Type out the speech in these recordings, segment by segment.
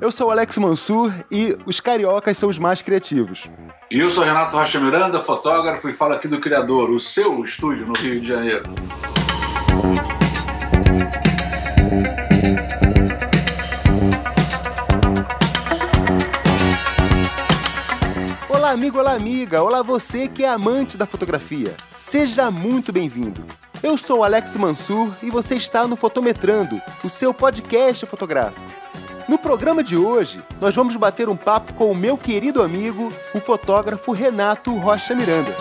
Eu sou o Alex Mansur e os cariocas são os mais criativos. E eu sou Renato Rocha Miranda, fotógrafo, e falo aqui do Criador, o seu estúdio no Rio de Janeiro. Olá, amigo, olá, amiga. Olá, você que é amante da fotografia. Seja muito bem-vindo. Eu sou o Alex Mansur e você está no Fotometrando, o seu podcast fotográfico. No programa de hoje, nós vamos bater um papo com o meu querido amigo, o fotógrafo Renato Rocha Miranda.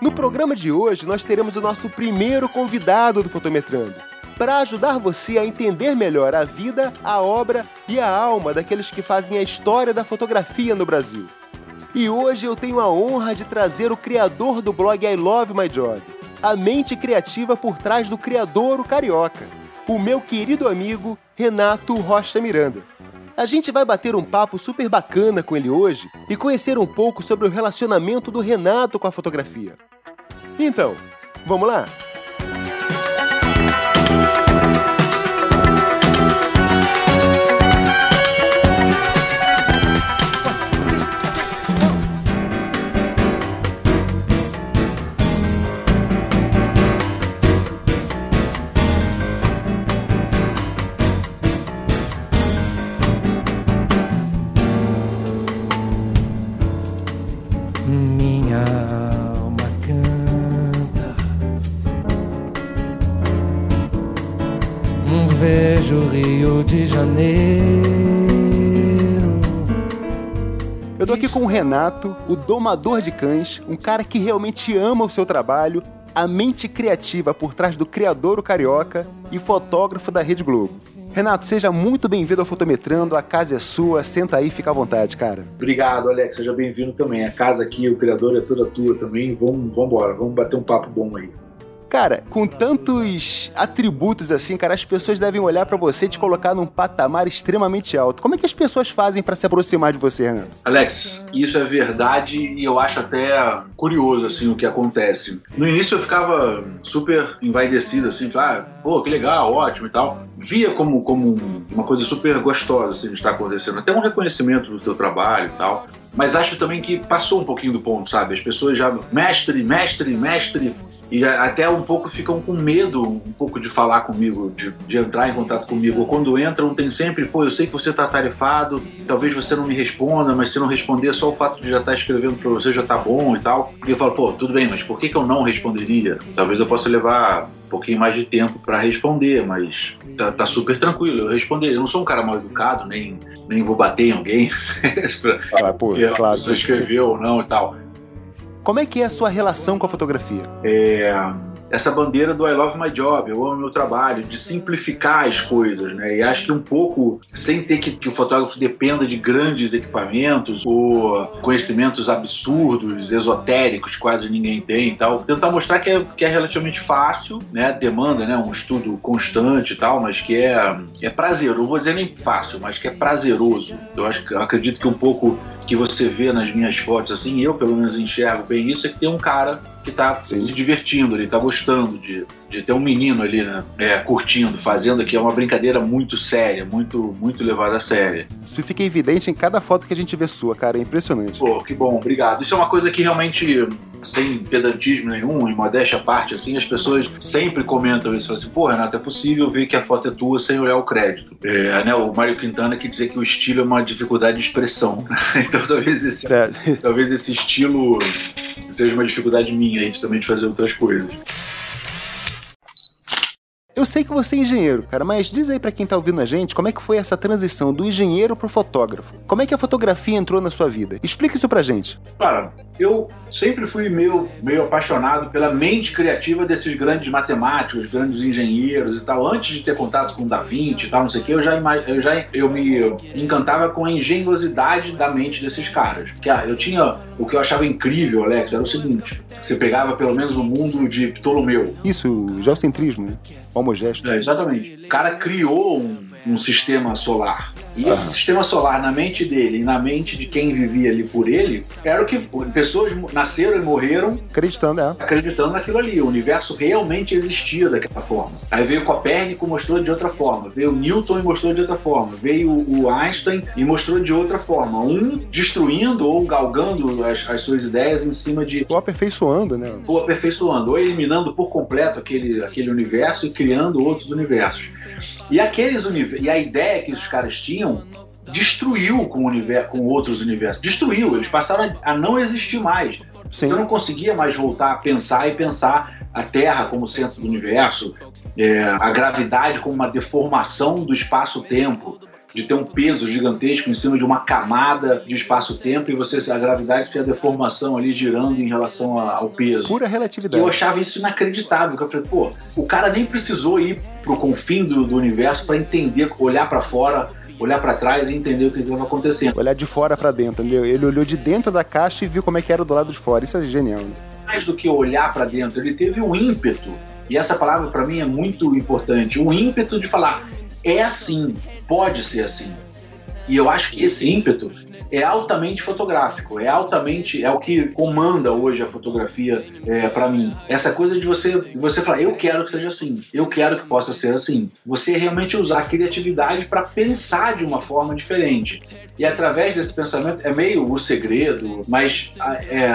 No programa de hoje, nós teremos o nosso primeiro convidado do Fotometrando, para ajudar você a entender melhor a vida, a obra e a alma daqueles que fazem a história da fotografia no Brasil. E hoje eu tenho a honra de trazer o criador do blog I Love My Job, a mente criativa por trás do Criadouro Carioca, o meu querido amigo Renato Rocha Miranda. A gente vai bater um papo super bacana com ele hoje e conhecer um pouco sobre o relacionamento do Renato com a fotografia. Então, vamos lá? Rio de Janeiro. Eu tô aqui com o Renato, o domador de cães, um cara que realmente ama o seu trabalho, a mente criativa por trás do Criadouro Carioca e fotógrafo da Rede Globo. Renato, seja muito bem-vindo ao Fotometrando, a casa é sua, senta aí, fica à vontade, cara. Obrigado, Alex. Seja bem-vindo também. A casa aqui, o Criador é toda tua também. Vamos, vamos embora, vamos bater um papo bom aí. Cara, com tantos atributos assim, cara, as pessoas devem olhar pra você e te colocar num patamar extremamente alto. Como é que as pessoas fazem pra se aproximar de você, Renato? Alex, isso é verdade e eu acho até curioso assim o que acontece. No início eu ficava super envaidecido assim, ah, pô, que legal, ótimo e tal. Via como, como uma coisa super gostosa assim de estar acontecendo, até um reconhecimento do teu trabalho e tal. Mas acho também que passou um pouquinho do ponto, sabe? As pessoas já mestre, mestre, mestre e até um pouco ficam com medo um pouco de falar comigo, de, de entrar em contato comigo. Ou quando entram, tem sempre, pô, eu sei que você está tarefado, talvez você não me responda, mas se não responder, só o fato de já estar escrevendo para você já tá bom e tal. E eu falo, pô, tudo bem, mas por que, que eu não responderia? Talvez eu possa levar um pouquinho mais de tempo para responder, mas tá, tá, super tranquilo. Eu responderia. Eu não sou um cara mal educado, nem, nem vou bater em alguém Ah, pô, claro. pessoa escreveu ou não e tal. Como é que é a sua relação com a fotografia? é, essa bandeira do I love my job, eu amo meu trabalho, de simplificar as coisas, né? E acho que um pouco, sem ter que, que o fotógrafo dependa de grandes equipamentos ou conhecimentos absurdos, esotéricos, quase ninguém tem e tal. Tentar mostrar que é, que é relativamente fácil, né? Demanda, né? Um estudo constante e tal, mas que é, é prazeroso. Não vou dizer nem fácil, mas que é prazeroso. Eu acho eu acredito que um pouco que você vê nas minhas fotos, assim, eu pelo menos enxergo bem isso, é que tem um cara que tá Sim. se divertindo ali, tá gostando de, de ter um menino ali, né? É, curtindo, fazendo que é uma brincadeira muito séria, muito, muito levada a séria. Isso fica evidente em cada foto que a gente vê sua, cara, é impressionante. Pô, que bom, obrigado. Isso é uma coisa que realmente, sem pedantismo nenhum, em modéstia à parte, assim, as pessoas sempre comentam isso. Falam assim, pô, Renato, é possível ver que a foto é tua sem olhar o crédito. É, né, o Mário Quintana que dizer que o estilo é uma dificuldade de expressão. então talvez esse, É, talvez esse estilo seja uma dificuldade minha aí de também de fazer outras coisas. Eu sei que você é engenheiro, cara, mas diz aí pra quem tá ouvindo a gente como é que foi essa transição do engenheiro pro fotógrafo. Como é que a fotografia entrou na sua vida? Explica isso pra gente. Cara, eu sempre fui meio, meio apaixonado pela mente criativa desses grandes matemáticos, grandes engenheiros e tal. Antes de ter contato com Da Vinci e tal, não sei o que, eu já, eu já eu me encantava com a engenhosidade da mente desses caras. Porque ah, eu tinha. O que eu achava incrível, Alex, era o seguinte: você pegava pelo menos o mundo de Ptolomeu. Isso, o geocentrismo, né? Homogesto. É, exatamente. O cara criou um, um sistema solar. E esse sistema solar, na mente dele e na mente de quem vivia ali por ele, era o que pessoas nasceram e morreram Acreditando, é. acreditando naquilo ali. O universo realmente existia daquela forma. Aí veio Copérnico e mostrou de outra forma. Veio Newton e mostrou de outra forma. Veio o Einstein e mostrou de outra forma. Um destruindo ou galgando as, as suas ideias em cima de. Ou aperfeiçoando, né? Ou aperfeiçoando, ou eliminando por completo aquele, aquele universo e criando outros universos. E aqueles univer- e a ideia que os caras tinham destruiu com, o universo, com outros universos. Destruiu, eles passaram a não existir mais. Sim. Você não conseguia mais voltar a pensar e pensar a Terra como centro do universo, é, a gravidade como uma deformação do espaço-tempo, de ter um peso gigantesco em cima de uma camada de espaço-tempo e você a gravidade ser a deformação ali girando em relação a- ao peso. Pura E relatividade. eu achava isso inacreditável. Que eu falei, pô, o cara nem precisou ir pro confim do, do universo para entender, olhar para fora, olhar para trás e entender o que estava acontecendo. Olhar de fora pra dentro, entendeu? Ele olhou de dentro da caixa e viu como é que era do lado de fora. Isso é genial, né? Mais do que olhar para dentro, ele teve um ímpeto. E essa palavra para mim é muito importante. Um ímpeto de falar, é assim, pode ser assim. E eu acho que esse ímpeto é altamente fotográfico, é altamente é o que comanda hoje a fotografia é, para mim. Essa coisa de você você falar, eu quero que seja assim, eu quero que possa ser assim. Você realmente usar a criatividade para pensar de uma forma diferente. E através desse pensamento é meio o segredo, mas é,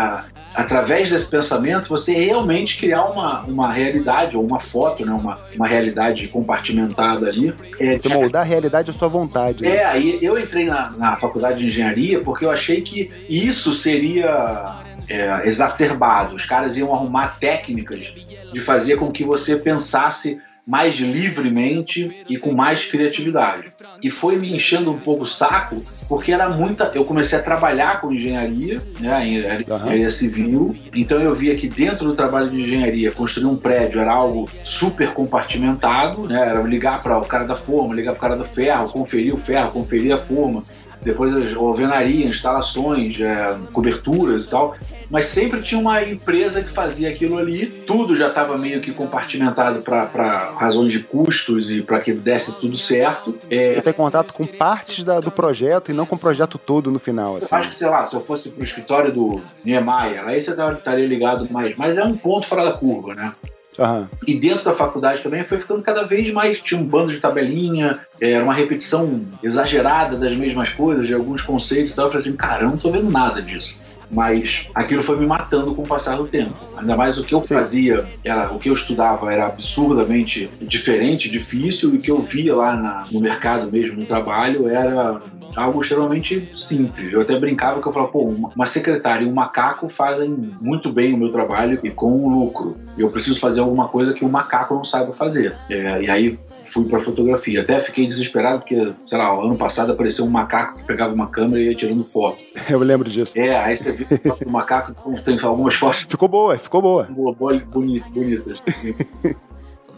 através desse pensamento você realmente criar uma, uma realidade ou uma foto, né, uma, uma realidade compartimentada ali. É, Você moldar a realidade à sua vontade. né? é, aí entrei na, na faculdade de engenharia porque eu achei que isso seria é, exacerbado. Os caras iam arrumar técnicas de fazer com que você pensasse mais livremente e com mais criatividade. E foi me enchendo um pouco o saco, porque era muita. Eu comecei a trabalhar com engenharia, né, engenharia civil. Então eu via que dentro do trabalho de engenharia, construir um prédio era algo super compartimentado, né? Era ligar para o cara da forma, ligar para o cara do ferro, conferir o ferro, conferir a forma. Depois alvenaria, instalações, é, coberturas e tal mas sempre tinha uma empresa que fazia aquilo ali, tudo já estava meio que compartimentado para razões de custos e para que desse tudo certo. É, Você tem contato com partes da- do projeto e não com o projeto todo no final. Assim. eu acho que, sei lá, se eu fosse pro escritório do Niemeyer, aí você tá- estaria ligado mais. Mas é um ponto fora da curva, né? Aham. E dentro da faculdade também foi ficando cada vez mais. Tinha um bando de tabelinha, era uma repetição exagerada das mesmas coisas, de alguns conceitos e tal. Eu falei assim, cara, eu não tô vendo nada disso. Mas aquilo foi me matando com o passar do tempo. Ainda mais o que eu Sim. fazia, era, o que eu estudava era absurdamente diferente, difícil, e o que eu via lá na- no mercado mesmo, no trabalho, era algo extremamente simples. Eu até brincava que eu falava, pô, uma secretária e um macaco fazem muito bem o meu trabalho e com lucro. Eu preciso fazer alguma coisa que um macaco não saiba fazer. É, e aí fui pra fotografia. Até fiquei desesperado porque, sei lá, ano passado apareceu um macaco que pegava uma câmera e ia tirando foto. Eu lembro disso. É, aí você viu foto do macaco, tem algumas fotos Ficou boa, ficou boa. boa- boa- boni- bonitas.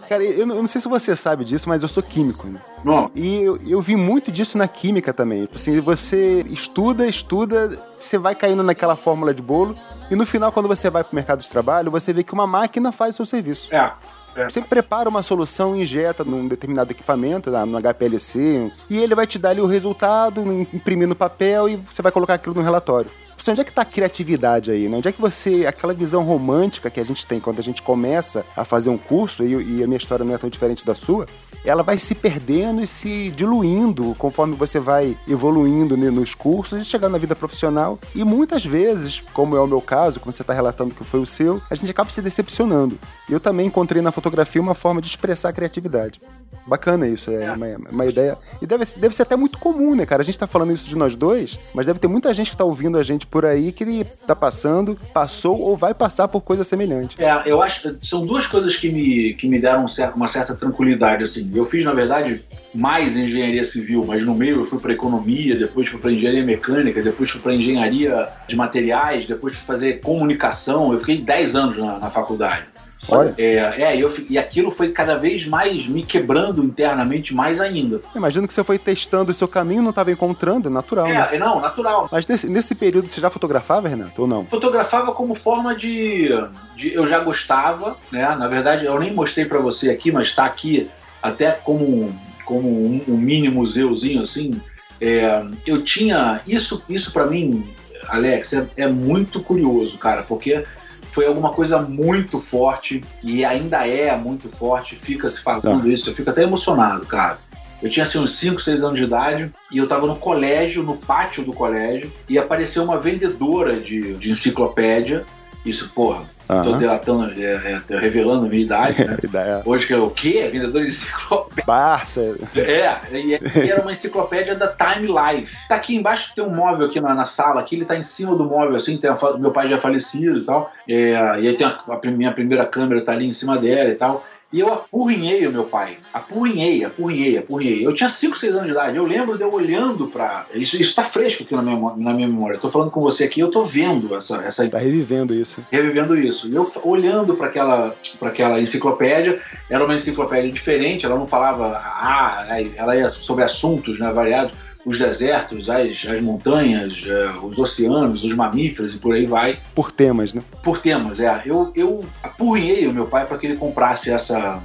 Cara, eu não, eu não sei se você sabe disso, mas eu sou químico, né? Não, E eu, eu vi muito disso na química também. Assim, você estuda, estuda, você vai caindo naquela fórmula de bolo, e no final, quando você vai pro mercado de trabalho, você vê que uma máquina faz o seu serviço. é. Você prepara uma solução, injeta num determinado equipamento, no HPLC, e ele vai te dar ali o resultado, imprimir no papel e você vai colocar aquilo no relatório. Assim, onde é que tá a criatividade aí, né? Onde é que você, aquela visão romântica que a gente tem quando a gente começa a fazer um curso, e, e a minha história não é tão diferente da sua, ela vai se perdendo e se diluindo conforme você vai evoluindo nos cursos e chegando na vida profissional. E muitas vezes, como é o meu caso, como você está relatando que foi o seu, a gente acaba se decepcionando. Eu também encontrei na fotografia uma forma de expressar a criatividade. Bacana isso, é uma, uma ideia. E deve, deve ser até muito comum, né, cara? A gente tá falando isso de nós dois, mas deve ter muita gente que tá ouvindo a gente por aí que tá passando, passou ou vai passar por coisa semelhante. É, eu acho são duas coisas que me, que me deram um uma certa tranquilidade. Assim. Eu fiz, na verdade, mais engenharia civil, mas no meio eu fui para economia, depois fui para engenharia mecânica, depois fui para engenharia de materiais, depois fui fazer comunicação. Eu fiquei 10 anos na, na faculdade. Olha. É, é eu, e aquilo foi cada vez mais me quebrando internamente mais ainda. Imagino que você foi testando o seu caminho, não tava encontrando, natural, né? É, não, natural. Mas nesse, nesse período você já fotografava, Renato, ou não? fotografava como forma de, de- eu já gostava, né? Na verdade, eu nem mostrei pra você aqui, mas tá aqui até como como um, um mini museuzinho assim. É, eu tinha isso, isso para mim, Alex, é, é muito curioso, cara, porque foi alguma coisa muito forte e ainda é muito forte, fica se falando Ah. isso, eu fico até emocionado, cara. Eu tinha assim uns 5, 6 anos de idade e eu tava no colégio, no pátio do colégio, e apareceu uma vendedora de, de enciclopédia. Isso, porra, tô Aham. delatando, é, é, tô revelando a minha idade, né? Ideia. Hoje que é o quê? Vendedor de enciclopédia. Barça. É, e e era uma enciclopédia da Time Life. Tá aqui embaixo, tem um móvel aqui na, na sala, aqui ele tá em cima do móvel, assim, tem a meu pai já é falecido e tal. É, e aí tem a, a minha primeira câmera tá ali em cima dela e tal. E eu apurrinhei o meu pai. Apurrinhei, apurrinhei, apurrinhei. Eu tinha 5, 6 anos de idade. Eu lembro de eu olhando pra. Isso, isso tá fresco aqui na minha, na minha memória. Eu tô falando com você aqui, eu tô vendo essa, essa Tá revivendo isso. revivendo isso. E eu olhando para aquela, pra aquela enciclopédia, era uma enciclopédia diferente, ela não falava, ah, ela ia sobre assuntos né, variados, os desertos, as, as montanhas, eh, os oceanos, os mamíferos e por aí vai, Por temas, né? por temas. É. Eu, eu apurrinhei o meu pai para que ele comprasse essa.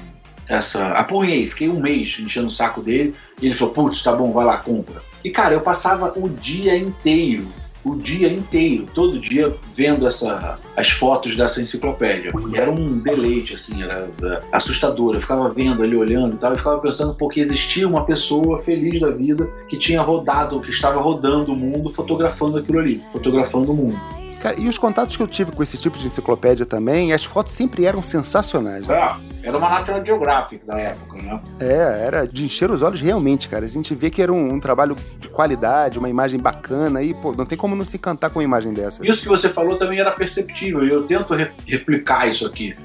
Essa. Apurrinhei, fiquei um mês enchendo o saco dele, e ele falou: putz, tá bom, vai lá, compra. E cara, eu passava o dia inteiro o dia inteiro, todo dia, vendo essa, as fotos dessa enciclopédia. E era um deleite, assim, era é, assustador. Eu ficava vendo ali, olhando e tal, e ficava pensando porque existia uma pessoa feliz da vida que tinha rodado, que estava rodando o mundo, fotografando aquilo ali, fotografando o mundo. Cara, e os contatos que eu tive com esse tipo de enciclopédia também, as fotos sempre eram sensacionais. Né? É, era uma National Geographic da época, né? É, era de encher os olhos realmente, cara. A gente vê que era um, um trabalho de qualidade, uma imagem bacana e, pô, não tem como não se encantar com uma imagem dessa. Isso que você falou também era perceptível, e eu tento re- replicar isso aqui.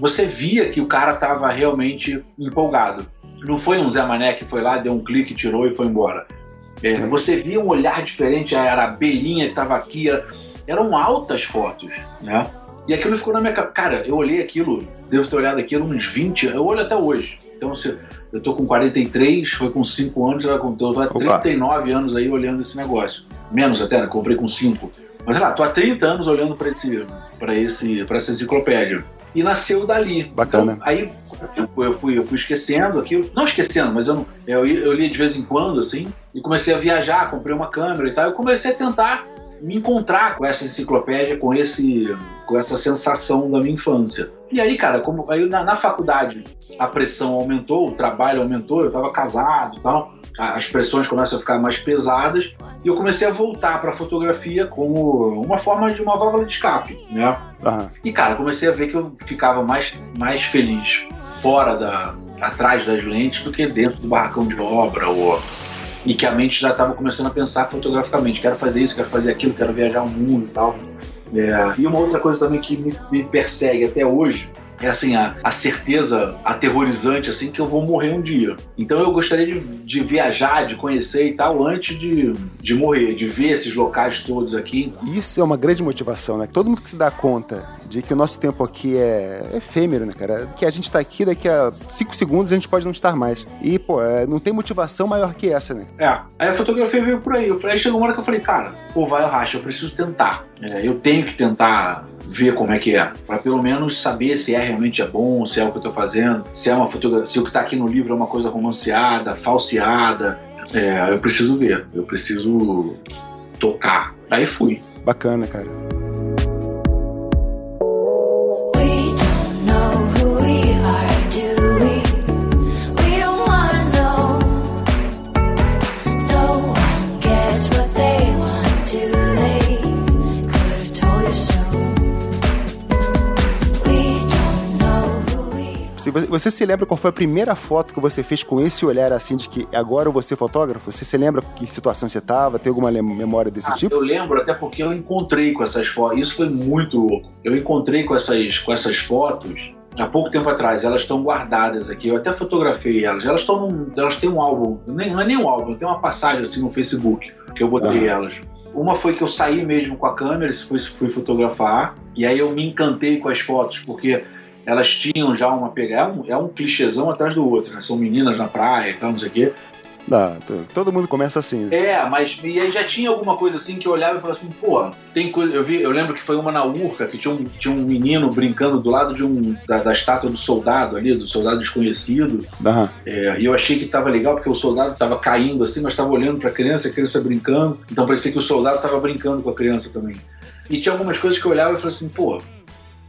Você via que o cara estava realmente empolgado. Não foi um Zé Mané que foi lá, deu um clique, tirou e foi embora. É, você via um olhar diferente, era a belinha que estava aqui, era- eram altas fotos, né? E aquilo ficou na minha cabeça. Cara, eu olhei aquilo, devo ter olhado aquilo uns 20 eu olho até hoje. Então, se eu tô com 43, foi com 5 anos, eu tô há Opa. 39 anos aí olhando esse negócio. Menos até, né? Comprei com 5. Mas sei lá, tô há 30 anos olhando para esse, para esse, essa enciclopédia. E nasceu dali. Bacana. Então, aí com o tempo, eu fui, eu fui esquecendo aquilo. Não esquecendo, mas eu, não, eu, eu li de vez em quando, assim, e comecei a viajar, comprei uma câmera e tal. Eu comecei a tentar me encontrar com essa enciclopédia, com esse, com essa sensação da minha infância. E aí, cara, como aí na, na faculdade a pressão aumentou, o trabalho aumentou, eu estava casado tal, as pressões começam a ficar mais pesadas e eu comecei a voltar para a fotografia como uma forma de uma válvula de escape, né? Aham. E cara, comecei a ver que eu ficava mais, mais feliz fora da atrás das lentes do que dentro do barracão de obra ou e que a mente já estava começando a pensar fotograficamente, quero fazer isso, quero fazer aquilo, quero viajar o mundo e tal. É, e uma outra coisa também que me, me persegue até hoje é assim a, a certeza aterrorizante assim que eu vou morrer um dia. Então eu gostaria de, de viajar, de conhecer e tal antes de, de morrer, de ver esses locais todos aqui. Isso é uma grande motivação, né? Todo mundo que se dá conta de que o nosso tempo aqui é efêmero, né, cara? Que a gente tá aqui, daqui a cinco segundos a gente pode não estar mais. E, pô, é, não tem motivação maior que essa, né? É, aí a fotografia veio por aí. Eu falei, aí chegou uma hora que eu falei, cara, pô, vai o racha, eu preciso tentar. É, eu tenho que tentar ver como é que é, Pra pelo menos saber se é realmente é bom, se é o que eu tô fazendo, se é uma fotografia, se o que tá aqui no livro é uma coisa romanceada, falseada. É, eu preciso ver, eu preciso tocar. Aí fui. Bacana, cara. Se você, você se lembra qual foi a primeira foto que você fez com esse olhar assim de que agora eu vou ser fotógrafo? Você se lembra que situação você tava? Tem alguma memória desse Ah, tipo? Eu lembro até porque eu encontrei com essas fotos. Isso foi muito louco. Eu encontrei com essas, com essas fotos há pouco tempo atrás. Elas estão guardadas aqui. Eu até fotografei elas. Elas estão num, elas têm um álbum. Nem, não é nem um álbum. Tem uma passagem assim no Facebook que eu botei elas. Uma foi que eu saí mesmo com a câmera, fui, fui fotografar, e aí eu me encantei com as fotos, porque elas tinham já uma pegada. É um, é um clichêzão atrás do outro, né? São meninas na praia e tal, não sei o quê. T- todo mundo começa assim. É, mas e aí já tinha alguma coisa assim que eu olhava e falava assim, pô, tem coisa. Eu vi, eu lembro que foi uma na Urca que tinha um, tinha um menino brincando do lado de um da, da estátua do soldado ali, do soldado desconhecido. Aham. É, e eu achei que tava legal porque o soldado tava caindo assim, mas tava olhando pra criança, a criança brincando. Então parecia que o soldado tava brincando com a criança também. E tinha algumas coisas que eu olhava e falava assim, pô,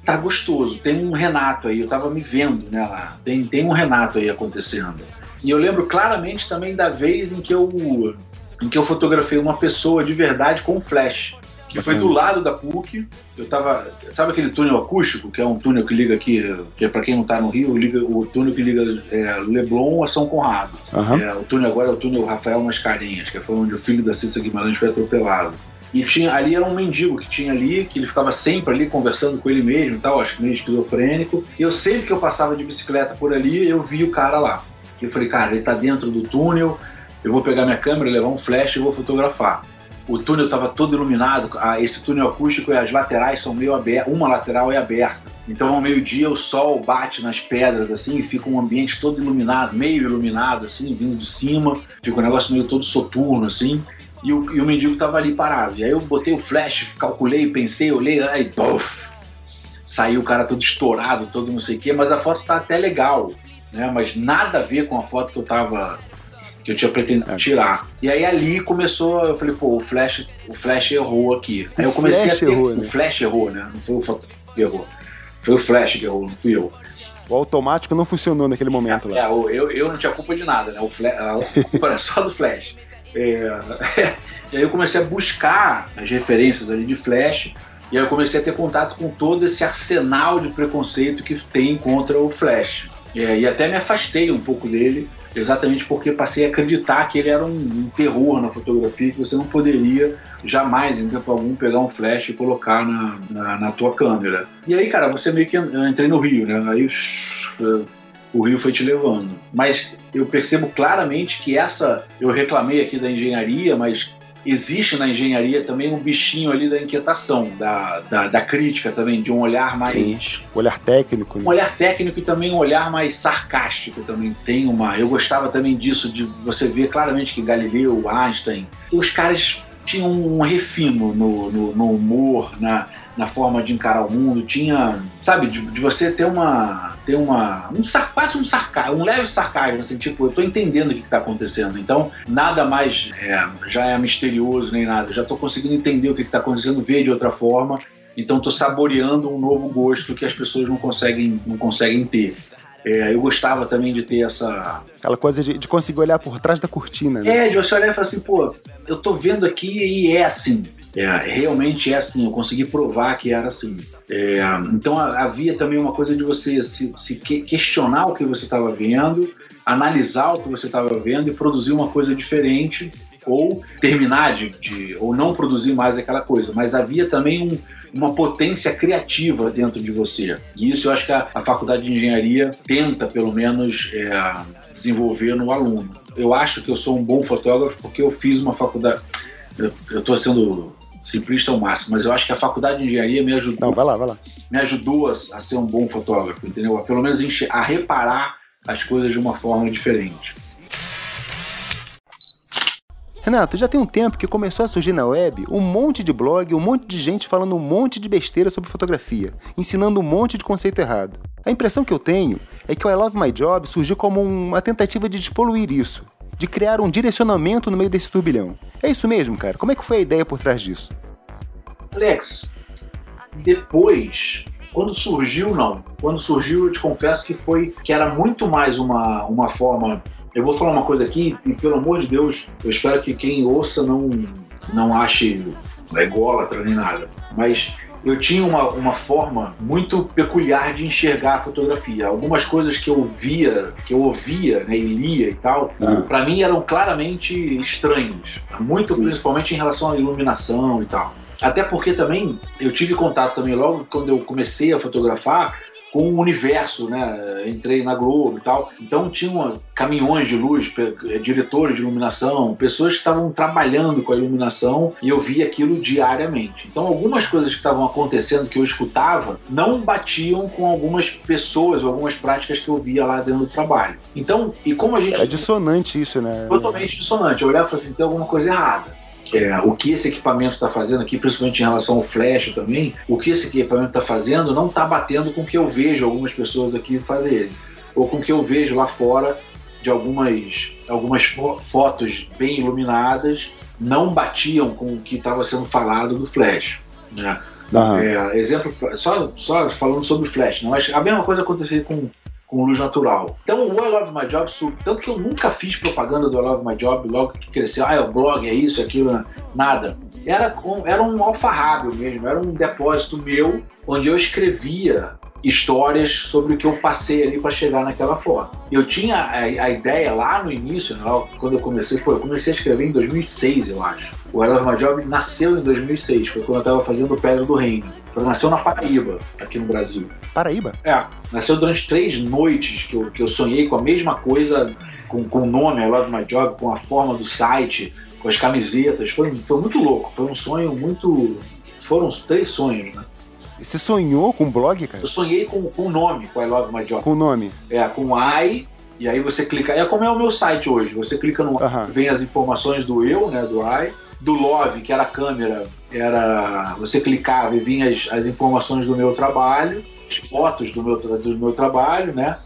tá gostoso, tem um Renato aí, eu tava me vendo, né, lá. Tem, tem um Renato aí acontecendo. E eu lembro claramente também da vez em que eu em que eu fotografei uma pessoa de verdade com flash. Que foi do lado da PUC. Eu tava. Sabe aquele túnel acústico, que é um túnel que liga aqui, que é pra quem não tá no Rio, liga o túnel que liga é, Leblon a São Conrado. Aham. É, o túnel agora é o túnel Rafael Mascarenhas, que foi onde o filho da Cissa Guimarães foi atropelado. E tinha, ali era um mendigo que tinha ali, que ele ficava sempre ali conversando com ele mesmo e tal, acho que meio esquizofrênico. E eu sempre que eu passava de bicicleta por ali, eu vi o cara lá. Eu falei, cara, ele tá dentro do túnel, eu vou pegar minha câmera, levar um flash e vou fotografar. O túnel estava todo iluminado, esse túnel acústico e as laterais são meio abertas, uma lateral é aberta. Então ao meio-dia o sol bate nas pedras assim e fica um ambiente todo iluminado, meio iluminado assim, vindo de cima, fica um negócio meio todo soturno assim. E o, e o mendigo tava ali parado. E aí eu botei o flash, calculei, pensei, olhei, aí, puff, saiu o cara todo estourado, todo não sei o quê, mas a foto tá até legal, né? Mas nada a ver com a foto que eu tava que eu tinha pretendido É. tirar. E aí ali começou, eu falei, pô, o flash, o flash errou aqui. Aí eu comecei Flash a ter, errou, o né? flash errou, né? Não foi o foto que errou. Foi o flash que errou, não fui eu. O automático não funcionou naquele momento lá. É, o- eu, eu não tinha culpa de nada, né? O flash, a culpa era só do Flash. É, e aí eu comecei a buscar as referências ali de Flash, e aí eu comecei a ter contato com todo esse arsenal de preconceito que tem contra o Flash. É, e até me afastei um pouco dele, exatamente porque passei a acreditar que ele era um, um terror na fotografia, que você não poderia jamais, em tempo algum, pegar um flash e colocar na, na, na tua câmera. E aí, cara, você meio que entrei no Rio, né? Aí o Rio foi te levando. Mas eu percebo claramente que essa. Eu reclamei aqui da engenharia, mas existe na engenharia também um bichinho ali da inquietação, da, da, da crítica também, de um olhar mais. Olhar técnico, Um né? olhar técnico e também um olhar mais sarcástico também. Tem uma. Eu gostava também disso, de você ver claramente que Galileu, Einstein, os caras tinham um refino no, no, no humor, na, na forma de encarar o mundo, tinha, sabe, de, de você ter uma, ter uma, um quase um sarcasmo, um leve sarcasmo, assim, tipo, eu tô entendendo o que, que tá acontecendo, então nada mais é, já é misterioso nem nada, já tô conseguindo entender o que, que tá acontecendo, ver de outra forma, então tô saboreando um novo gosto que as pessoas não conseguem, não conseguem ter. É, eu gostava também de ter essa, Aquela coisa de, de conseguir olhar por trás da cortina, né? é, de você olhar e falar assim, pô, eu tô vendo aqui e é assim. É, realmente é assim, eu consegui provar que era assim. É, então havia também uma coisa de você se, se que- questionar o que você estava vendo, analisar o que você estava vendo e produzir uma coisa diferente ou terminar de, de- ou não produzir mais aquela coisa. Mas havia também um- uma potência criativa dentro de você. E isso eu acho que a, a faculdade de engenharia tenta, pelo menos, é, desenvolver no aluno. Eu acho que eu sou um bom fotógrafo porque eu fiz uma faculdade. Eu estou sendo simplista ao máximo, mas eu acho que a faculdade de engenharia me ajudou Não, vai lá, vai lá. me ajudou a, a ser um bom fotógrafo, entendeu? A, pelo menos a reparar as coisas de uma forma diferente. Renato, já tem um tempo que começou a surgir na web um monte de blog, um monte de gente falando um monte de besteira sobre fotografia, ensinando um monte de conceito errado. A impressão que eu tenho é que o I Love My Job surgiu como uma tentativa de despoluir isso, de criar um direcionamento no meio desse turbilhão. É isso mesmo, cara? Como é que foi a ideia por trás disso? Alex, depois, quando surgiu, não. Quando surgiu, eu te confesso que foi que era muito mais uma, uma forma. Eu vou falar uma coisa aqui, e pelo amor de Deus, eu espero que quem ouça não, não ache ególatra nem nada. Mas eu tinha uma, uma forma muito peculiar de enxergar a fotografia. Algumas coisas que eu via, que eu ouvia né, e lia e tal, Ah. para mim eram claramente estranhos. Muito Sim. principalmente em relação à iluminação e tal. Até porque também eu tive contato também logo quando eu comecei a fotografar com o universo, né? Entrei na Globo e tal. Então tinham caminhões de luz, eh, diretores de iluminação, pessoas que estavam trabalhando com a iluminação e eu via aquilo diariamente. Então algumas coisas que estavam acontecendo que eu escutava não batiam com algumas pessoas ou algumas práticas que eu via lá dentro do trabalho. Então, e como a gente É dissonante isso, né? totalmente dissonante. Eu olhava e falei assim, tem alguma coisa errada. É, o que esse equipamento está fazendo aqui, principalmente em relação ao flash também, o que esse equipamento está fazendo não está batendo com o que eu vejo algumas pessoas aqui fazerem, ou com o que eu vejo lá fora de algumas, algumas fo- fotos bem iluminadas, não batiam com o que estava sendo falado do flash. Né? É, exemplo, só, só falando sobre flash, não, mas a mesma coisa acontecia com, com luz natural. Então o I Love My Job, tanto que eu nunca fiz propaganda do I Love My Job logo que cresceu, ah, é o blog, é isso, é aquilo, né? nada. Era, era um alfarrábio mesmo, era um depósito meu, onde eu escrevia histórias sobre o que eu passei ali para chegar naquela foto. Eu tinha a, a ideia lá no início, né, quando eu comecei, pô, eu comecei a escrever em 2006, eu acho. O I Love My Job nasceu em 2006, foi quando eu estava fazendo Pedra do Reino. Nasceu na Paraíba, aqui no Brasil. Paraíba? É, nasceu durante três noites que eu, que eu sonhei com a mesma coisa, com, com o nome I Love My Job, com a forma do site, com as camisetas. Foi, foi muito louco, foi um sonho muito. Foram três sonhos, né? Você sonhou com um blog, cara? Eu sonhei com o nome, com I Love My Job. Com o nome? É, com I, e aí você clica. É como é o meu site hoje. Você clica no. Aham. Vem as informações do eu, né? Do I. Do Love, que era a câmera, era. Você clicava e vinha as, as informações do meu trabalho, as fotos do meu, do meu trabalho, né?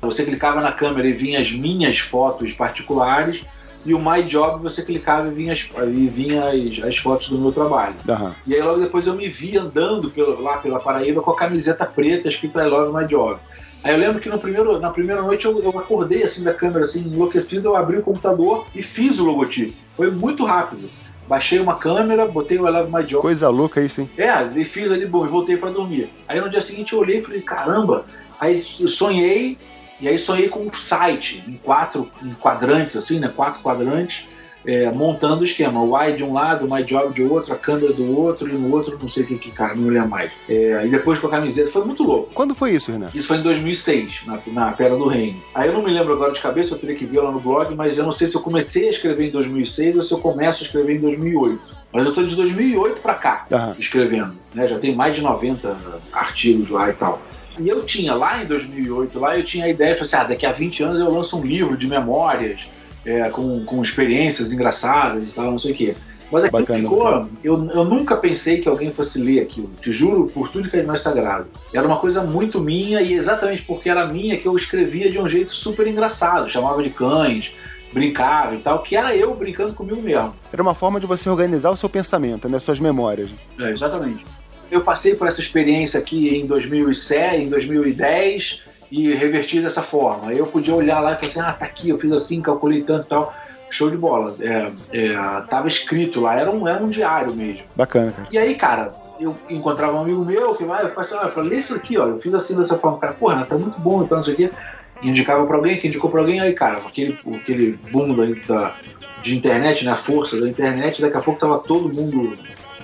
Você clicava na câmera e vinha as minhas fotos particulares. E o My Job você clicava e vinha as, e vinha as, as fotos do meu trabalho. Aham. E aí logo depois eu me vi andando pelo- lá pela Paraíba com a camiseta preta escrito I Love My Job. Aí eu lembro que no primeiro, na primeira noite eu, eu acordei assim da câmera, assim, enlouquecido, eu abri o computador e fiz o logotipo. Foi muito rápido. Baixei uma câmera, botei o I Love My Job. Coisa louca isso, hein? É, e fiz ali, bom, e voltei pra dormir. Aí no dia seguinte eu olhei e falei, caramba, aí eu sonhei, e aí sonhei com um site em quatro em quadrantes, assim, né? Quatro quadrantes, é, montando o esquema. O Y de um lado, o My Job de outro, a câmera do outro, e no outro, não sei o que, que cara, não lembro mais. É, e depois com a camiseta, foi muito louco. Quando foi isso, Renan? Isso foi em 2006, na, na Pedra do Reino. Aí eu não me lembro agora de cabeça, eu teria que ver lá no blog, mas eu não sei se eu comecei a escrever em 2006 ou se eu começo a escrever em 2008. Mas eu tô de 2008 pra cá Aham. escrevendo, né? Já tem mais de 90 artigos lá e tal. E eu tinha lá em 2008, lá eu tinha a ideia, falei assim, ah, daqui a 20 anos eu lanço um livro de memórias, é, com, com experiências engraçadas e tal, não sei o quê. Mas aquilo Bacana, ficou. Eu, eu nunca pensei que alguém fosse ler aquilo. Te juro por tudo que é mais sagrado. Era uma coisa muito minha e exatamente porque era minha que eu escrevia de um jeito super engraçado. Chamava de cães, brincava e tal, que era eu brincando comigo mesmo. Era uma forma de você organizar o seu pensamento, né? Suas memórias. É, exatamente. Eu passei por essa experiência aqui em 2007, em 2010 e reverti dessa forma. Eu podia olhar lá e falar assim, ah, tá aqui, eu fiz assim, calculei tanto e tal. Show de bola. É, é, tava escrito lá, era um, era um diário mesmo. Bacana, cara. E aí, cara, eu encontrava um amigo meu que vai, eu falei, assim, olha, lê isso aqui, ó. Eu fiz assim dessa forma, cara, porra, tá muito bom, então não sei o quê. Indicava pra alguém, que indicou pra alguém, aí, cara, aquele, aquele boom da, da- de internet, né? A força da internet, daqui a pouco tava todo mundo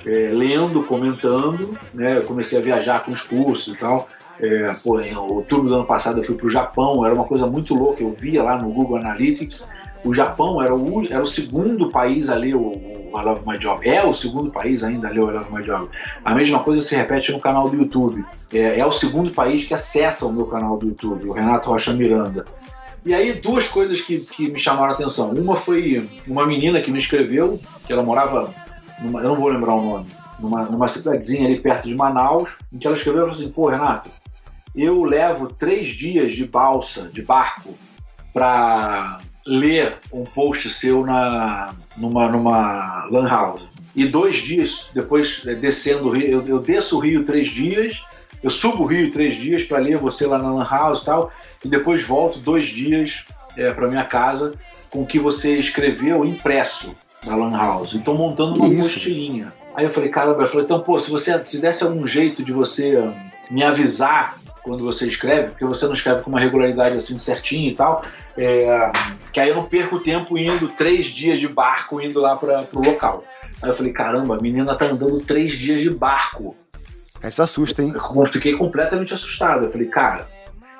é, lendo, comentando, né? Eu comecei a viajar com os cursos e tal. É, pô, em outubro do ano passado eu fui pro Japão, era uma coisa muito louca, eu via lá no Google Analytics. O Japão era o, era o segundo país a ler o, o I Love My Job. É o segundo país ainda a ler o I Love My Job. A mesma coisa se repete no canal do YouTube. É, é o segundo país que acessa o meu canal do YouTube, o Renato Rocha Miranda. E aí, duas coisas que, que me chamaram a atenção. Uma foi uma menina que me escreveu, que ela morava, numa, eu não vou lembrar o nome, numa, numa cidadezinha ali perto de Manaus, em que ela escreveu assim: pô, Renato, eu levo três dias de balsa, de barco, para ler um post seu na, numa, numa lan house. E dois dias depois, eh, descendo o rio, eu, eu desço o rio três dias, eu subo o rio três dias para ler você lá na lan house e tal, e depois volto dois dias é, para minha casa com o que você escreveu impresso da lan house. Então montando uma isso? mochilinha. Aí eu falei, caramba, eu falei, então, pô, se você se desse algum jeito de você me avisar quando você escreve, porque você não escreve com uma regularidade assim certinha e tal, é, que aí eu não perco tempo indo três dias de barco indo lá para pro local. Aí eu falei, caramba, a menina tá andando três dias de barco Isso assusta, hein? Eu fiquei completamente assustado. Eu falei, cara.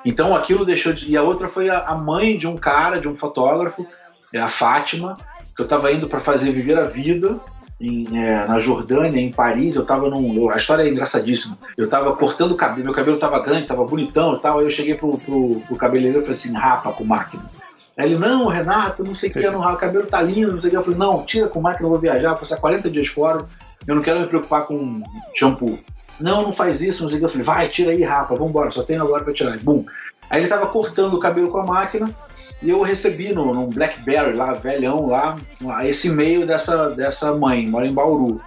Então aquilo deixou de. E a outra foi a a mãe de um cara, de um fotógrafo, é a Fátima, que eu tava indo para fazer Viver a Vida. Em, é, na Jordânia, em Paris, eu tava num. a história é engraçadíssima. Eu tava cortando o cabelo, meu cabelo tava grande, tava bonitão e tal. Aí eu cheguei pro, pro, pro cabeleireiro e falei assim: rapa com máquina. Aí ele, não, Renato, não sei o que, não, o cabelo tá lindo, não sei o que. Eu falei, não, tira com máquina, eu vou viajar, vou passar 40 dias fora, eu não quero me preocupar com shampoo. Não, não faz isso, não sei o que. Eu falei, vai, tira aí, rapa, vambora, só tenho agora pra tirar. Bum. Aí ele tava cortando o cabelo com a máquina e eu recebi no, num Blackberry lá, velhão lá, esse e-mail dessa, dessa mãe, mora em Bauru.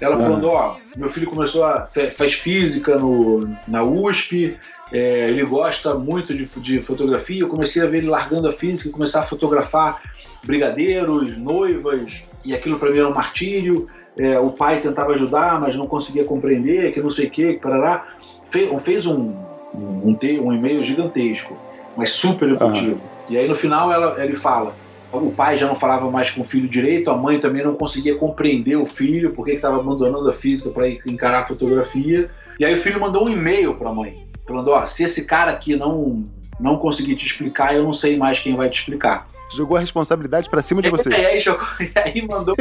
Ela falando, ó, meu filho começou a. faz física no, na USP, é, ele gosta muito de, de fotografia. Eu comecei a ver ele largando a física e começar a fotografar brigadeiros, noivas, e aquilo para mim era um martírio. É, o pai tentava ajudar, mas não conseguia compreender, que não sei o que, que parará. Fez, fez um, um, um, um e-mail gigantesco, mas super emotivo. E aí no final ela, ele fala: o pai já não falava mais com o filho direito, a mãe também não conseguia compreender o filho, porque estava abandonando a física para encarar a fotografia. E aí o filho mandou um e-mail para a mãe, falando: ó, se esse cara aqui não não conseguir te explicar, eu não sei mais quem vai te explicar. Jogou a responsabilidade pra cima de você. E aí, jogou- e aí mandou,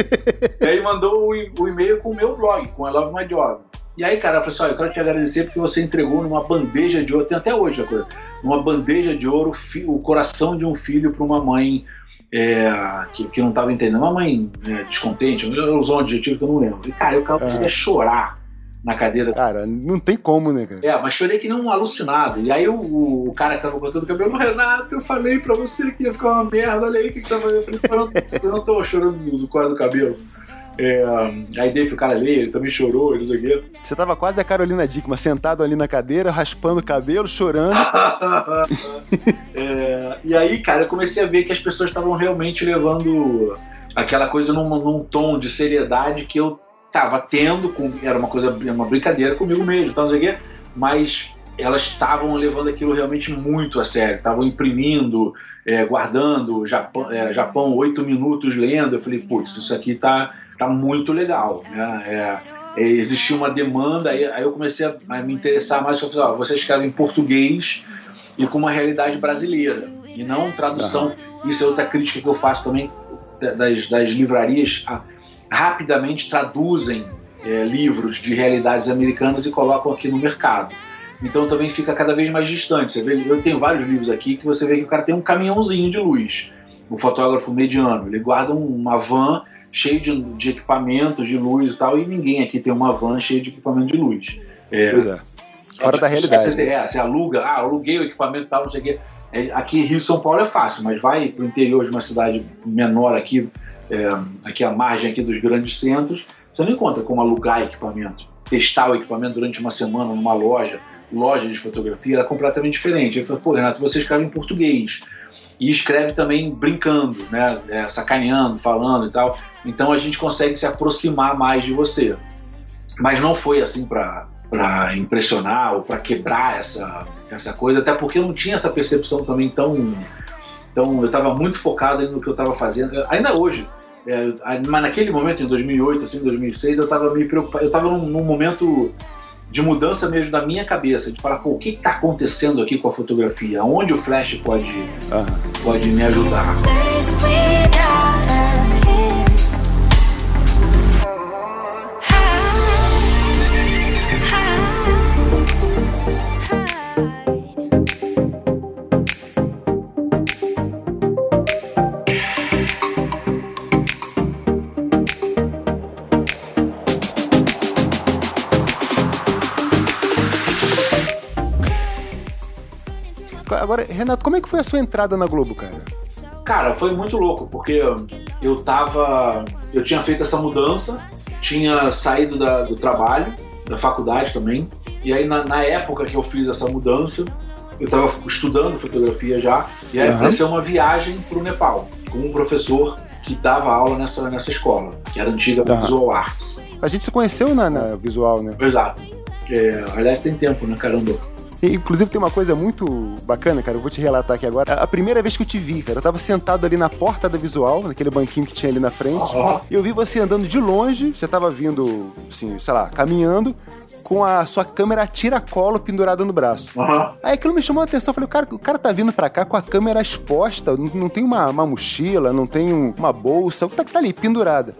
e aí mandou o, o e-mail com o meu blog, com I Love My Job. E aí, cara, eu falei assim: olha, eu quero te agradecer porque você entregou numa bandeja de ouro, tem até hoje a coisa, numa bandeja de ouro o coração de um filho para uma mãe é, que, que não estava entendendo. Uma mãe né, descontente, eu usou um adjetivo que eu não lembro. E, cara, eu comecei a chorar na cadeira Cara, não tem como, né, cara? é, mas chorei que nem um alucinado. E aí o, o cara que tava cortando o cabelo, Renato, eu falei pra você que ia ficar uma merda, olha aí o que, que tava. Eu falei, eu não, eu não tô chorando do, do do cabelo. É, aí dei pro cara ler, ele também chorou, ele não sei o quê. Você tava quase a Carolina Dickman, sentado ali na cadeira, raspando o cabelo, chorando. É, e aí, cara, eu comecei a ver que as pessoas estavam realmente levando aquela coisa num, num tom de seriedade que eu tava tendo, com, era uma coisa, uma brincadeira comigo mesmo, então, não sei o quê, mas elas estavam levando aquilo realmente muito a sério, estavam imprimindo, é, guardando Japão, é, Japão oito minutos lendo. Eu falei, putz, isso aqui tá, tá muito legal. Né? É, é, existia uma demanda, aí, aí eu comecei a, a me interessar mais. Eu falei, ó, você escreve em português e com uma realidade brasileira, e não tradução. Isso é outra crítica que eu faço também das, das livrarias. ah, rapidamente traduzem é, livros de realidades americanas e colocam aqui no mercado. Então também fica cada vez mais distante. Você vê, eu tenho vários livros aqui que você vê que o cara tem um caminhãozinho de luz. O fotógrafo mediano, ele guarda um- uma van cheia de, de equipamentos de luz e tal, e ninguém aqui tem uma van cheia de equipamento de luz. É, Pois é. Fora da realidade. Você, é, você aluga, ah, aluguei o equipamento e tal, não sei o quê. É, Aqui em Rio de São Paulo é fácil, mas vai para o interior de uma cidade menor aqui, é, aqui à margem aqui dos grandes centros, você não encontra como alugar equipamento. Testar o equipamento durante uma semana numa loja, loja de fotografia, era completamente diferente. Ele falou, pô, Renato, você escreve em português. E escreve também brincando, né? É, sacaneando, falando e tal. Então a gente consegue se aproximar mais de você. Mas não foi assim para para impressionar ou para quebrar essa, essa coisa, até porque eu não tinha essa percepção também tão. tão eu estava muito focado no que eu estava fazendo, ainda hoje. É, mas naquele momento, em 2008, assim, 2006, eu estava me preocupado. Eu estava num, num momento de mudança mesmo da minha cabeça, de falar, pô, o que está acontecendo aqui com a fotografia? Aonde o flash pode, Aham. pode me ajudar? Renato, como é que foi a sua entrada na Globo, cara? Cara, foi muito louco, porque eu tava. Eu tinha feito essa mudança, tinha saído da- do trabalho, da faculdade também. E aí, na, na época que eu fiz essa mudança, eu tava estudando fotografia já. E aí Aham. apareceu uma viagem pro Nepal, com um professor que dava aula nessa, nessa escola, que era antiga Tá. Visual Arts. A gente se conheceu na, na visual, né? Exato. É, aliás, tem tempo, né, caramba? E, inclusive tem uma coisa muito bacana, cara, eu vou te relatar aqui agora. A a primeira vez que eu te vi, cara, eu tava sentado ali na porta da visual, naquele banquinho que tinha ali na frente, e eu vi você andando de longe, você tava vindo, assim, sei lá, caminhando, com a sua câmera tiracolo pendurada no braço. Aham. Aí aquilo me chamou a atenção. Eu falei, o cara, o cara tá vindo pra cá com a câmera exposta, não, não tem uma, uma mochila, não tem um- uma bolsa, tá, tá ali, pendurada.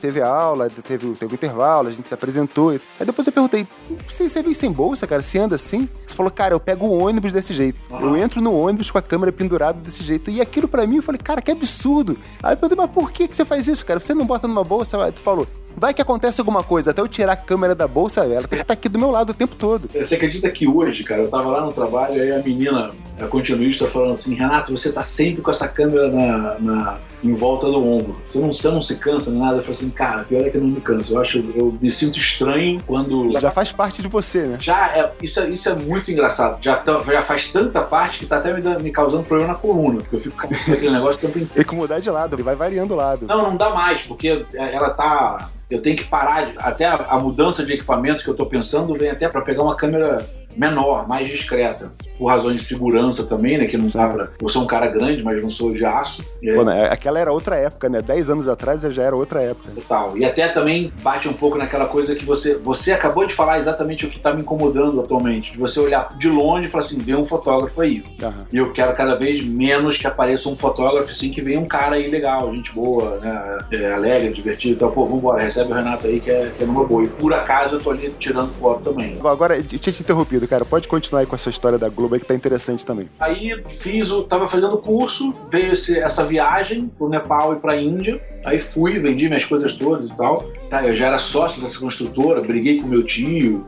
Teve aula, teve, teve um intervalo, a gente se apresentou. Aí depois eu perguntei, você, você vem sem bolsa, cara? Você anda assim? Você falou, cara, eu pego o ônibus desse jeito. Eu entro no ônibus com a câmera pendurada desse jeito. E aquilo pra mim, eu falei, cara, que absurdo. Aí eu perguntei, mas por que, que você faz isso, cara? Você não bota numa bolsa? Aí tu falou, vai que acontece alguma coisa. Até eu tirar a câmera da bolsa, ela tem que estar aqui do meu lado o tempo todo. Você acredita que hoje, cara, eu tava lá no trabalho, aí a menina, a continuista, falando assim, Renato, você tá sempre com essa câmera na, na- em volta do ombro. Você não, você não se cansa nem nada. Eu falei assim, cara, pior é que eu não me canso. Eu acho, eu me sinto estranho quando. Já faz parte de você, né? Já é, isso, é, isso é muito engraçado. Já, tá- já faz tanta parte que tá até me, dando- me causando problema na coluna, porque eu fico com aquele negócio o tempo inteiro. Tem que mudar de lado, ele vai variando o lado. Não, não dá mais, porque ela tá. Eu tenho que parar. até a, a mudança de equipamento que eu tô pensando vem até para pegar uma câmera menor, mais discreta. Por razões de segurança também, né? Que não dá pra. Eu sou um cara grande, mas não sou de aço. É, Pô, né, aquela era outra época, né? Dez anos atrás já era outra época. Total. E até também bate um pouco naquela coisa que você. Você acabou de falar exatamente o que tá me incomodando atualmente. De você olhar de longe e falar assim, vê um fotógrafo aí. Aham. E eu quero cada vez menos que apareça um fotógrafo assim, que venha um cara aí legal, gente boa, né? É, alegre, divertido e tal. Pô, vambora, recebe o Renato aí que é, que é numa boa. E por acaso eu tô ali tirando foto também. Agora, eu tinha te interrompido, cara. Pode continuar aí com a sua história da Globo aí que tá interessante também. Aí fiz o. tava fazendo curso, veio esse- essa viagem pro Nepal e pra Índia. Aí fui, vendi minhas coisas todas e tal. Tá, eu já era sócio dessa construtora, briguei com meu tio.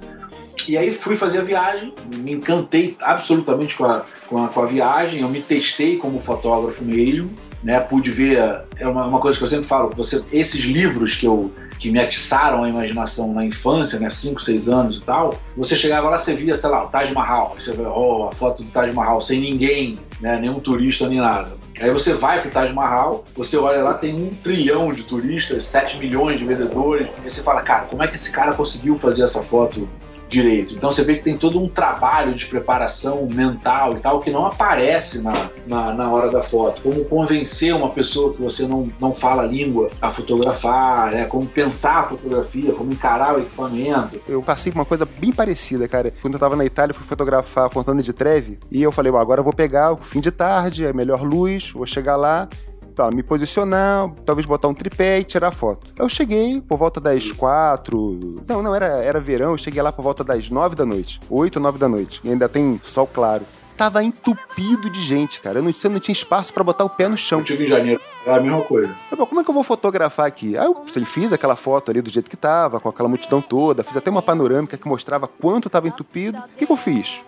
E aí fui fazer a viagem, me encantei absolutamente com a, com a, com a viagem, eu me testei como fotógrafo mesmo, né? Pude ver, é uma, uma coisa que eu sempre falo, você, esses livros que eu que me atiçaram a imaginação na infância, né, 5, 6 anos e tal, você chegava lá, você via, sei lá, o Taj Mahal, aí você vê, oh, a foto do Taj Mahal, sem ninguém, né, nenhum turista nem nada. Aí você vai pro Taj Mahal, você olha lá, tem um trilhão de turistas, 7 milhões de vendedores, e você fala, cara, como é que esse cara conseguiu fazer essa foto direito. Então você vê que tem todo um trabalho de preparação mental e tal que não aparece na, na, na hora da foto. Como convencer uma pessoa que você não, não fala a língua a fotografar, né? como pensar a fotografia, como encarar o equipamento. Eu passei por uma coisa bem parecida, cara. Quando eu tava na Itália, fui fotografar Fontana de Trevi. E eu falei, "Bom, agora eu vou pegar o fim de tarde, a melhor luz, vou chegar lá, tá, me posicionar, talvez botar um tripé e tirar foto. Eu cheguei por volta das quatro. Não, não, era, era verão, eu cheguei lá por volta das nove da noite. Oito, nove da noite. E ainda tem sol claro. Tava entupido de gente, cara. Eu não, você não tinha espaço pra botar o pé no chão. Eu tive em janeiro, é a mesma coisa. Eu, "Pô, como é que eu vou fotografar aqui? Aí eu sei, fiz aquela foto ali do jeito que tava, com aquela multidão toda, fiz até uma panorâmica que mostrava quanto tava entupido. O que, que eu fiz?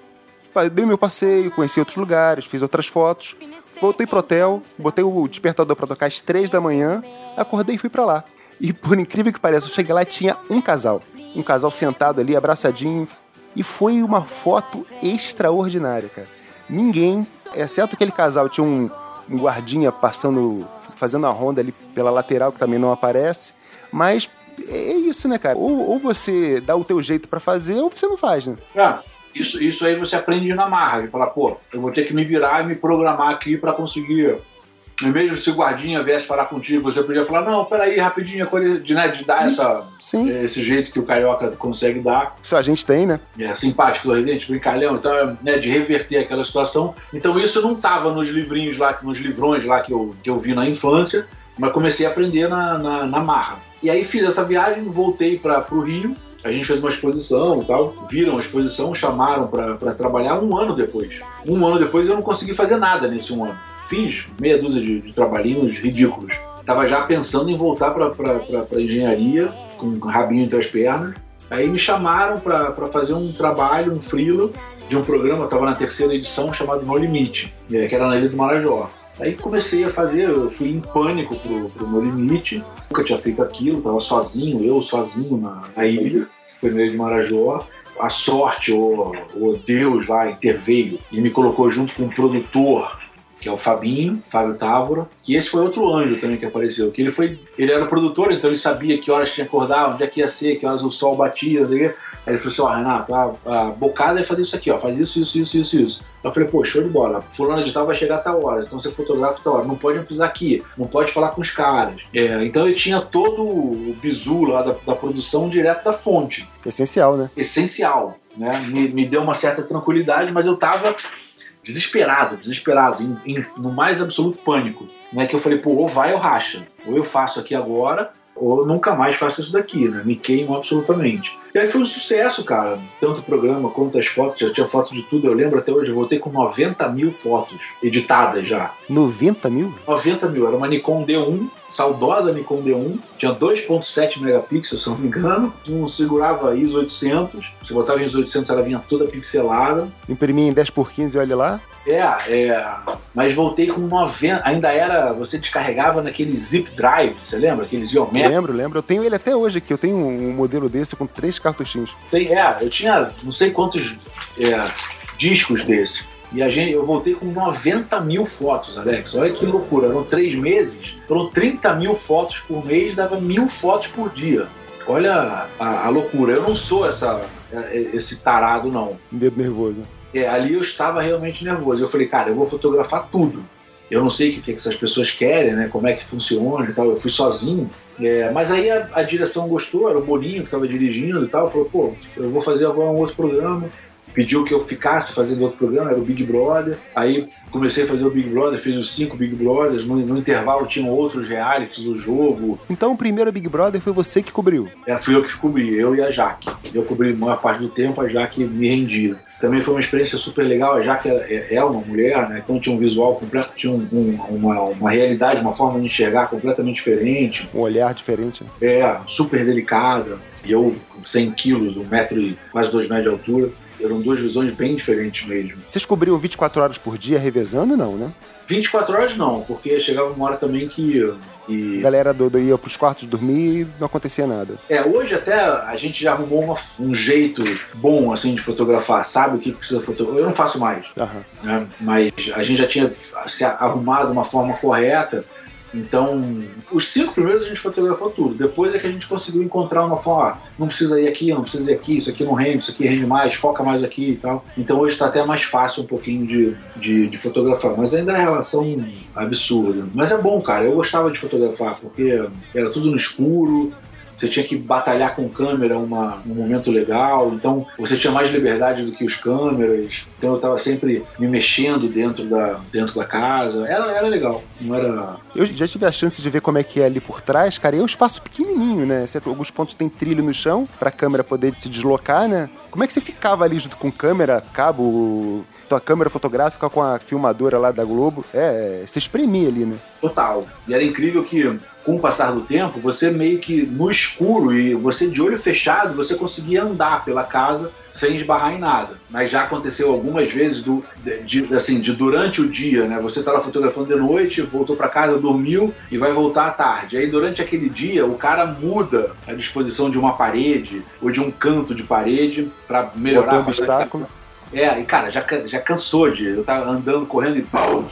Dei meu passeio, conheci outros lugares, fiz outras fotos, voltei pro hotel, botei o despertador pra tocar às três da manhã, acordei e fui pra lá. E por incrível que pareça, eu cheguei lá e tinha um casal. Um casal sentado ali, abraçadinho. E foi uma foto extraordinária, cara. Ninguém, exceto aquele casal, tinha um, um guardinha passando, fazendo a ronda ali pela lateral, que também não aparece. Mas é isso, né, cara? Ou, ou você dá o teu jeito pra fazer, ou você não faz, né? Ah, isso, isso aí você aprende na marra, de falar, pô, eu vou ter que me virar e me programar aqui pra conseguir. Em vez se o guardinha viesse falar contigo, você podia falar, não, peraí, rapidinho, a coisa de, né, de dar essa, Sim. esse jeito que o carioca consegue dar. Isso a gente tem, né? é, simpático, sorridente, brincalhão, então, né, de reverter aquela situação. Então isso não estava nos livrinhos lá, nos livrões lá que eu, que eu vi na infância, mas comecei a aprender na, na, na marra. E aí fiz essa viagem, voltei para o Rio, a gente fez uma exposição e tal, viram a exposição, chamaram para trabalhar um ano depois. Um ano depois eu não consegui fazer nada nesse um ano. Fiz meia dúzia de, de trabalhinhos ridículos. Tava já pensando em voltar para engenharia, com o rabinho entre as pernas. Aí me chamaram para fazer um trabalho, um freela, de um programa, estava na terceira edição, chamado No Limite, eh, que era na Ilha do Marajó. Aí comecei a fazer, eu fui em pânico pro, pro No Limite, nunca tinha feito aquilo, tava sozinho, eu sozinho na, na ilha, foi Ilha de Marajó. A sorte, ou Deus lá interveio e me colocou junto com um produtor que é o Fabinho, Fábio Távora, que esse foi outro anjo também que apareceu, que ele foi, ele era produtor, então ele sabia que horas tinha que acordar, onde é que ia ser, que horas o sol batia, não sei o quê. Aí ele falou assim, ó, Renato, a, a bocada é fazer isso aqui, ó, faz isso, isso, isso, isso, isso. Eu falei, pô, show de bola, fulano de tal vai chegar a tal hora, então você fotografa a tal hora, não pode pisar aqui, não pode falar com os caras. É, então ele tinha todo o bizu lá da, da produção direto da fonte Essencial, né? essencial, né? Me, me deu uma certa tranquilidade, mas eu tava desesperado, desesperado, em- em- no mais absoluto pânico, né? Que eu falei, pô, ou vai ou racha, ou eu faço aqui agora, ou eu nunca mais faço isso daqui, né? Me queimo absolutamente. E aí foi um sucesso, cara. Tanto o programa quanto as fotos, já tinha foto de tudo. Eu lembro até hoje, eu voltei com 90 mil fotos editadas já. 90 mil? 90 mil, era uma Nikon D1, saudosa Nikon D1, tinha 2.7 megapixels, se eu não me engano, não segurava ISO 800, se botava ISO 800 ela vinha toda pixelada. Imprimi em 10 por 15 e olha lá. É, é, mas voltei com 90, ainda era, você descarregava naquele zip drive, você lembra? Aqueles iométricos. Lembro, lembro. Eu tenho ele até hoje aqui. Eu tenho um, um modelo desse com três cartuchinhos. Tem, é, eu tinha não sei quantos é, discos desse. E a gente, eu voltei com 90 mil fotos, Alex. Olha que loucura. Eram três meses, foram 30 mil fotos por mês, dava mil fotos por dia. Olha a, a loucura. Eu não sou essa, é, esse tarado, não. Dedo nervoso. É, ali eu estava realmente nervoso. Eu falei, cara, eu vou fotografar tudo. Eu não sei o que, essas pessoas querem, né? Como é que funciona e tal. Eu fui sozinho. É, mas aí a, a direção gostou, era o Boninho que estava dirigindo e tal. Falou, pô, eu vou fazer agora um outro programa. Pediu que eu ficasse fazendo outro programa, era o Big Brother. Aí comecei a fazer o Big Brother, fiz os cinco Big Brothers. No, no intervalo tinham outros realities, o jogo. Então o primeiro Big Brother foi você que cobriu. É, fui eu que cobri, eu e a Jaque. Eu cobri a maior parte do tempo, a Jaque me rendia. Também foi uma experiência super legal, a Jaque é, é uma mulher, né? Então tinha um visual completo, tinha um- um- uma, uma realidade, uma forma de enxergar completamente diferente. Um olhar diferente. né? É, super delicada. E eu, com 100 quilos, um metro e quase dois metros de altura. Eram duas visões bem diferentes mesmo. Vocês cobriam 24 horas por dia revezando, não, né? 24 horas não, porque chegava uma hora também que. A que galera do, do ia pros quartos dormir e não acontecia nada. É, hoje até a gente já arrumou uma- um jeito bom assim de fotografar, sabe o que precisa fotografar. Eu não faço mais, né? mas a gente já tinha se arrumado uma forma correta. Então, os cinco primeiros a gente fotografou tudo. Depois é que a gente conseguiu encontrar uma forma. ah, Não precisa ir aqui, não precisa ir aqui, isso aqui não rende, isso aqui rende mais, foca mais aqui e tal. Então hoje está até mais fácil um pouquinho de, de, de fotografar. Mas ainda é relação absurda. Mas é bom, cara. Eu gostava de fotografar, porque era tudo no escuro, você tinha que batalhar com câmera uma, um momento legal, então você tinha mais liberdade do que os câmeras, então eu estava sempre me mexendo dentro da, dentro da casa, era, era legal, não era... Eu já tive a chance de ver como é que é ali por trás, cara, e é um espaço pequenininho, né? Certo? Alguns pontos tem trilho no chão pra câmera poder se deslocar, né? Como é que você ficava ali junto com câmera, cabo, tua câmera fotográfica com a filmadora lá da Globo? É, você espremia ali, né? total. E era incrível que, com o passar do tempo, você meio que no escuro e você de olho fechado, você conseguia andar pela casa sem esbarrar em nada. Mas já aconteceu algumas vezes do, de, assim, de durante o dia, né? Você tá lá fotografando de noite, voltou para casa, dormiu e vai voltar à tarde. Aí durante aquele dia, o cara muda a disposição de uma parede ou de um canto de parede para melhorar Botou qualidade obstáculo. é, e cara, já, já cansou de. Eu tava andando, correndo e pau,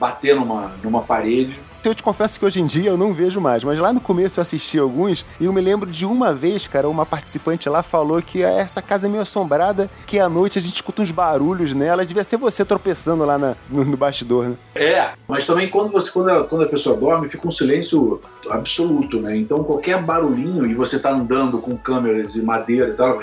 bater numa, numa parede. Eu te confesso que hoje em dia eu não vejo mais, mas lá no começo eu assisti alguns e eu me lembro de uma vez, cara, uma participante lá falou que essa casa é meio assombrada, que à noite a gente escuta uns barulhos nela, devia ser você tropeçando lá na- no, no bastidor, né? É, mas também quando você quando a, quando a pessoa dorme, fica um silêncio absoluto, né? Então qualquer barulhinho e você tá andando com câmeras de madeira e tal,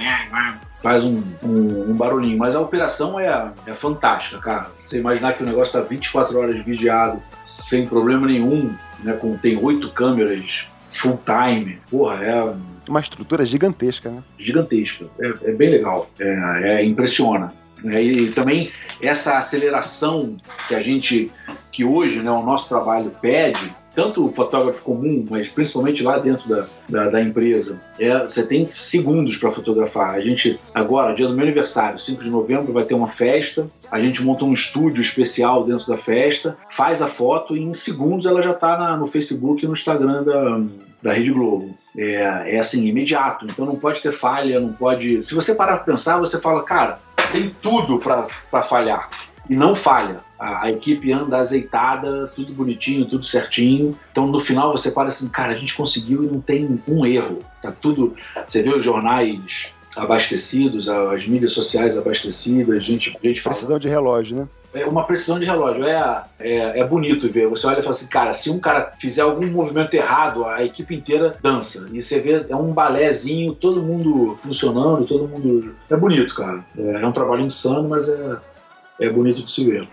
faz um, um, um barulhinho. Mas a operação é, é fantástica, cara. Você imaginar que o negócio tá 24 horas vigiado, sem problema nenhum, né? Com, tem oito câmeras full time. Porra, é Uma estrutura gigantesca, né? gigantesca. É, é bem legal. É, é, impressiona. É, e também essa aceleração que a gente, que hoje né, o nosso trabalho pede, tanto o fotógrafo comum, mas principalmente lá dentro da, da, da empresa, é, você tem segundos para fotografar. A gente, agora, dia do meu aniversário, 5 de novembro, vai ter uma festa. A gente monta um estúdio especial dentro da festa, faz a foto e em segundos ela já está no Facebook e no Instagram da, da Rede Globo. É, é assim, imediato. Então não pode ter falha, não pode. Se você parar pra pensar, você fala, cara, tem tudo pra falhar. E não falha. A, a equipe anda azeitada, tudo bonitinho, tudo certinho. Então no final você para assim, cara, a gente conseguiu e não tem um erro. Tá tudo. Você vê os jornais abastecidos, as mídias sociais abastecidas, gente, gente falando. Precisão de relógio, né? É uma precisão de relógio. É, é, é bonito ver. Você olha e fala assim, cara, se um cara fizer algum movimento errado, a equipe inteira dança. E você vê, é um balézinho, todo mundo funcionando, todo mundo. É bonito, cara. É, é um trabalho insano, mas é, é bonito de se ver.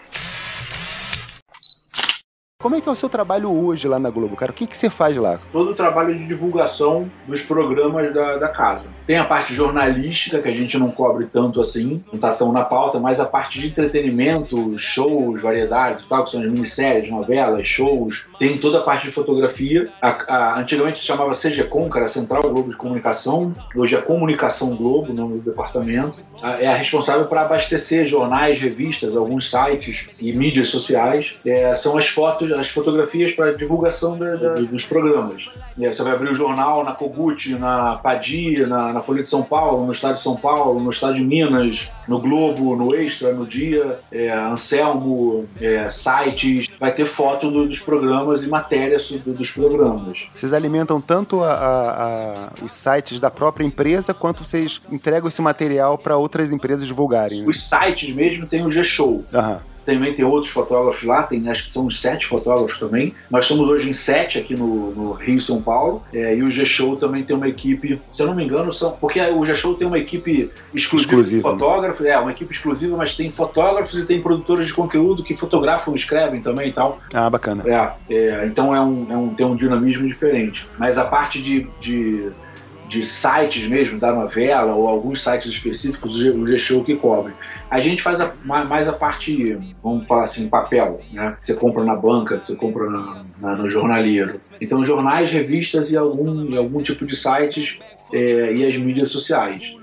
Como é que é o seu trabalho hoje lá na Globo, cara? O que, que você faz lá? todo o trabalho de divulgação dos programas da, da casa. Tem a parte jornalística, que a gente não cobre tanto assim, não tá tão na pauta, mas a parte de entretenimento, shows, variedades tal, que são as minisséries, novelas, shows, tem toda a parte de fotografia. A- a- antigamente se chamava CGCOM, que era Central Globo de Comunicação, hoje é Comunicação Globo, o nome do departamento. É a responsável para abastecer jornais, revistas, alguns sites e mídias sociais. É, são as fotos, as fotografias para divulgação da- da- dos programas. É, você vai abrir o jornal na Kogut, na Padia, na, na Folha de São Paulo, no Estado de São Paulo, no Estado de Minas, no Globo, no Extra, no Dia, é, Anselmo, é, sites. Vai ter foto do- dos programas e matérias sobre- dos programas. Vocês alimentam tanto a- a- a- os sites da própria empresa, quanto vocês entregam esse material para outras empresas divulgarem. né? Os sites mesmo tem o G-Show. Aham. Também tem outros fotógrafos lá, tem acho que são uns sete fotógrafos também. Nós somos hoje em sete aqui no, no Rio São Paulo. É, e o G-Show também tem uma equipe, se eu não me engano, são. Porque o G-Show tem uma equipe exclusiva, Exclusiva, de fotógrafos, é, uma equipe exclusiva, mas tem fotógrafos e tem produtores de conteúdo que fotografam e escrevem também e tal. Ah, bacana. É, é, então é um, é um- tem um dinamismo diferente. Mas a parte de, de, de sites mesmo, da novela, ou alguns sites específicos, o G-Show que cobre. A gente faz a- ma- mais a parte, vamos falar assim, papel, né? Você compra na banca, você compra na- na- no jornaleiro. Então, jornais, revistas e algum, algum tipo de sites é, e as mídias sociais.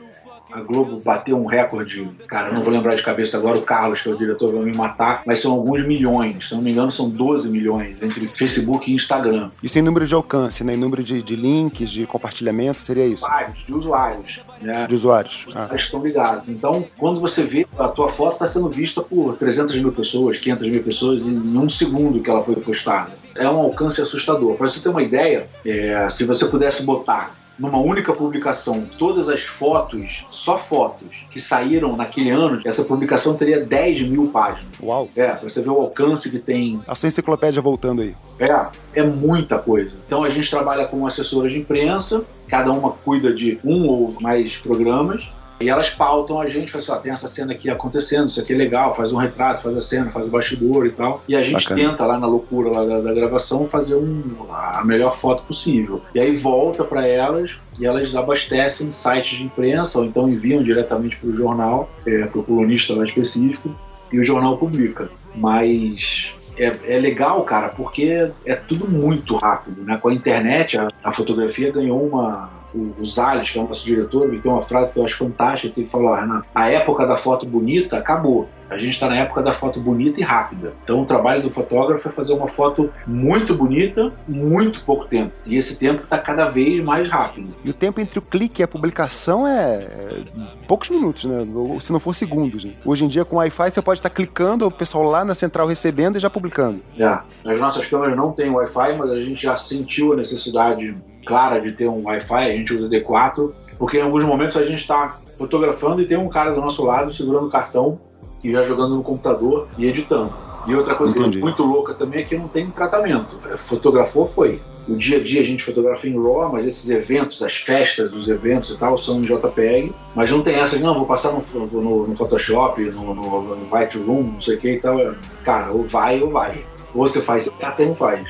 A Globo bateu um recorde, cara, eu não vou lembrar de cabeça agora, o Carlos, que é o diretor, vai me matar, mas são alguns milhões, se não me engano, são 12 milhões entre Facebook e Instagram. Isso em número de alcance, né? Em número de, de links, de compartilhamento, seria isso? Vários, de usuários, né? De usuários. Os Ah, estão ligados. Então, quando você vê, a tua foto está sendo vista por 300 mil pessoas, 500 mil pessoas em um segundo que ela foi postada. É um alcance assustador. Para você ter uma ideia, é, se você pudesse botar numa única publicação todas as fotos, só fotos, que saíram naquele ano, essa publicação teria 10 mil páginas. uau. É, pra você ver o alcance que tem A sua enciclopédia voltando aí. é, é muita coisa. Então a gente trabalha com assessoras de imprensa, cada uma cuida de um ou mais programas. E elas pautam a gente, fala assim, ó, tem essa cena aqui acontecendo, isso aqui é legal, faz um retrato, faz a cena, faz o bastidor e tal. E a gente Bacana. tenta lá na loucura lá da, da gravação fazer um, a melhor foto possível. E aí volta para elas e elas abastecem sites de imprensa ou então enviam diretamente para o jornal, é, para o colunista lá específico, e o jornal publica. Mas é, é legal, cara, porque é tudo muito rápido, né? Com a internet, a, a fotografia ganhou uma. O, o Zales, que é o nosso diretor, ele tem uma frase que eu acho fantástica, que ele falou, "Ó, Renato, a época da foto bonita acabou. A gente está na época da foto bonita e rápida. Então o trabalho do fotógrafo é fazer uma foto muito bonita, muito pouco tempo. E esse tempo está cada vez mais rápido. E o tempo entre o clique e a publicação é, é poucos minutos, né? Ou, Se não for segundos. Né? Hoje em dia, com Wi-Fi, você pode estar clicando, o pessoal lá na central recebendo e já publicando. É. As nossas câmeras não têm Wi-Fi, mas a gente já sentiu a necessidade clara de ter um Wi-Fi, a gente usa D4, porque em alguns momentos a gente está fotografando e tem um cara do nosso lado segurando o cartão e já jogando no computador e editando. E outra coisa Entendi. muito louca também é que não tem tratamento. Fotografou, foi. O dia a dia a gente fotografa em RAW, mas esses eventos, as festas dos eventos e tal, são em JPEG. Mas não tem essa não, vou passar no, no- no Photoshop, no, no, no Lightroom, não sei o que e tal. Cara, ou vai ou vai. Ou você faz até não faz.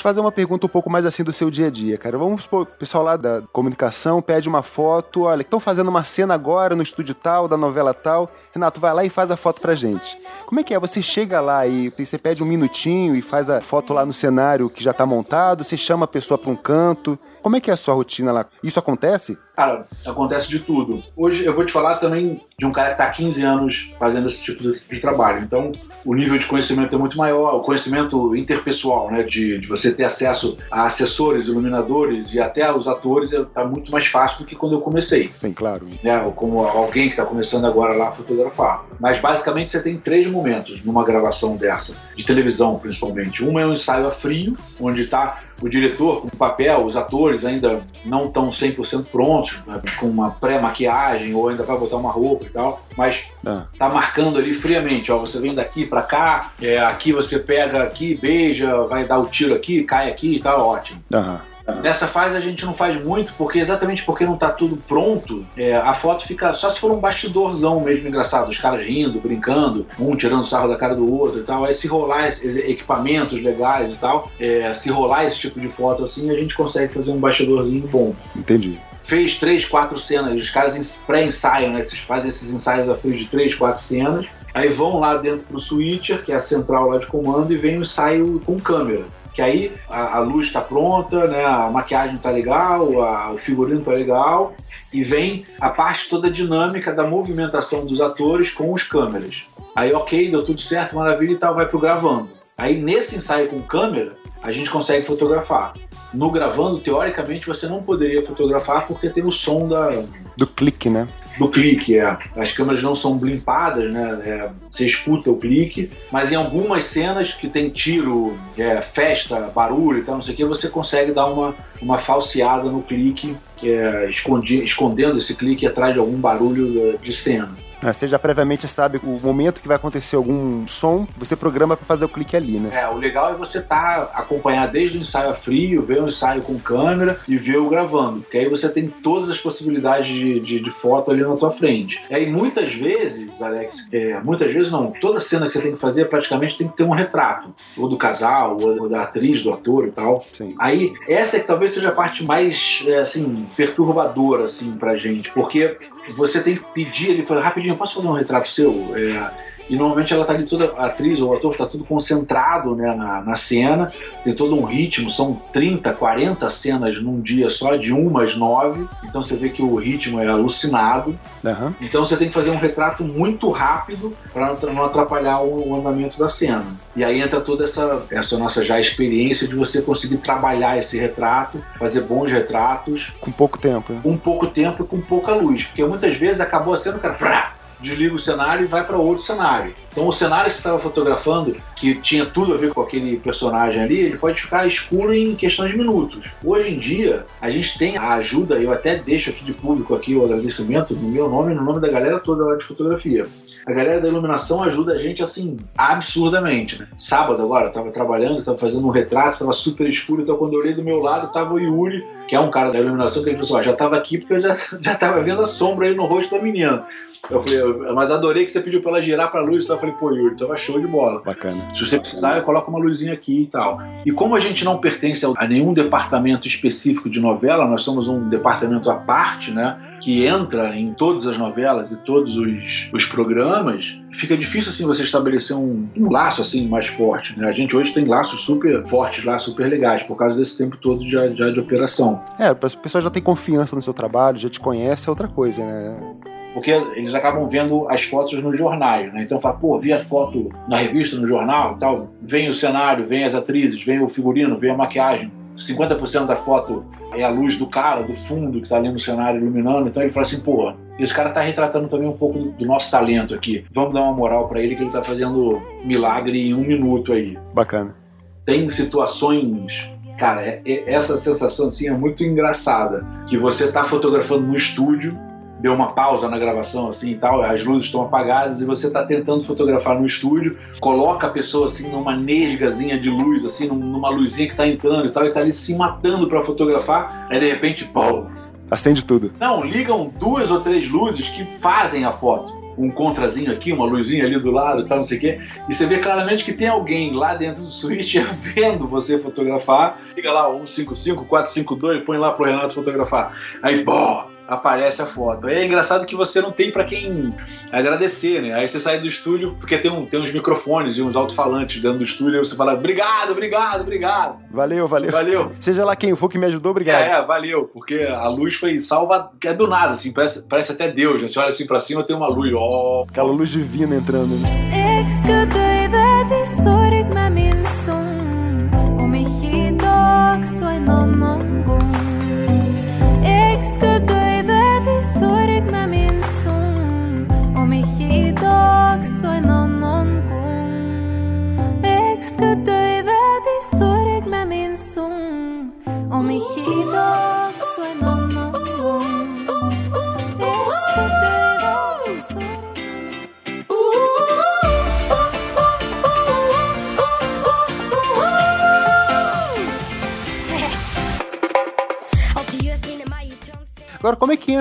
Eu fazer uma pergunta um pouco mais assim do seu dia a dia, cara. Vamos supor, o pessoal lá da comunicação pede uma foto, olha, estão fazendo uma cena agora no estúdio tal, da novela tal. Renato, vai lá e faz a foto pra gente. Como é que é? Você chega lá e você pede um minutinho e faz a foto lá no cenário que já tá montado, você chama a pessoa pra um canto. Como é que é a sua rotina lá? Isso acontece? Cara, acontece de tudo. Hoje eu vou te falar também de um cara que está há 15 anos fazendo esse tipo de, de trabalho. Então, o nível de conhecimento é muito maior, o conhecimento interpessoal, né? De, de você ter acesso a assessores, iluminadores e até aos atores está muito mais fácil do que quando eu comecei. Bem claro. Né, como alguém que está começando agora lá a fotografar. Mas basicamente você tem três momentos numa gravação dessa, de televisão principalmente. Uma é um ensaio a frio, onde está o diretor com o papel, os atores ainda não estão 100% prontos, né, com uma pré-maquiagem ou ainda vai botar uma roupa e tal, mas Ah. tá marcando ali friamente, ó, você vem daqui pra cá, é, aqui você pega aqui, beija, vai dar o tiro aqui, cai aqui e tal, ótimo. Aham. Nessa fase a gente não faz muito, porque exatamente porque não tá tudo pronto, é, a foto fica só se for um bastidorzão mesmo engraçado, os caras rindo, brincando, um tirando sarro da cara do outro e tal. Aí se rolar esses equipamentos legais e tal, é, se rolar esse tipo de foto assim, a gente consegue fazer um bastidorzinho bom Entendi. fez três, quatro cenas, os caras ens- pré-ensaiam, né? Fazem esses ensaios a frio de três, quatro cenas, aí vão lá dentro pro switcher, que é a central lá de comando, e vem o ensaio com câmera. Que aí a, a luz está pronta, né? A maquiagem tá legal, a- o figurino tá legal, e vem a parte toda dinâmica da movimentação dos atores com os câmeras. Aí, ok, deu tudo certo, maravilha e tal, vai pro gravando. Aí nesse ensaio com câmera, a gente consegue fotografar. No gravando, teoricamente, você não poderia fotografar porque tem o som da, Do clique, né? do clique. É. As câmeras não são blimpadas, né? É, você escuta o clique, mas em algumas cenas que tem tiro, é, festa, barulho e tal, não sei o que, você consegue dar uma, uma falseada no clique, que é escondi- escondendo esse clique atrás de algum barulho eh, de cena. Ah, Você já previamente sabe o momento que vai acontecer algum som, você programa pra fazer o clique ali, né? É, o legal é você tá acompanhar desde o ensaio a frio, ver o ensaio com câmera e ver o gravando. Porque aí você tem todas as possibilidades de, de, de foto ali na tua frente. E aí muitas vezes, Alex, é, muitas vezes não, toda cena que você tem que fazer praticamente tem que ter um retrato. Ou do casal, ou da atriz, do ator e tal. Sim. Aí, essa é que talvez seja a parte mais, é, assim, perturbadora, assim, pra gente. Porque você tem que pedir ele, fala, rapidinho, posso fazer um retrato seu? É, e normalmente ela tá ali toda, a atriz ou o ator tá tudo concentrado né, na, na cena, tem todo um ritmo, são 30, 40 cenas num dia só, de uma às nove, então você vê que o ritmo é alucinado, Aham. então você tem que fazer um retrato muito rápido para não atrapalhar o, o andamento da cena. E aí entra toda essa, essa nossa já experiência de você conseguir trabalhar esse retrato, fazer bons retratos, Com pouco tempo. né? com pouco tempo e com pouca luz. Porque muitas vezes acabou a cena, o cara prá, desliga o cenário e vai para outro cenário. Então o cenário que você estava fotografando, que tinha tudo a ver com aquele personagem ali, ele pode ficar escuro em questão de minutos. Hoje em dia, a gente tem a ajuda, eu até deixo aqui de público aqui o agradecimento no meu nome e no nome da galera toda lá de fotografia. A galera da iluminação ajuda a gente assim absurdamente, né? Sábado agora, eu tava trabalhando, estava fazendo um retrato, estava super escuro, então quando eu olhei do meu lado, tava o Yuri, que é um cara da iluminação, que ele falou assim, ó, já tava aqui porque eu já, já tava vendo a sombra aí no rosto da menina. Eu falei, eu- mas adorei que você pediu pra ela girar pra luz, então eu falei, pô, Yuri, tava show de bola. Bacana. Se você precisar, eu coloco uma luzinha aqui e tal. E como a gente não pertence a nenhum departamento específico de novela, nós somos um departamento à parte, né? Que entra em todas as novelas e todos os, os programas, fica difícil assim você estabelecer um, um laço assim mais forte. Né? A gente hoje tem laços super fortes lá, super legais, por causa desse tempo todo de, de, de operação. É, a pessoa já tem confiança no seu trabalho, já te conhece, é outra coisa, né? Porque eles acabam vendo as fotos nos jornais, né? Então fala, pô, vi a foto na revista, no jornal e tal. Vem o cenário, vem as atrizes, vem o figurino, vem a maquiagem. 50% da foto é a luz do cara, do fundo que tá ali no cenário iluminando. Então ele fala assim, pô, esse cara tá retratando também um pouco do nosso talento aqui. Vamos dar uma moral para ele que ele tá fazendo milagre em um minuto aí Bacana. tem situações. Cara, é- é- essa sensação assim é muito engraçada. Que você tá fotografando no estúdio, deu uma pausa na gravação assim e tal, as luzes estão apagadas e você tá tentando fotografar no estúdio, coloca a pessoa assim numa nesgazinha de luz, assim, num- numa luzinha que tá entrando e tal, e tá ali se matando para fotografar, aí de repente, pum, Acende tudo. não, ligam duas ou três luzes que fazem a foto. Um contrazinho aqui, uma luzinha ali do lado tal, não sei o quê. E você vê claramente que tem alguém lá dentro do switch vendo você fotografar. Liga lá, 155, 452, põe lá pro Renato fotografar. Aí, bó! Aparece a foto. Aí é engraçado que você não tem pra quem agradecer, né? Aí você sai do estúdio, porque tem, um, tem uns microfones e uns alto-falantes dentro do estúdio, e você fala, obrigado, obrigado, obrigado. Valeu, valeu. Valeu. Seja lá quem for que me ajudou, obrigado. É, é, valeu, porque a luz foi salva, que é do nada, assim, parece, parece até Deus, né? Você olha assim pra cima, tem uma luz, ó. Aquela luz divina entrando. né? De sorg med min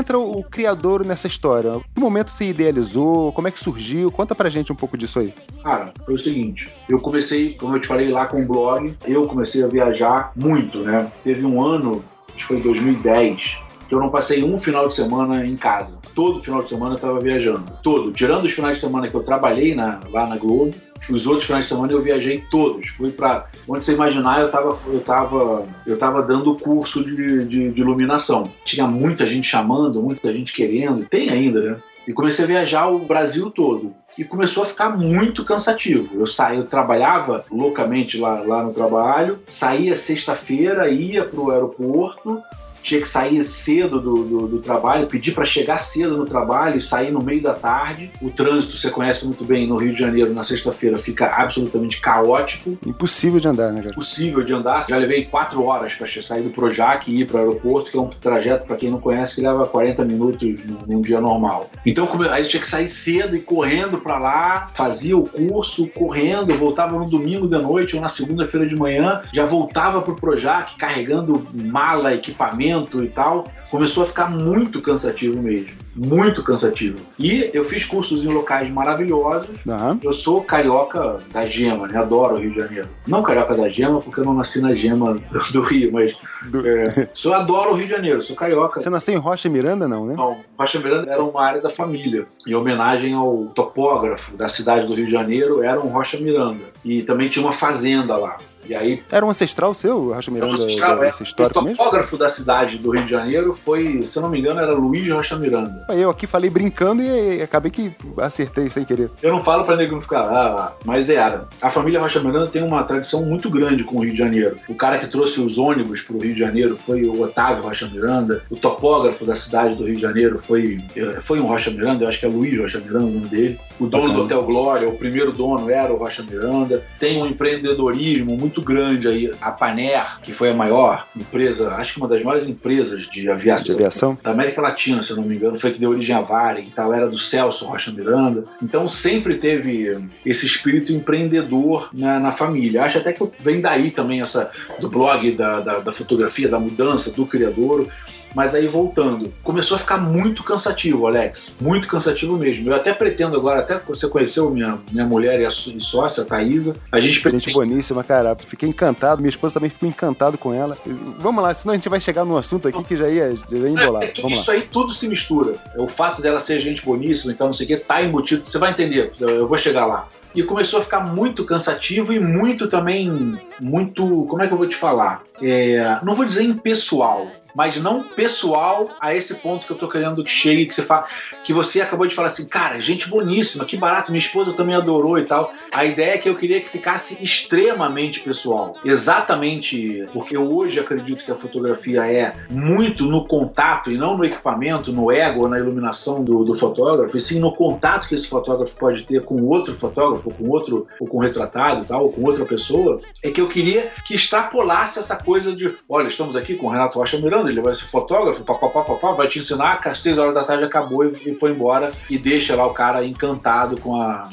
entra o, criador nessa história? Que momento se idealizou? Como é que surgiu? Conta pra gente um pouco disso aí. Cara, foi o seguinte, eu comecei, como eu te falei lá com o blog, eu comecei a viajar muito, né? Teve um ano, acho que foi 2010, que eu não passei um final de semana em casa. Todo final de semana eu tava viajando. Todo. Tirando os finais de semana que eu trabalhei na- lá na Globo, os outros finais de semana eu viajei todos. Fui pra. Onde você imaginar, eu tava, eu tava, eu tava dando curso de, de, de iluminação. Tinha muita gente chamando, muita gente querendo. Tem ainda, né? E comecei a viajar o Brasil todo. E começou a ficar muito cansativo. Eu saí, eu trabalhava loucamente lá, lá no trabalho, saía sexta-feira, ia pro aeroporto, tinha que sair cedo do, do, do trabalho, pedir para chegar cedo no trabalho e sair no meio da tarde. O trânsito, você conhece muito bem no Rio de Janeiro, na sexta-feira, fica absolutamente caótico Impossível de andar, né, cara? possível de andar. Já levei quatro horas para sair do Projac e ir para o aeroporto, que é um trajeto, para quem não conhece, que leva 40 minutos num, dia normal. Então, aí tinha que sair cedo e correndo para lá, fazia o curso, correndo, voltava no domingo de noite ou na segunda-feira de manhã, já voltava para o Projac carregando mala, equipamento e tal. Começou a ficar muito cansativo mesmo. Muito cansativo. E eu fiz cursos em locais maravilhosos, Aham. eu sou carioca da gema, né? Adoro o Rio de Janeiro. Não carioca da gema, porque eu não nasci na gema do, do Rio, mas Do- é, sou adoro o Rio de Janeiro, sou carioca. Você nasceu em Rocha Miranda, não, né? Não, Rocha Miranda era uma área da família, em homenagem ao topógrafo da cidade do Rio de Janeiro, era um Rocha Miranda. E também tinha uma fazenda lá. E aí, Era um ancestral seu, Rocha Miranda, Vamos mostrar, é, esse histórico o mesmo? topógrafo da cidade do Rio de Janeiro foi, se eu não me engano, era Luiz Rocha Miranda. Eu aqui falei brincando e acabei que acertei sem querer. Eu não falo pra nego não ficar, ah, mas era. A família Rocha Miranda tem uma tradição muito grande com o Rio de Janeiro. O cara que trouxe os ônibus pro Rio de Janeiro foi o Otávio Rocha Miranda. O topógrafo da cidade do Rio de Janeiro foi, eh, foi um Rocha Miranda, eu acho que é Luiz Rocha Miranda o nome dele. O dono do Hotel Glória, o primeiro dono era o Rocha Miranda. Tem um empreendedorismo muito grande aí. A Paner, que foi a maior empresa, acho que uma das maiores empresas de De aviação aviação. da América Latina, se eu não me engano, foi que deu origem à Varig e tal, era do Celso Rocha Miranda. Então sempre teve esse espírito empreendedor na, na família. Acho até que vem daí também essa do blog, da, da, da fotografia, da mudança, do criador. Mas aí voltando, começou a ficar muito cansativo, Alex. Muito cansativo mesmo. Eu até pretendo agora, até você conheceu minha, minha mulher e a sua- sócia, a Thaisa, a gente Gente pretende boníssima, cara. Fiquei encantado. Minha esposa também ficou encantado com ela. Vamos lá, senão a gente vai chegar num assunto aqui que já ia, já ia embolar. É, tu- Vamos lá. isso aí tudo se mistura. O fato dela ser gente boníssima, então não sei o que, tá embutido. Você vai entender, eu vou chegar lá. E começou a ficar muito cansativo e muito também. Muito. Como é que eu vou te falar? É, não vou dizer impessoal. Mas não pessoal a esse ponto que eu tô querendo que chegue, que você fala, que você acabou de falar assim, cara, gente boníssima, que barato, minha esposa também adorou e tal. A ideia é que eu queria que ficasse extremamente pessoal. Exatamente porque eu hoje acredito que a fotografia é muito no contato e não no equipamento, no ego, na iluminação do, do fotógrafo, e sim no contato que esse fotógrafo pode ter com outro fotógrafo, com outro, ou com retratado e tal, ou com outra pessoa, é que eu queria que extrapolasse essa coisa de, olha, estamos aqui com o Renato Rocha Miranda, ele vai ser fotógrafo, papapá, papá, vai te ensinar, às seis horas da tarde acabou e, foi embora, e deixa lá o cara encantado com a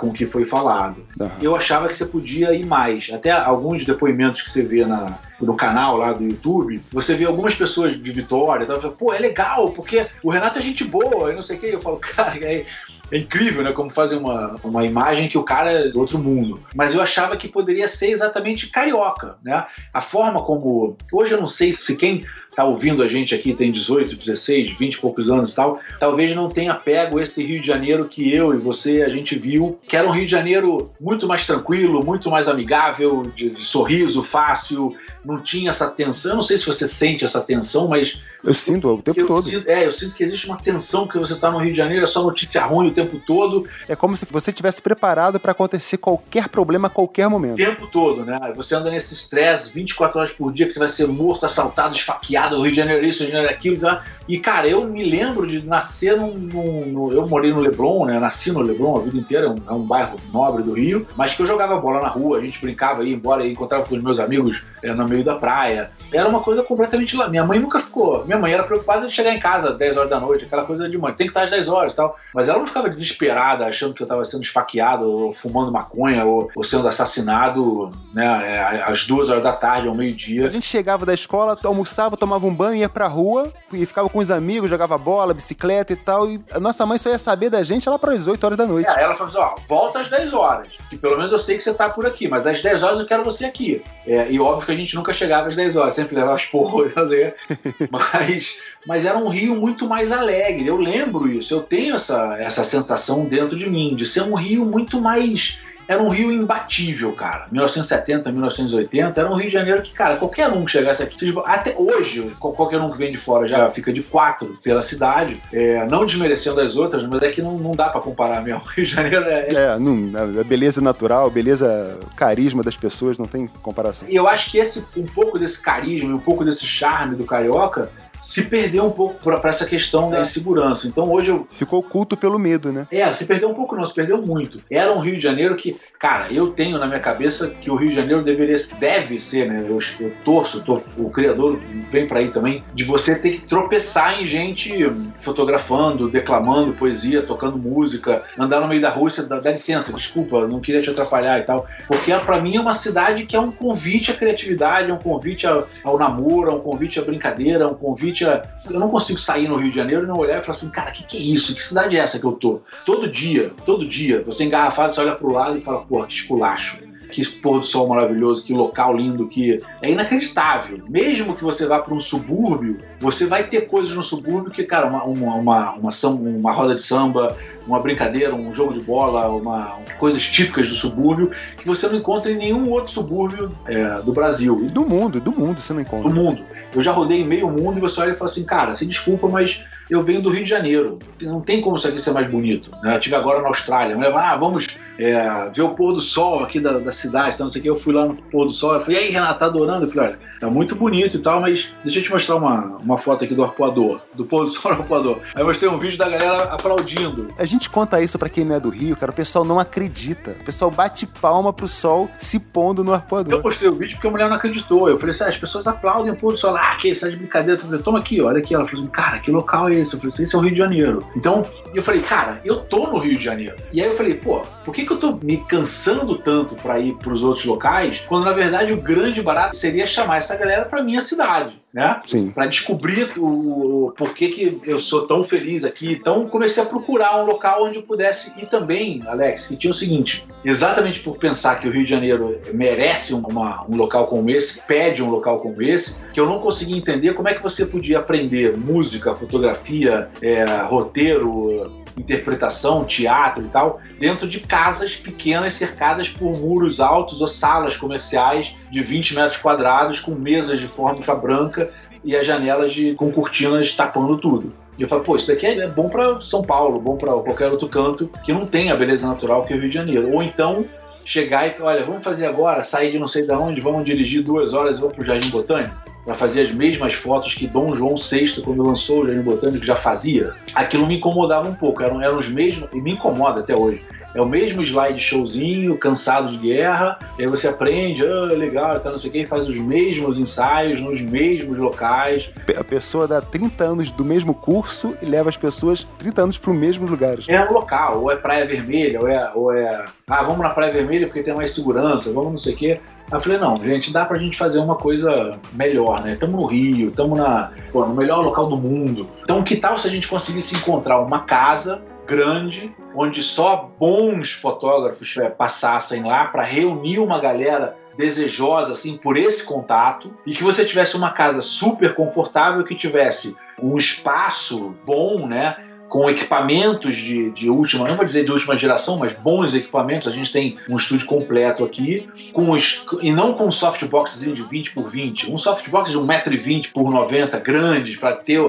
com o que foi falado. Aham. Eu achava que você podia ir mais. Até alguns depoimentos que você vê na, no canal lá do YouTube, você vê algumas pessoas de Vitória, fala, pô, é legal, porque o Renato é gente boa, e não sei o que. Eu falo, cara, é, é incrível, né? Como fazem uma, uma imagem que o cara é do outro mundo. Mas eu achava que poderia ser exatamente carioca, né? A forma como. Hoje eu não sei se quem tá ouvindo a gente aqui, tem 18, 16, 20 e poucos anos e tal, talvez não tenha pego esse Rio de Janeiro que eu e você, a gente viu, que era um Rio de Janeiro muito mais tranquilo, muito mais amigável, de, de sorriso fácil, não tinha essa tensão. Eu não sei se você sente essa tensão, mas Eu sinto o tempo eu todo. sinto, é, eu sinto que existe uma tensão que você tá no Rio de Janeiro, é só notícia ruim o tempo todo, É como se você tivesse preparado pra acontecer qualquer problema a qualquer o momento. tempo todo, né? Você anda nesse estresse 24 horas por dia que você vai ser morto, assaltado, esfaqueado, o Rio de Janeiro isso, o Rio de Janeiro aquilo, tá? E, cara, eu me lembro de nascer num, num- no- Eu morei no Leblon, né? Nasci no Leblon a vida inteira, é um, é um bairro nobre do Rio, mas que eu jogava bola na rua, a gente brincava aí, embora e encontrava com os meus amigos é, no meio da praia. Era uma coisa completamente lá. Minha mãe nunca ficou. Minha mãe era preocupada de chegar em casa às 10 horas da noite, aquela coisa de mãe, tem que estar às 10 horas e tal. Mas ela não ficava desesperada, achando que eu estava sendo esfaqueado, ou fumando maconha, ou, ou sendo assassinado né, é, às duas horas da tarde, ao A meio-dia. gente chegava da escola, almoçava, tomava um banho, ia pra rua e ficava com os amigos, jogava bola, bicicleta e tal. E a nossa mãe só ia saber da gente lá pras 8 horas da noite. É, ela falou assim: ó, volta às 10 horas. Que pelo menos eu sei que você tá por aqui, mas às 10 horas eu quero você aqui. É, e óbvio que a gente nunca chegava às 10 horas, sempre levava as porras, né? mas, mas era um rio muito mais alegre. Eu lembro isso, eu tenho essa, essa sensação dentro de mim, de ser um rio muito mais. Era um rio imbatível, cara. 1970, 1980, era um Rio de Janeiro que, cara, qualquer um que chegasse aqui, até hoje, qual- qualquer um que vem de fora já fica de quatro pela cidade, é, não desmerecendo as outras, mas é que não, não dá pra comparar mesmo. O Rio de Janeiro é, É, não, a beleza natural, beleza, carisma das pessoas, não tem comparação. E eu acho que esse, um pouco desse carisma, um pouco desse charme do carioca se perdeu um pouco pra pra essa questão da insegurança. Então hoje eu. Ficou oculto pelo medo, né? É, se perdeu um pouco, não, se perdeu muito. Era um Rio de Janeiro que, cara, eu tenho na minha cabeça que o Rio de Janeiro deveria, deve ser, né? Eu, eu torço, tô- o criador vem pra aí também, de você ter que tropeçar em gente fotografando, declamando poesia, tocando música, andar no meio da rua, você dá, dá licença, desculpa, não queria te atrapalhar e tal. Porque pra mim é uma cidade que é um convite à criatividade, é um convite ao, ao namoro, é um convite à brincadeira, é um convite a. Eu não consigo sair no Rio de Janeiro e não olhar e falar assim, cara, o que, que é isso? Que cidade é essa que eu tô? Todo dia, todo dia, você engarrafado, você olha pro lado e fala, porra, que esculacho. Que pôr do sol maravilhoso, que local lindo, que é inacreditável. Mesmo que você vá para um subúrbio, você vai ter coisas no subúrbio que, cara, uma, uma, uma, uma, uma roda de samba, uma brincadeira, um jogo de bola, uma, coisas típicas do subúrbio que você não encontra em nenhum outro subúrbio é, do Brasil. E do mundo, do mundo você não do encontra. mundo. Eu já rodei meio mundo e você olha e fala assim, cara, se desculpa, mas eu venho do Rio de Janeiro. Não tem como isso aqui ser mais bonito. né? Eu estive agora na Austrália. Fala, ah, vamos é, ver o pôr do sol aqui da, da cidade, então, não sei o que. Eu fui lá no pôr do sol. Eu falei, e aí, Renato, tá adorando? Eu falei, olha, tá muito bonito e tal, mas deixa eu te mostrar uma, uma foto aqui do arpoador, do pôr do sol no arpoador. Aí eu mostrei um vídeo da galera aplaudindo. A gente conta isso pra quem não é do Rio, cara, o pessoal não acredita. O pessoal bate palma pro sol se pondo no Eu arpoador. postei o vídeo porque a mulher não acreditou. Eu falei assim: ah, as pessoas aplaudem o pôr do sol. Ah, que isso é de brincadeira. Eu falei, toma aqui, olha aqui. Ela falou assim: cara, que local é esse? Eu falei assim: esse é o Rio de Janeiro. Então, eu falei, cara, eu tô no Rio de Janeiro. E aí eu falei, pô, por que, que eu tô me cansando tanto pra ir pros outros locais, quando na verdade o grande barato seria chamar essa galera pra minha cidade, né? Pra descobrir o, o porquê que eu sou tão feliz aqui. Então comecei a procurar um local onde eu pudesse ir também, Alex, que tinha o seguinte: exatamente por pensar que o Rio de Janeiro merece um- uma- um local como esse, pede um local como esse, que eu não conseguia entender como é que você podia aprender música, fotografia, é, roteiro, interpretação, teatro e tal, dentro de casas pequenas cercadas por muros altos ou salas comerciais de 20 metros quadrados com mesas de fórmica branca e as janelas de, com cortinas tapando tudo. E eu falo, pô, isso daqui é bom pra São Paulo, bom pra qualquer outro canto que não tem a beleza natural que é o Rio de Janeiro. Ou então chegar e, olha, vamos fazer agora, sair de não sei de onde, vamos dirigir duas horas e vamos pro Jardim Botânico para fazer as mesmas fotos que Dom João VI, quando lançou o Jardim Botânico, já fazia. Aquilo me incomodava um pouco, eram, eram os mesmos, e me incomoda até hoje. É o mesmo slide showzinho, cansado de guerra, e aí você aprende, ah, legal, tá, não sei o que, faz os mesmos ensaios nos mesmos locais. A pessoa dá 30 anos do mesmo curso e leva as pessoas 30 anos pro mesmo lugar. É um local, ou é Praia Vermelha, ou é, ou é. Ah, vamos na Praia Vermelha porque tem mais segurança, vamos não sei o quê. Aí eu falei, não, gente, dá pra gente fazer uma coisa melhor, né? Tamo no Rio, tamo na, pô, no melhor local do mundo. Então, que tal se a gente conseguisse encontrar uma casa grande, onde só bons fotógrafos eh, passassem lá para reunir uma galera desejosa assim por esse contato e que você tivesse uma casa super confortável que tivesse um espaço bom, né? Com equipamentos de, de última, não vou dizer de última geração, mas bons equipamentos. A gente tem um estúdio completo aqui, com e não com um softbox de 20 por 20, um softbox de 1,20m por 90 grandes, para ter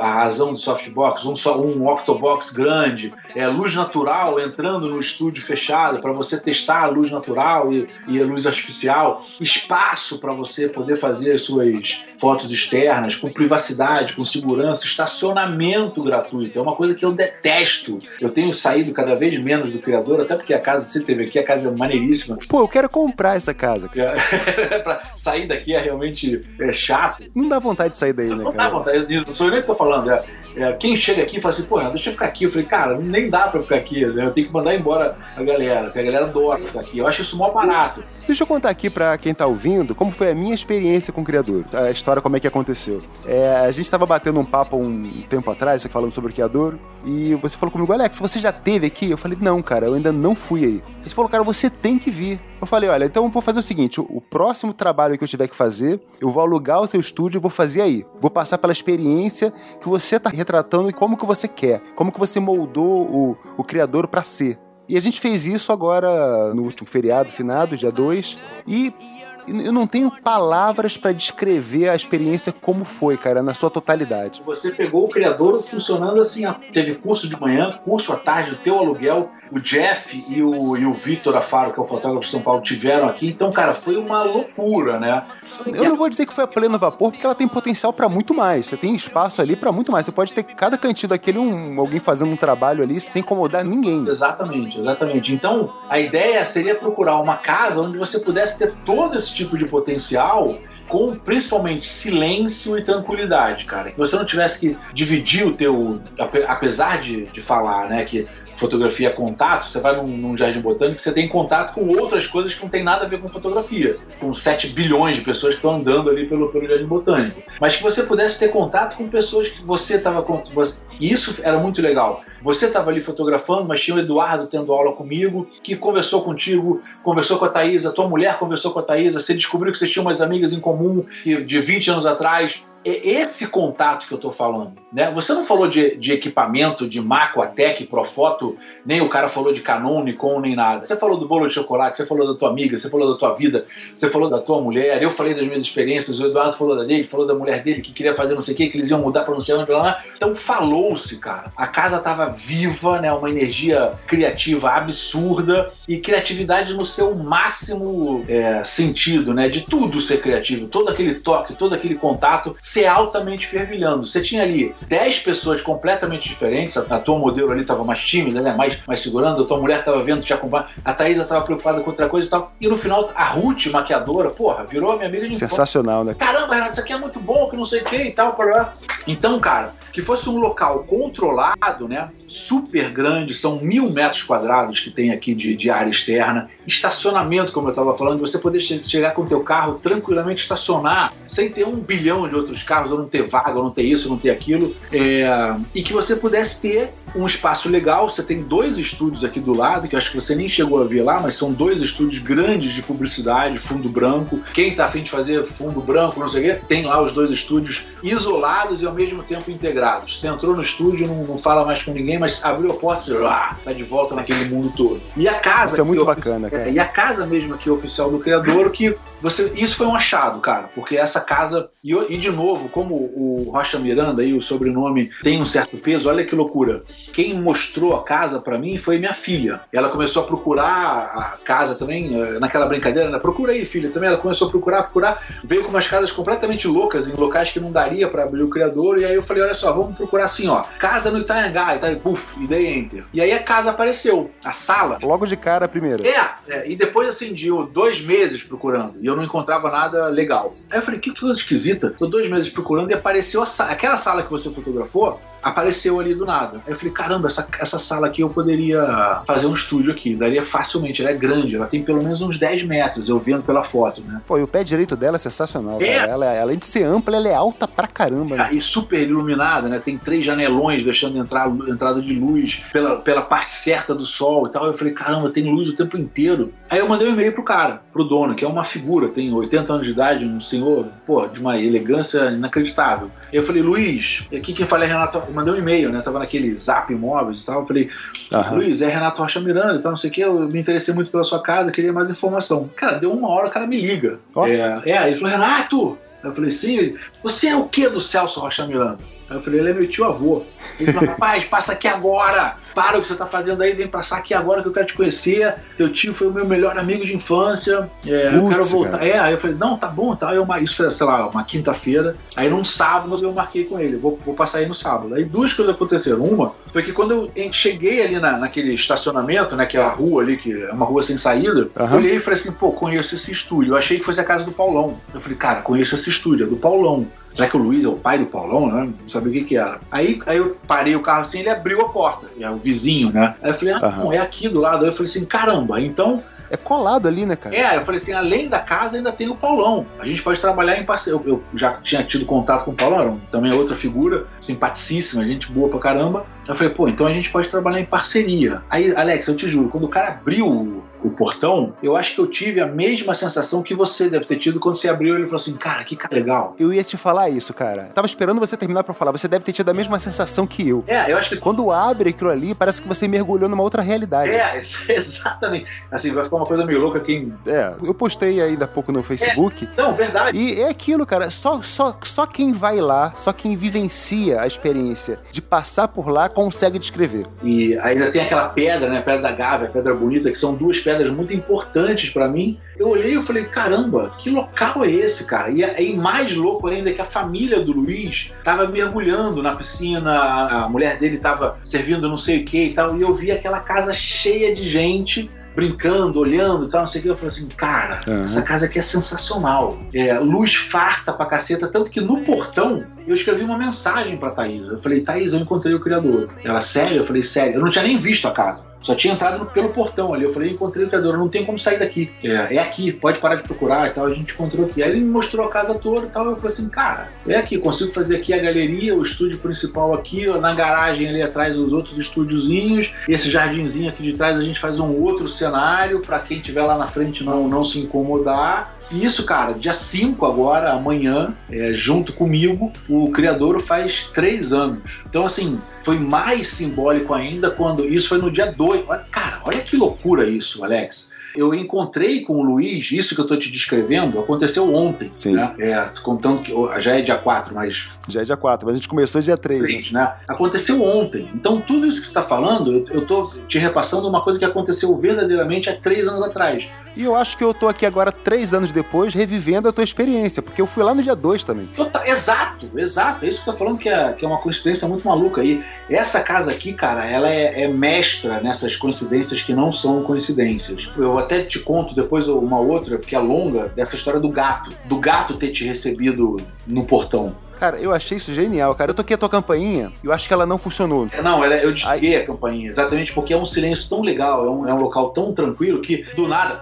a razão do softbox, um, só, um octobox grande, é, luz natural entrando no estúdio fechado para você testar a luz natural e, e a luz artificial, espaço para você poder fazer as suas fotos externas com privacidade, com segurança, estacionamento gratuito. É uma coisa que eu detesto. Eu tenho saído cada vez menos do criador, até porque a casa, você teve aqui, a casa é maneiríssima. Pô, eu quero comprar essa casa. cara. pra sair daqui é realmente é, chato. Não dá vontade de sair daí, né, Não dá vontade, eu- não sou eu nem que tô falando. é- é, quem chega aqui fala assim, Renato, deixa eu ficar aqui. Eu falei, cara, nem dá pra ficar aqui, né? Eu tenho que mandar embora a galera, porque a galera adora ficar aqui. Eu acho isso mó barato. Deixa eu contar aqui pra quem tá ouvindo como foi a minha experiência com o criador. A história, como é que aconteceu. É, a gente tava batendo um papo um tempo atrás, falando sobre o criador, e você falou comigo, Alex, você já teve aqui? Eu falei, não, cara, eu ainda não fui aí. Você falou, cara, você tem que vir. Eu falei, olha, então eu vou fazer o seguinte: o próximo trabalho que eu tiver que fazer, eu vou alugar o teu estúdio e vou fazer aí. Vou passar pela experiência que você tá retratando e como que você quer, como que você moldou o, o criador pra ser. E a gente fez isso agora no último feriado, finado, dia 2, e eu não tenho palavras pra descrever a experiência como foi, cara, na sua totalidade. Você pegou o criador funcionando assim, teve curso de manhã, curso à tarde, o teu aluguel, o Jeff e o, e o Vitor Afaro, que é o fotógrafo de São Paulo, tiveram aqui. Então, cara, foi uma loucura, né? Eu não vou dizer que foi a pleno vapor, porque ela tem potencial pra muito mais. Você tem espaço ali pra muito mais. Você pode ter cada cantinho daquele um, alguém fazendo um trabalho ali sem incomodar ninguém. Exatamente, exatamente. Então, a ideia seria procurar uma casa onde você pudesse ter todo esse tipo de potencial com principalmente silêncio e tranquilidade, cara. Que você não tivesse que dividir o teu, ape- apesar de, de falar, né, que fotografia é contato, você vai num, num jardim botânico, você tem contato com outras coisas que não tem nada a ver com fotografia, com 7 bilhões de pessoas que estão andando ali pelo, pelo jardim botânico. Mas que você pudesse ter contato com pessoas que você estava E isso era muito legal. Você estava ali fotografando, mas tinha o Eduardo tendo aula comigo, que conversou contigo, conversou com a Thaisa, tua mulher conversou com a Thaisa, você descobriu que vocês tinham umas amigas em comum de 20 anos atrás. É esse contato que eu tô falando, né? Você não falou de, de equipamento, de Macro, Atec, Profoto, nem o cara falou de Canon, Nikon, nem nada. Você falou do bolo de chocolate, você falou da tua amiga, você falou da tua vida, você falou da tua mulher, eu falei das minhas experiências, o Eduardo falou da dele, falou da mulher dele que queria fazer não sei o que, que eles iam mudar pra não sei onde, blá. Então falou-se, cara. A casa tava viva, né? Uma energia criativa absurda e criatividade no seu máximo é, sentido, né? De tudo ser criativo, todo aquele toque, todo aquele contato ser altamente fervilhando. Você tinha ali 10 pessoas completamente diferentes, a, a tua modelo ali tava mais tímida, né? Mais, mais segurando, a tua mulher tava vendo te acompanhar, a Thaisa tava preocupada com outra coisa e tal. E no final, a Ruth, maquiadora, porra, virou a minha amiga de. Sensacional, né? Caramba, Renato, isso aqui é muito bom, que não sei o que e tal. Para... Então, cara, que fosse um local controlado, né? Super grande, são mil metros quadrados que tem aqui de, de área externa. Estacionamento, como eu estava falando, você poder che- chegar com o teu carro tranquilamente estacionar, sem ter um bilhão de outros carros, ou não ter vaga, ou não ter isso, ou não ter aquilo. É, E que você pudesse ter um espaço legal. Você tem dois estúdios aqui do lado, que eu acho que você nem chegou a ver lá, mas são dois estúdios grandes de publicidade, fundo branco. Quem tá afim de fazer fundo branco, não sei o quê, tem lá os dois estúdios isolados e ao mesmo tempo integrados. Você entrou no estúdio, não, não fala mais com ninguém, mas abriu a porta e ah, tá de volta naquele mundo todo. E a casa. Isso é muito bacana, cara. é, E a casa mesmo aqui, oficial do criador, que você, isso foi um achado, cara, porque essa casa. E, e de novo, como o Rocha Miranda aí, o sobrenome tem um certo peso, olha que loucura. Quem mostrou a casa pra mim foi minha filha. Ela começou a procurar a casa também, eh, naquela brincadeira, né? Procura aí, filha, também. Ela começou a procurar, procurar, veio com umas casas completamente loucas, em locais que não daria pra abrir o criador. E aí eu falei: olha só, vamos procurar assim, ó. Casa no Itanhangá, e tá, buf, e dei enter. E aí a casa apareceu, a sala. Logo de cara, a primeira. É, é, e depois assim, de dois meses procurando, e eu não encontrava nada legal. Aí eu falei, que coisa esquisita. Tô dois meses procurando e apareceu a sala. Aquela sala que você fotografou, apareceu ali do nada. Aí eu falei, caramba, essa, essa sala aqui eu poderia fazer um estúdio aqui. Daria facilmente, ela é grande, ela tem pelo menos uns 10 metros, eu vendo pela foto, né? Pô, e o pé direito dela é sensacional, É. cara. Ela, além de ser ampla, ela é alta pra caramba, né? E super iluminada, né? Tem três janelões deixando entrar entrada de luz, pela, pela parte certa do sol e tal. Eu falei, caramba, tem luz o tempo inteiro. Aí eu mandei um e-mail pro cara, pro dono, que é uma figura, tem 80 anos de idade, um senhor, pô, de uma elegância inacreditável. Eu falei, Luiz, aqui quem fala é Renato. Eu mandei um e-mail, né? Tava naquele zap imóveis e tal. Eu falei, Aham. Luiz, é Renato Rocha Miranda e tal, não sei o que. Eu me interessei muito pela sua casa, queria mais informação. Cara, deu uma hora, o cara me liga. Ó. É, é, ele falou, Renato! Eu falei, sim, ele, você é o que do Celso Rocha Miranda? Aí eu falei, ele é meu tio avô. Ele falou, rapaz, passa aqui agora! Para o que você tá fazendo aí, vem passar aqui agora que eu quero te conhecer. Teu tio foi o meu melhor amigo de infância. É, eu quero voltar. cara. É, aí eu falei, não, tá bom, tá. Aí eu, isso foi, sei lá, uma quinta-feira. Aí num sábado eu marquei com ele, vou, vou passar aí no sábado. Aí duas coisas aconteceram. Uma foi que quando eu cheguei ali na, naquele estacionamento, né, que é a rua ali, que é uma rua sem saída, Aham. eu olhei e falei assim, pô, conheço esse estúdio. Eu achei que fosse a casa do Paulão. Eu falei, cara, conheço esse estúdio, é do Paulão. Será que o Luiz é o pai do Paulão, né? Não sabia o que que era. Aí, aí eu parei o carro assim, ele abriu a porta. É o vizinho, né? Aí eu falei, ah, Aham. não, é aqui do lado. Aí eu falei assim, caramba, então É colado ali, né, cara? é, eu falei assim, além da casa ainda tem o Paulão. A gente pode trabalhar em parceria. Eu, eu já tinha tido contato com o Paulão, também é outra figura, simpaticíssima, gente boa pra caramba. Eu falei, pô, então a gente pode trabalhar em parceria. Aí, Alex, eu te juro, quando o cara abriu o, portão, eu acho que eu tive a mesma sensação que você deve ter tido quando você abriu. Ele falou assim, cara, que cara legal. Eu ia te falar isso, cara. Tava esperando você terminar pra falar. Você deve ter tido a mesma sensação que eu. É, eu acho que Quando abre aquilo ali, parece que você mergulhou numa outra realidade. É, exatamente. Assim, vai ficar uma coisa meio louca quem. É, eu postei ainda há pouco no Facebook. Não, verdade. E é aquilo, cara. Só, só, só quem vai lá, só quem vivencia a experiência de passar por lá consegue descrever. E ainda tem aquela pedra, né? Pedra da Gávea, pedra bonita, que são duas pedras muito importantes pra mim. Eu olhei e falei, caramba, que local é esse, cara? E aí, mais louco ainda, é que a família do Luiz tava mergulhando na piscina, a mulher dele tava servindo não sei o que e tal, e eu vi aquela casa cheia de gente. Brincando, olhando e tal, não sei o que. Eu falei assim, cara, Aham. essa casa aqui é sensacional. É, luz farta pra caceta. Tanto que no portão eu escrevi uma mensagem pra Thaís. Eu falei, Thaís, eu encontrei o criador. Ela, sério? Eu falei, sério. Eu não tinha nem visto a casa. Só tinha entrado pelo portão ali. Eu falei, encontrei o criador, não tem como sair daqui. É, é aqui, pode parar de procurar e tal. A gente encontrou aqui. Aí ele me mostrou a casa toda e tal. Eu falei assim, cara, é aqui, consigo fazer aqui a galeria, o estúdio principal aqui, ó, na garagem ali atrás os outros estúdiozinhos. Esse jardinzinho aqui de trás a gente faz um outro cenário pra quem estiver lá na frente não, não se incomodar. E isso, cara, dia 5 agora, amanhã, é, junto comigo, o Criadouro faz três anos. Então, assim, foi mais simbólico ainda quando. Isso foi no dia 2. Cara, olha que loucura isso, Alex. Eu encontrei com o Luiz, isso que eu tô te descrevendo, aconteceu ontem. Sim. Né? É, contando que já é dia 4, mas Já é dia 4, mas a gente começou dia 3. Né? três, né? Aconteceu ontem. Então, tudo isso que você está falando, eu, eu tô te repassando uma coisa que aconteceu verdadeiramente há três anos atrás. E eu acho que eu tô aqui agora, três anos depois, revivendo a tua experiência, porque eu fui lá no dia 2 também. Tota- exato, exato. É isso que eu tô falando que é, que é uma coincidência muito maluca. E essa casa aqui, cara, ela é, é mestra nessas coincidências que não são coincidências. Eu até te conto depois uma outra, que é longa, dessa história do gato. Do gato ter te recebido no portão. Cara, eu achei isso genial, cara. Eu toquei a tua campainha e eu acho que ela não funcionou. É, Não, ela- eu desliguei a campainha, exatamente porque é um silêncio tão legal, é um, é um local tão tranquilo que do nada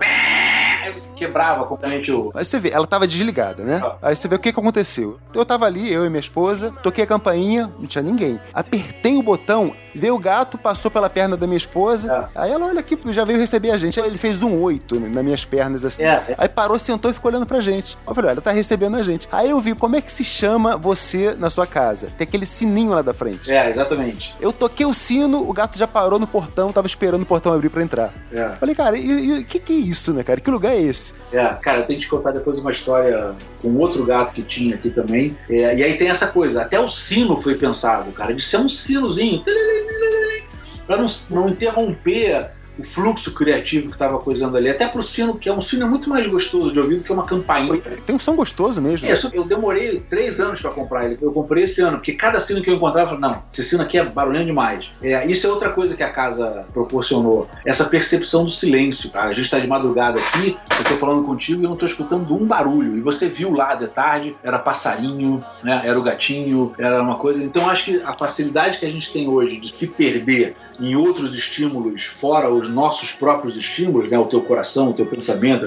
quebrava completamente o. Aí você vê, ela tava desligada, né? Ah. Aí você vê o que, que aconteceu. Eu tava ali, eu e minha esposa, toquei a campainha, não tinha ninguém. Apertei o botão, veio o gato, passou pela perna da minha esposa. Aí ela, olha aqui, já veio receber a gente. Aí ele fez um oito nas minhas pernas, assim. É, é. Aí parou, sentou e ficou olhando pra gente. Eu falei, olha, tá recebendo a gente. Aí eu vi, como é que se chama você na sua casa? Tem aquele sininho lá da frente. É, exatamente. Eu toquei o sino, o gato já parou no portão, tava esperando o portão abrir pra entrar. É. Falei, cara, e o que, que é isso, né, cara? Que lugar é esse? É, cara, tenho que te contar depois uma história com outro gato que tinha aqui também. É, e aí tem essa coisa, até o sino foi pensado, cara, de ser um sinozinho. Pra não, não interromper o fluxo criativo que tava coisando ali. Até pro sino, que é um sino muito mais gostoso de ouvir do que uma campainha. Tem um som gostoso mesmo. É, que eu demorei três anos pra comprar ele. Eu comprei esse ano, porque cada sino que eu encontrava, eu falei, não, esse sino aqui é barulhento demais. É, isso é outra coisa que a casa proporcionou. Essa percepção do silêncio. cara. A gente tá de madrugada aqui, eu tô falando contigo e eu não tô escutando um barulho. E você viu lá de tarde, era passarinho, né? Era o gatinho, era uma coisa. Então acho que a facilidade que a gente tem hoje de se perder em outros estímulos, fora os nossos próprios estímulos, né? O teu coração, o teu pensamento,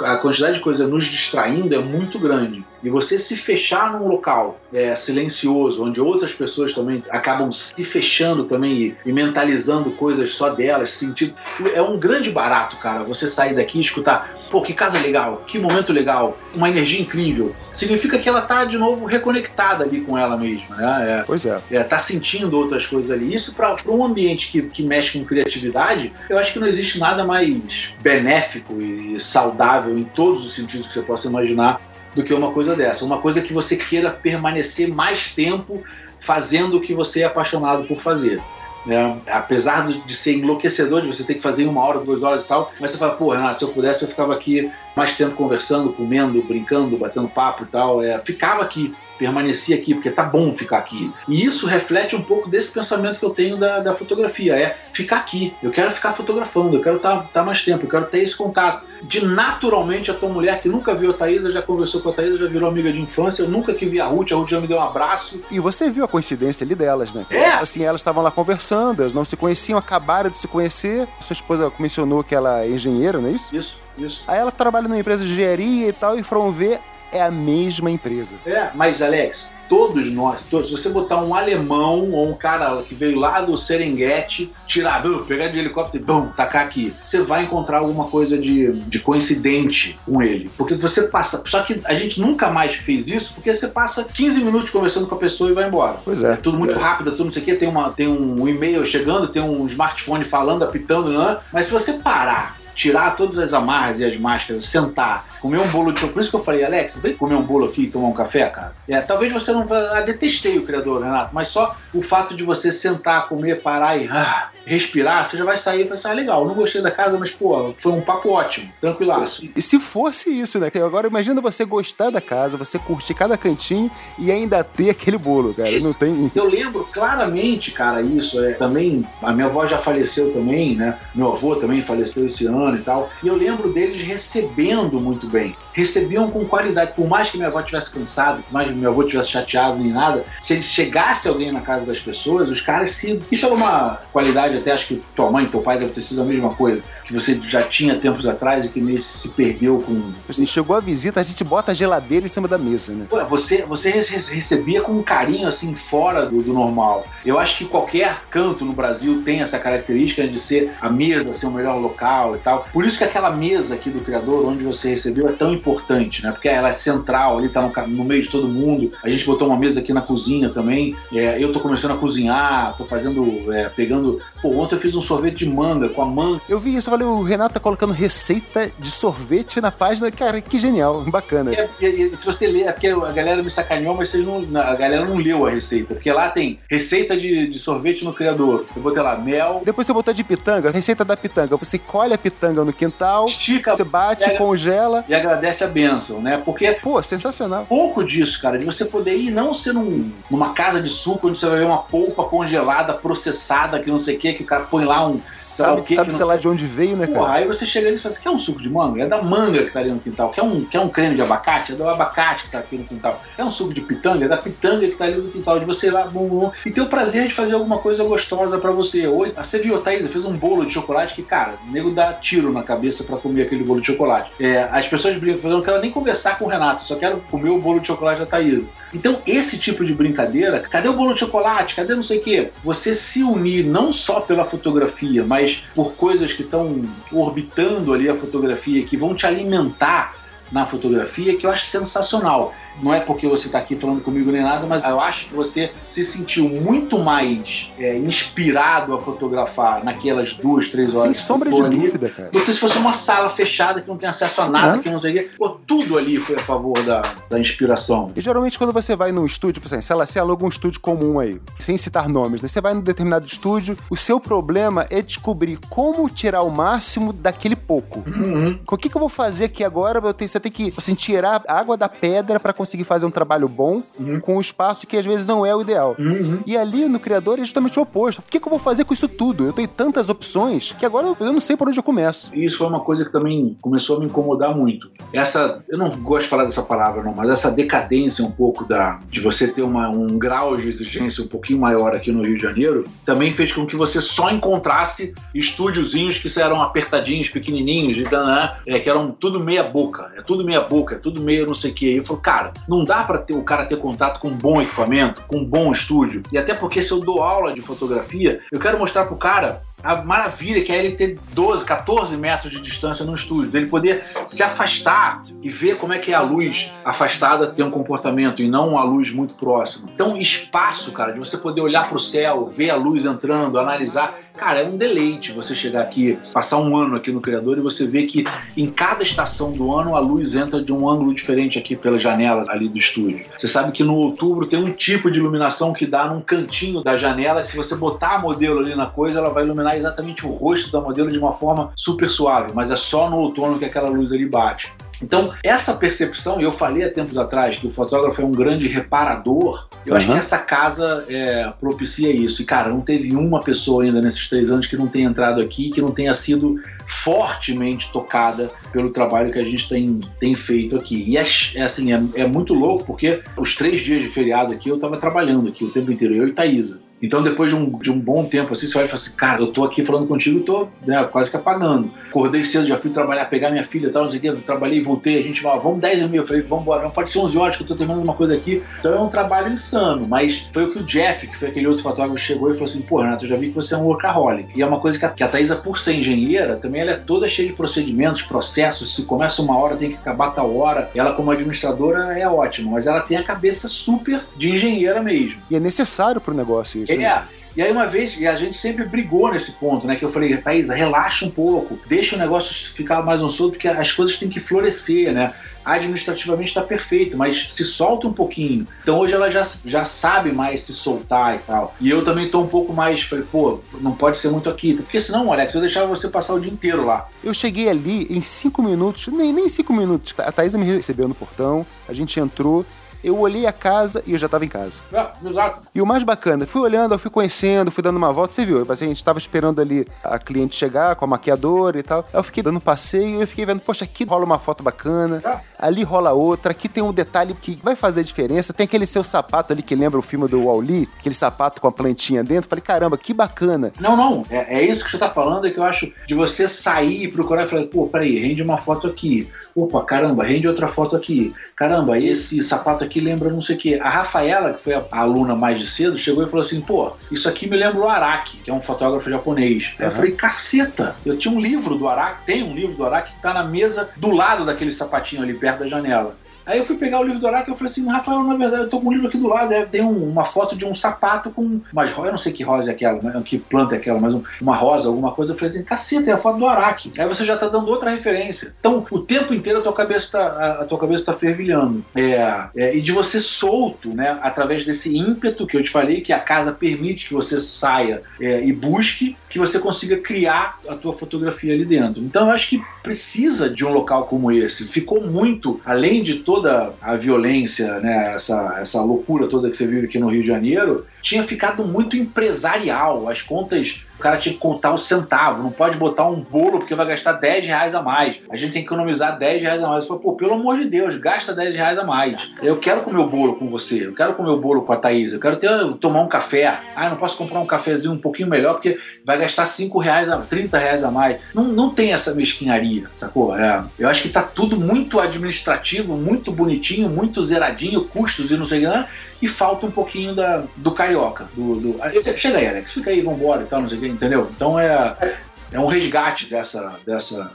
a quantidade de coisa nos distraindo é muito grande. E você se fechar num local é, silencioso, onde outras pessoas também acabam se fechando também e, e mentalizando coisas só delas, sentindo. É um grande barato, cara, você sair daqui e escutar. Pô, que casa legal, que momento legal, uma energia incrível. Significa que ela tá de novo reconectada ali com ela mesma, né? É, Pois é. é, tá sentindo outras coisas ali. Isso para um ambiente que, que mexe com criatividade, eu acho que não existe nada mais benéfico e saudável em todos os sentidos que você possa imaginar do que uma coisa dessa. Uma coisa que você queira permanecer mais tempo fazendo o que você é apaixonado por fazer. né? Apesar de ser enlouquecedor de você ter que fazer uma hora, duas horas e tal, mas você fala, pô, Renato, se eu pudesse, eu ficava aqui mais tempo conversando, comendo, brincando, batendo papo e tal. É, ficava aqui, permanecia aqui, porque tá bom ficar aqui. E isso reflete um pouco desse pensamento que eu tenho da, da fotografia, é ficar aqui. Eu quero ficar fotografando, eu quero estar mais tempo, eu quero ter esse contato. De naturalmente a tua mulher que nunca viu a Thaísa, já conversou com a Thaísa, já virou amiga de infância, eu nunca que vi a Ruth, a Ruth já me deu um abraço. E você viu a coincidência ali delas, né? É. Assim, elas estavam lá conversando, elas não se conheciam, acabaram de se conhecer. Sua esposa mencionou que ela é engenheira, não é isso? Isso, isso. Aí ela trabalha numa empresa de engenharia e tal, e foram ver, é a mesma empresa. É, mas Alex, todos nós, todos, se você botar um alemão ou um cara que veio lá do Serengeti, tirar, pegar de helicóptero e bum, tacar aqui, você vai encontrar alguma coisa de, de coincidente com ele. Porque você passa. Só que a gente nunca mais fez isso porque você passa 15 minutos conversando com a pessoa e vai embora. Pois é. É tudo muito rápido, é tudo não sei o quê. Tem, uma, tem um e-mail chegando, tem um smartphone falando, apitando, né? Mas se você parar, tirar todas as amarras e as máscaras, sentar, comer um bolo de chocolate. Por isso que eu falei, Alex, vem comer um bolo aqui e tomar um café, cara. É, talvez você não. Ah, detestei o criador, Renato, mas só o fato de você sentar, comer, parar e ah, respirar, você já vai sair e vai assim, ah, legal, não gostei da casa, mas, pô, foi um papo ótimo, tranquilaço. E se fosse isso, né? Agora imagina você gostar da casa, você curtir cada cantinho e ainda ter aquele bolo, cara. Não tem. Eu lembro claramente, cara, isso. É, também, a minha avó já faleceu também, né? Meu avô também faleceu esse ano e tal. E eu lembro deles recebendo muito bem. Recebiam com qualidade. Por mais que minha avó tivesse cansado, por mais que meu avô tivesse chateado nem nada, se ele chegasse alguém na casa das pessoas, os caras se. Isso era uma qualidade, até acho que tua mãe, teu pai deve ter sido a mesma coisa. Que você já tinha tempos atrás e que meio se perdeu com chegou a visita, a gente bota a geladeira em cima da mesa, né? Pô, você, você re- recebia com um carinho assim fora do, do normal. Eu acho que qualquer canto no Brasil tem essa característica de ser a mesa, ser o melhor local e tal. Por isso que aquela mesa aqui do criador, onde você recebeu, é tão importante, né? Porque ela é central, ali tá no, no meio de todo mundo. A gente botou uma mesa aqui na cozinha também. É, eu tô começando a cozinhar, tô fazendo, é, pegando. Pô, ontem eu fiz um sorvete de manga com a manga. Eu vi isso, eu falei, o Renato tá colocando receita de sorvete na página. Cara, que genial, bacana. É, porque, e se você ler, é porque a galera me sacaneou, mas vocês não, a galera não leu a receita. Porque lá tem receita de, de sorvete no criador. Eu botei lá mel, Depois você botou de pitanga, receita da pitanga. Você colhe a pitanga no quintal, estica você bate, pega- congela. e agradece a bênção, né? Porque Pô, sensacional. pouco disso, cara, de você poder ir não ser num- numa casa de suco onde você vai ver uma polpa congelada, processada, que não sei o que, que o cara põe lá um. Sabe, o que sabe que sei lá de onde veio, né, Porra, cara? aí você chega ali e fala assim: quer um suco de manga? É da manga que tá ali no quintal. Quer um, quer um creme de abacate? É do abacate que tá aqui no quintal. Quer um suco de pitanga? É da pitanga que tá ali no quintal. De você ir lá, bum, bum, e ter o prazer de fazer alguma coisa gostosa pra você. Oi, você viu, Thaís, fez um bolo de chocolate que, cara, o nego dá tiro na cabeça pra comer aquele bolo de chocolate. É, as pessoas brincam, falando, eu não quero nem conversar com o Renato, só quero comer o bolo de chocolate da Thaís. Então, esse tipo de brincadeira, cadê o bolo de chocolate? Cadê não sei o quê? Você se unir não só pela fotografia, mas por coisas que estão orbitando ali a fotografia, que vão te alimentar na fotografia, que eu acho sensacional. Não é porque você está aqui falando comigo nem nada, mas eu acho que você se sentiu muito mais é, inspirado a fotografar naquelas duas, três horas. Sem sombra de ali, dúvida, cara. do que se fosse uma sala fechada que não tem acesso a nada, né? que não sei o quê. Pô, tudo ali foi a favor da, da inspiração. E geralmente quando você vai num estúdio, por exemplo, você aluga um estúdio comum aí, sem citar nomes, né? Você vai num determinado estúdio, o seu problema é descobrir como tirar o máximo daquele pouco. Uhum. O que, que eu vou fazer aqui agora? Eu tenho, você tem que assim, tirar a água da pedra pra conseguir fazer um trabalho bom Uhum. com um espaço que às vezes não é o ideal. Uhum. E ali no criador é justamente o oposto. O que, que eu vou fazer com isso tudo? Eu tenho tantas opções que agora eu- não sei por onde eu começo. E isso foi uma coisa que também começou a me incomodar muito. Essa, eu não gosto de falar dessa palavra não, mas essa decadência um pouco da de você ter uma, um grau de exigência um pouquinho maior aqui no Rio de Janeiro, também fez com que você só encontrasse estúdiozinhos que eram apertadinhos, pequenininhos, de danã, é, que eram tudo meia boca, é tudo meia boca, é tudo meio não sei o que. E eu falo, cara, Não dá pra ter o cara ter contato com um bom equipamento, com um bom estúdio. E até porque se eu dou aula de fotografia, eu quero mostrar pro cara a maravilha que é ele ter 12, 14 metros de distância no estúdio, dele poder se afastar e ver como é que é a luz afastada ter um comportamento e não a luz muito próxima. Então, espaço, cara, de você poder olhar pro céu, ver a luz entrando, analisar, cara, é um deleite você chegar aqui, passar um ano aqui no Criador e você ver que em cada estação do ano a luz entra de um ângulo diferente aqui pelas janelas ali do estúdio. Você sabe que no outubro tem um tipo de iluminação que dá num cantinho da janela que se você botar a modelo ali na coisa, ela vai iluminar exatamente o rosto da modelo de uma forma super suave, mas é só no outono que aquela luz ali bate. Então, essa percepção, e eu falei há tempos atrás que o fotógrafo é um grande reparador, eu acho que essa casa é, propicia isso. E, cara, não teve uma pessoa ainda nesses três anos que não tenha entrado aqui, que não tenha sido fortemente tocada pelo trabalho que a gente tem, tem feito aqui. E é, é assim, é, é muito louco, porque os três dias de feriado aqui eu tava trabalhando aqui o tempo inteiro, eu e Thaisa. Então, depois de um, de um bom tempo assim, você olha e fala assim: Cara, eu tô aqui falando contigo e tô né, quase que apagando. Acordei cedo, já fui trabalhar, pegar minha filha e tal, não sei o quê. eu Trabalhei, voltei. A gente falou: Vamos 10 e meia. Eu falei: Vamos embora. Não pode ser 11 horas que eu tô terminando uma coisa aqui. Então, é um trabalho insano. Mas foi o que o Jeff, que foi aquele outro fotógrafo, chegou e falou assim: Pô, Renato, eu já vi que você é um workaholic. E é uma coisa que a, que a Thaisa, por ser engenheira, também ela é toda cheia de procedimentos, processos. Se começa uma hora, tem que acabar tal hora. Ela, como administradora, é ótima. Mas ela tem a cabeça super de engenheira mesmo. E é necessário pro negócio isso. né? É. E aí uma vez, e a gente sempre brigou nesse ponto, né? Que eu falei, Thaisa, relaxa um pouco, deixa o negócio ficar mais um solto, porque as coisas têm que florescer, né? Administrativamente está perfeito, mas se solta um pouquinho. Então hoje ela já, já sabe mais se soltar e tal. E eu também tô um pouco mais, falei, pô, não pode ser muito aqui. Porque senão, Alex, eu deixava você passar o dia inteiro lá. Eu cheguei ali em cinco minutos, nem, nem cinco minutos. A Thaisa me recebeu no portão, a gente entrou, eu olhei a casa e eu já tava em casa. Ah, exato. E o mais bacana, fui olhando, eu fui conhecendo, fui dando uma volta, você viu? A gente tava esperando ali a cliente chegar com a maquiadora e tal. Eu fiquei dando um passeio e eu fiquei vendo, poxa, aqui rola uma foto bacana, ali rola outra, aqui tem um detalhe que vai fazer diferença. Tem aquele seu sapato ali que lembra o filme do Wall-E, aquele sapato com a plantinha dentro. Falei, caramba, que bacana. Não, não. É, é isso que você tá falando, é que eu acho de você sair e procurar e falar, pô, peraí, rende uma foto aqui. Opa, caramba, rende outra foto aqui. Caramba, esse sapato aqui lembra não sei o quê. A Rafaela, que foi a aluna mais de cedo, chegou e falou assim, pô, isso aqui me lembra o Araki, que é um fotógrafo japonês. Aí eu falei, caceta, eu tinha um livro do Araki, tem um livro do Araki que tá na mesa do lado daquele sapatinho ali, perto da janela. Aí eu fui pegar o livro do Araki e falei assim, Rafael, na verdade, eu tô com um livro aqui do lado, é, tem um- uma foto de um sapato com umas ro- eu não sei que rosa é aquela, né, que planta é aquela, mas um- uma rosa, alguma coisa. Eu falei assim, caceta, é a foto do Araki. Aí você já tá dando outra referência. Então, o tempo inteiro a tua cabeça tá, a, a tua cabeça tá fervilhando. É, é, e de você solto, né, através desse ímpeto que eu te falei, que a casa permite que você saia é, e busque, que você consiga criar a tua fotografia ali dentro. Então, eu acho que precisa de um local como esse. Ficou muito, além de toda a violência, né, essa, essa loucura toda que você vive aqui no Rio de Janeiro, tinha ficado muito empresarial. As contas, o cara tinha que contar o centavo, não pode botar um bolo porque vai gastar 10 reais a mais. A gente tem que economizar 10 reais a mais. Eu falei, pô, pelo amor de Deus, gasta 10 reais a mais. Eu quero comer o bolo com você, eu quero comer o bolo com a Thaís, eu quero ter, tomar um café. Ah, não posso comprar um cafezinho um pouquinho melhor porque vai gastar 5 reais, a, 30 reais a mais. Não, não tem essa mesquinharia, sacou? É, eu acho que tá tudo muito administrativo, muito bonitinho, muito zeradinho, custos e não sei o que lá, e falta um pouquinho da, do carioca. Do, do... Ah, Chega aí, Alex, fica aí, vambora e tal, não sei o que, entendeu? Então é, é um resgate dessa, dessa,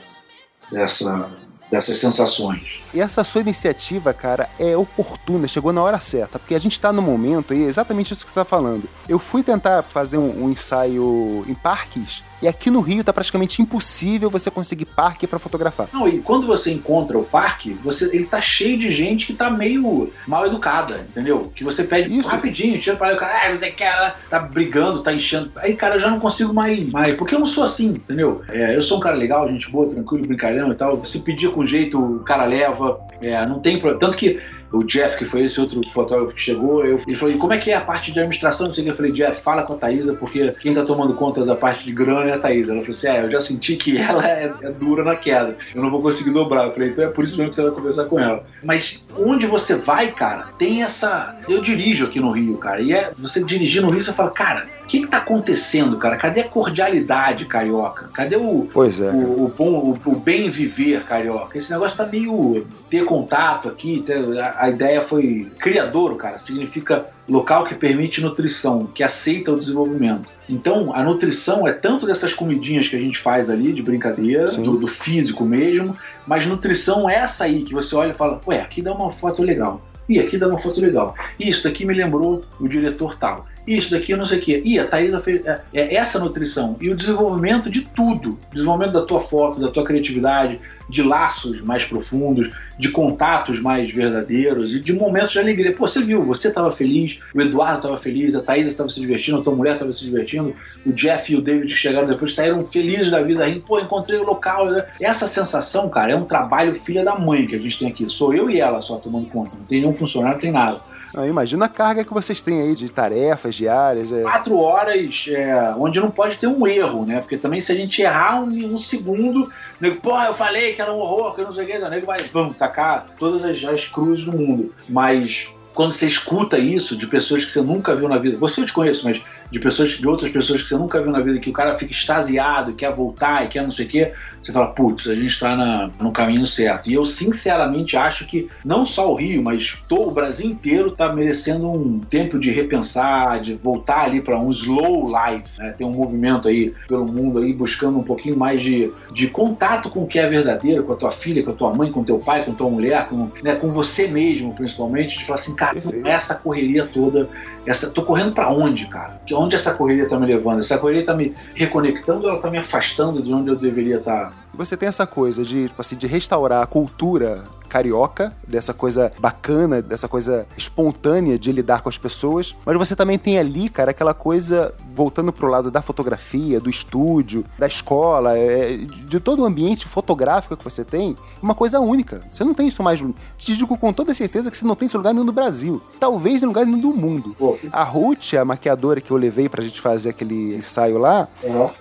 dessa, dessas sensações. E essa sua iniciativa, cara, é oportuna, chegou na hora certa, porque a gente tá no momento, e é exatamente isso que você tá falando. Eu fui tentar fazer um, um ensaio em parques, e aqui no Rio tá praticamente impossível você conseguir parque pra fotografar. Não, e quando você encontra o parque, você, ele tá cheio de gente que tá meio mal educada, entendeu? Que você pede Isso. rapidinho, tira pra lá, o cara, ah, você quer, tá brigando, tá enchendo. Aí, cara, eu já não consigo mais, mais porque eu não sou assim, entendeu? É, eu sou um cara legal, gente boa, tranquilo, brincalhão e tal. Se pedir com jeito, o cara leva, é, não tem problema. Tanto que o Jeff, que foi esse outro fotógrafo que chegou, eu, ele falou: e como é que é a parte de administração? Não sei o que. Eu falei: Jeff, fala com a Thaisa, porque quem tá tomando conta da parte de grana é a Thaisa. Ela falou assim: é, eu já senti que ela é, é dura na queda, eu não vou conseguir dobrar. Eu falei: então é por isso mesmo que você vai conversar com ela. Mas onde você vai, cara, tem essa. Eu dirijo aqui no Rio, cara, e é você dirigir no Rio, você fala: cara, que que tá acontecendo, cara? Cadê a cordialidade carioca? Cadê o, Pois é. o, o bom, o, o bem viver carioca. Esse negócio tá meio ter contato aqui. ter- a, a ideia foi criadouro, cara. Significa local que permite nutrição, que aceita o desenvolvimento. Então, a nutrição é tanto dessas comidinhas que a gente faz ali de brincadeira, do, do físico mesmo, mas nutrição é essa aí que você olha e fala, ué, aqui dá uma foto legal. Ih, aqui dá uma foto legal. Isso daqui me lembrou o diretor tal. Isso daqui não sei o quê. Ih, a Thaisa fez. É, é essa nutrição. E o desenvolvimento de tudo. Desenvolvimento da tua foto, da tua criatividade, de laços mais profundos, de contatos mais verdadeiros e de momentos de alegria. Pô, você viu, você estava feliz, o Eduardo estava feliz, a Thaisa estava se divertindo, a tua mulher estava se divertindo, o Jeff e o David chegaram depois saíram felizes da vida, rindo, pô, encontrei o local. né? Essa sensação, cara, é um trabalho filha da mãe que a gente tem aqui. Sou eu e ela só tomando conta. Não tem nenhum funcionário, não tem nada. Não, imagina a carga que vocês têm aí de tarefas diárias. É... quatro horas é, onde não pode ter um erro, né? Porque também se a gente errar um, um segundo, nego, pô, eu falei que era um horror, que eu não sei o que, nego vamos, tacar todas as, as cruzes do mundo. Mas quando você escuta isso de pessoas que você nunca viu na vida, você eu te conheço, mas de pessoas, de outras pessoas que você nunca viu na vida, que o cara fica extasiado, quer voltar e quer não sei o quê, você fala, putz, a gente está no caminho certo. E eu sinceramente acho que não só o Rio, mas todo o Brasil inteiro está merecendo um tempo de repensar, de voltar ali para um slow life. Né? Tem um movimento aí pelo mundo aí buscando um pouquinho mais de, de contato com o que é verdadeiro, com a tua filha, com a tua mãe, com teu pai, com tua mulher, com, né, com você mesmo, principalmente, de falar assim, cara, essa correria toda, essa, tô correndo para onde, cara? De onde essa correria tá me levando? Essa correria tá me reconectando ou ela tá me afastando de onde eu deveria tá? estar? Você tem essa coisa de, tipo assim, de restaurar a cultura carioca, dessa coisa bacana, dessa coisa espontânea de lidar com as pessoas, mas você também tem ali, cara, aquela coisa voltando pro lado da fotografia, do estúdio, da escola, é, de todo o ambiente fotográfico que você tem, uma coisa única. Você não tem isso mais. Te digo com toda certeza que você não tem esse lugar nenhum no Brasil. Talvez em lugar nenhum do mundo. Pô, A Ruth, a maquiadora que eu levei pra gente fazer aquele ensaio lá,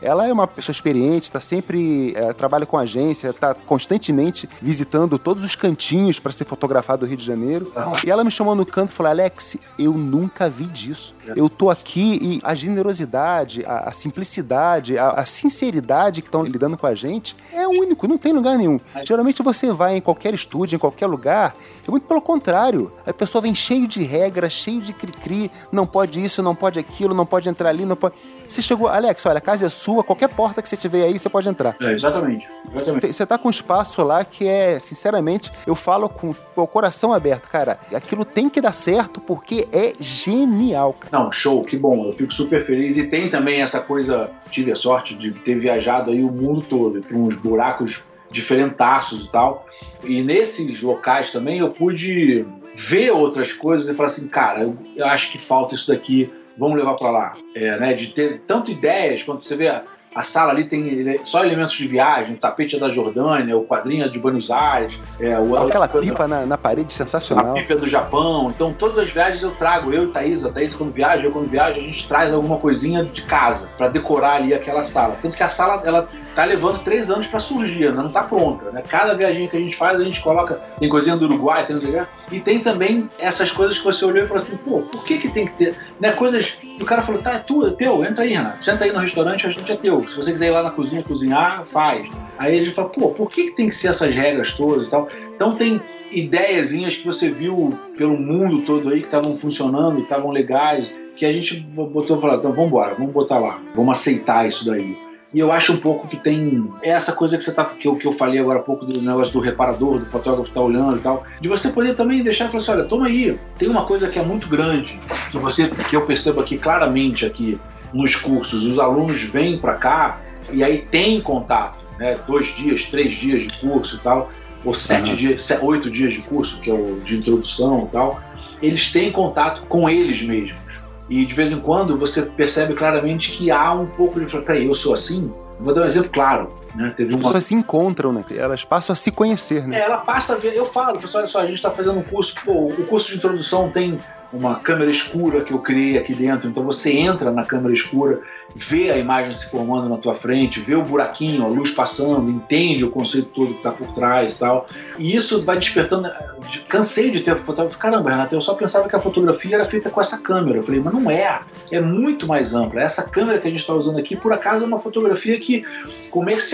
ela é uma pessoa experiente, está sempre é, trabalha com agência, está constantemente visitando todos os cantinhos para ser fotografado do Rio de Janeiro. E ela me chamou no canto e falou: Alex, eu nunca vi disso. Eu tô aqui e a generosidade, a, a simplicidade, a, a sinceridade que estão lidando com a gente é único, não tem lugar nenhum. Geralmente você vai em qualquer estúdio, em qualquer lugar, é muito pelo contrário. A pessoa vem cheio de regras, cheio de cri-cri, não pode isso, não pode aquilo, não pode entrar ali, não pode. Você chegou, Alex, olha, a casa é sua, qualquer porta que você tiver aí, você pode entrar. É, exatamente. Exatamente. Você tá com um espaço lá que é, sinceramente, eu falo com o coração aberto, cara. Aquilo tem que dar certo porque é genial, cara. Não, show, que bom. Eu fico super feliz. E tem também essa coisa, tive a sorte de ter viajado aí o mundo todo, para uns buracos diferentaços e tal. E nesses locais também eu pude ver outras coisas e falar assim, cara, eu, eu acho que falta isso daqui, vamos levar para lá. É, né, de ter tanto ideias, quando você vê a, a sala ali tem só elementos de viagem, o tapete é da Jordânia, o quadrinho é de Buenos Aires, é, o Aquela pipa na, na parede a sensacional. pipa do Japão. Então, todas as viagens eu trago, eu e Thaís. A Thaís, quando viaja, eu, quando viajo, a gente traz alguma coisinha de casa pra decorar ali aquela sala. Tanto que a sala, ela tá levando três anos pra surgir, ainda não tá pronta, né? Cada viagem que a gente faz, a gente coloca. Tem coisinha do Uruguai, tem quê. E tem também essas coisas que você olhou e falou assim: pô, por que que tem que ter. Né? Coisas. O cara falou: tá, é tu, é teu, entra aí, Renato. Senta aí no restaurante, a gente é teu. Se você quiser ir lá na cozinha cozinhar, faz. Aí a gente fala: pô, por que que tem que ser essas regras todas e tal? Então tem ideiazinhas que você viu pelo mundo todo aí que estavam funcionando, estavam legais, que a gente botou e falou, então vamos embora, vamos botar lá, vamos aceitar isso daí. E eu acho um pouco que tem essa coisa que você tá que eu, que eu falei agora há pouco do negócio do reparador, do fotógrafo estar olhando e tal, de você poder também deixar e falar assim, olha, toma aí, tem uma coisa que é muito grande, que você que eu percebo aqui claramente aqui nos cursos, os alunos vêm para cá e aí tem contato, né? Dois dias, três dias de curso e tal, ou sete Aham. dias, oito dias de curso, que é o de introdução e tal, eles têm contato com eles mesmos. E de vez em quando você percebe claramente que há um pouco de. Peraí, eu sou assim? Vou dar um exemplo claro. Né? Teve As uma pessoas se encontram, né? Elas passam a se conhecer, É, né? ela passa a ver. Eu falo, pessoal, olha só, a gente está fazendo um curso. Pô, o curso de introdução tem uma câmera escura que eu criei aqui dentro. Então você entra na câmera escura, vê a imagem se formando na tua frente, vê o buraquinho, a luz passando, entende o conceito todo que está por trás e tal. E isso vai despertando. de- Cansei de ter fotógrafo. Caramba, Renato, eu só pensava que a fotografia era feita com essa câmera. Eu falei, mas não é. É muito mais ampla. Essa câmera que a gente está usando aqui, por acaso, é uma fotografia que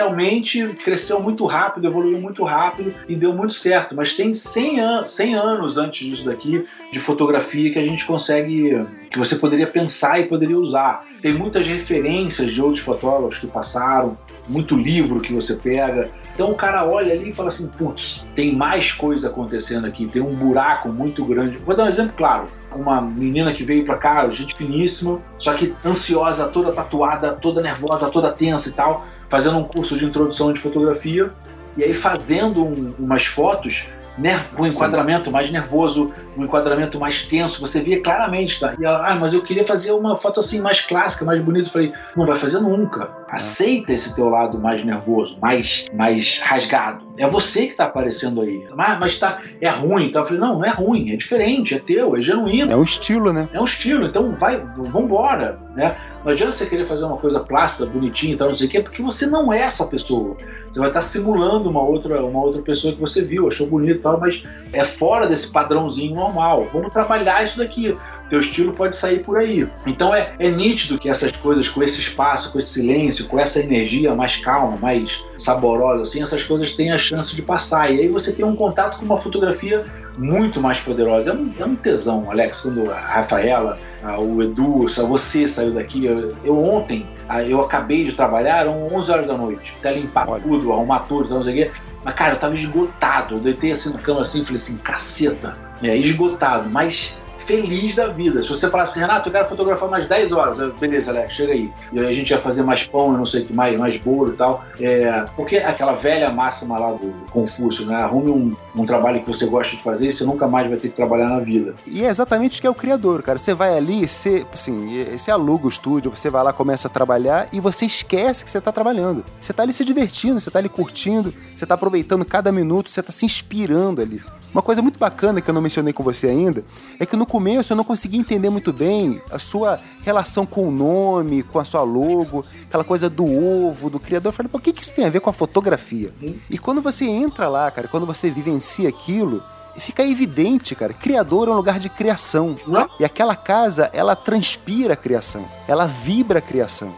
comercialmente cresceu muito rápido, evoluiu muito rápido e deu muito certo. Mas tem 100, an 100 anos antes disso daqui de fotografia que a gente consegue, que você poderia pensar e poderia usar. Tem muitas referências de outros fotógrafos que passaram, muito livro que você pega. Então o cara olha ali e fala assim: putz, tem mais coisa acontecendo aqui, tem um buraco muito grande. Vou dar um exemplo claro. Uma menina que veio pra cá, gente finíssima, só que ansiosa, toda tatuada, toda nervosa, toda tensa e tal, fazendo um curso de introdução de fotografia e aí fazendo um- umas fotos ner- com um enquadramento mais nervoso, um enquadramento mais tenso, você via claramente, tá? E ela, ah, mas eu queria fazer uma foto assim mais clássica, mais bonita. Eu falei, não vai fazer nunca. Aceita esse teu lado mais nervoso, mais, mais rasgado. É você que tá aparecendo aí. Mas, mas tá, é ruim. Então eu falei, não, não é ruim, é diferente, é teu, é genuíno. É um estilo, né? É um estilo, então vai, vambora, né? Não adianta você querer fazer uma coisa plástica, bonitinha e tal, não sei o quê, porque você não é essa pessoa. Você vai estar simulando uma outra, uma outra pessoa que você viu, achou bonito e tal, mas é fora desse padrãozinho normal. Vamos trabalhar isso daqui. Teu estilo pode sair por aí. Então é, é nítido que essas coisas, com esse espaço, com esse silêncio, com essa energia mais calma, mais saborosa, assim, essas coisas têm a chance de passar. E aí você tem um contato com uma fotografia muito mais poderosa. É um, é um tesão, Alex, quando a Rafaela, a- o Edu, só você saiu daqui. Eu, eu ontem, ah, eu acabei de trabalhar, eram 11 horas da noite, até limpar Olha. tudo, arrumar tudo, não sei o quê. Mas, cara, eu tava esgotado. Eu deitei assim na cama assim e falei assim, caceta. É, esgotado, mas feliz da vida. Se você falasse, Renato, eu quero fotografar mais 10 horas, eu, beleza, Alex, chega aí. E aí a gente ia fazer mais pão, não sei o que mais, mais bolo e tal. É, porque aquela velha máxima lá do Confúcio, né? Arrume um, um trabalho que você gosta de fazer e você nunca mais vai ter que trabalhar na vida. E é exatamente o que é o criador, cara. Você vai ali, você, assim, você aluga o estúdio, você vai lá, começa a trabalhar e você esquece que você tá trabalhando. Você tá ali se divertindo, você tá ali curtindo, você tá aproveitando cada minuto, você tá se inspirando ali. Uma coisa muito bacana que eu não mencionei com você ainda é que no começo eu não consegui entender muito bem a sua relação com o nome, com a sua logo, aquela coisa do ovo, do criador. Eu falei, por que, que isso tem a ver com a fotografia? E quando você entra lá, cara, quando você vivencia aquilo, fica evidente, cara, criador é um lugar de criação. E aquela casa, ela transpira a criação, ela vibra a criação.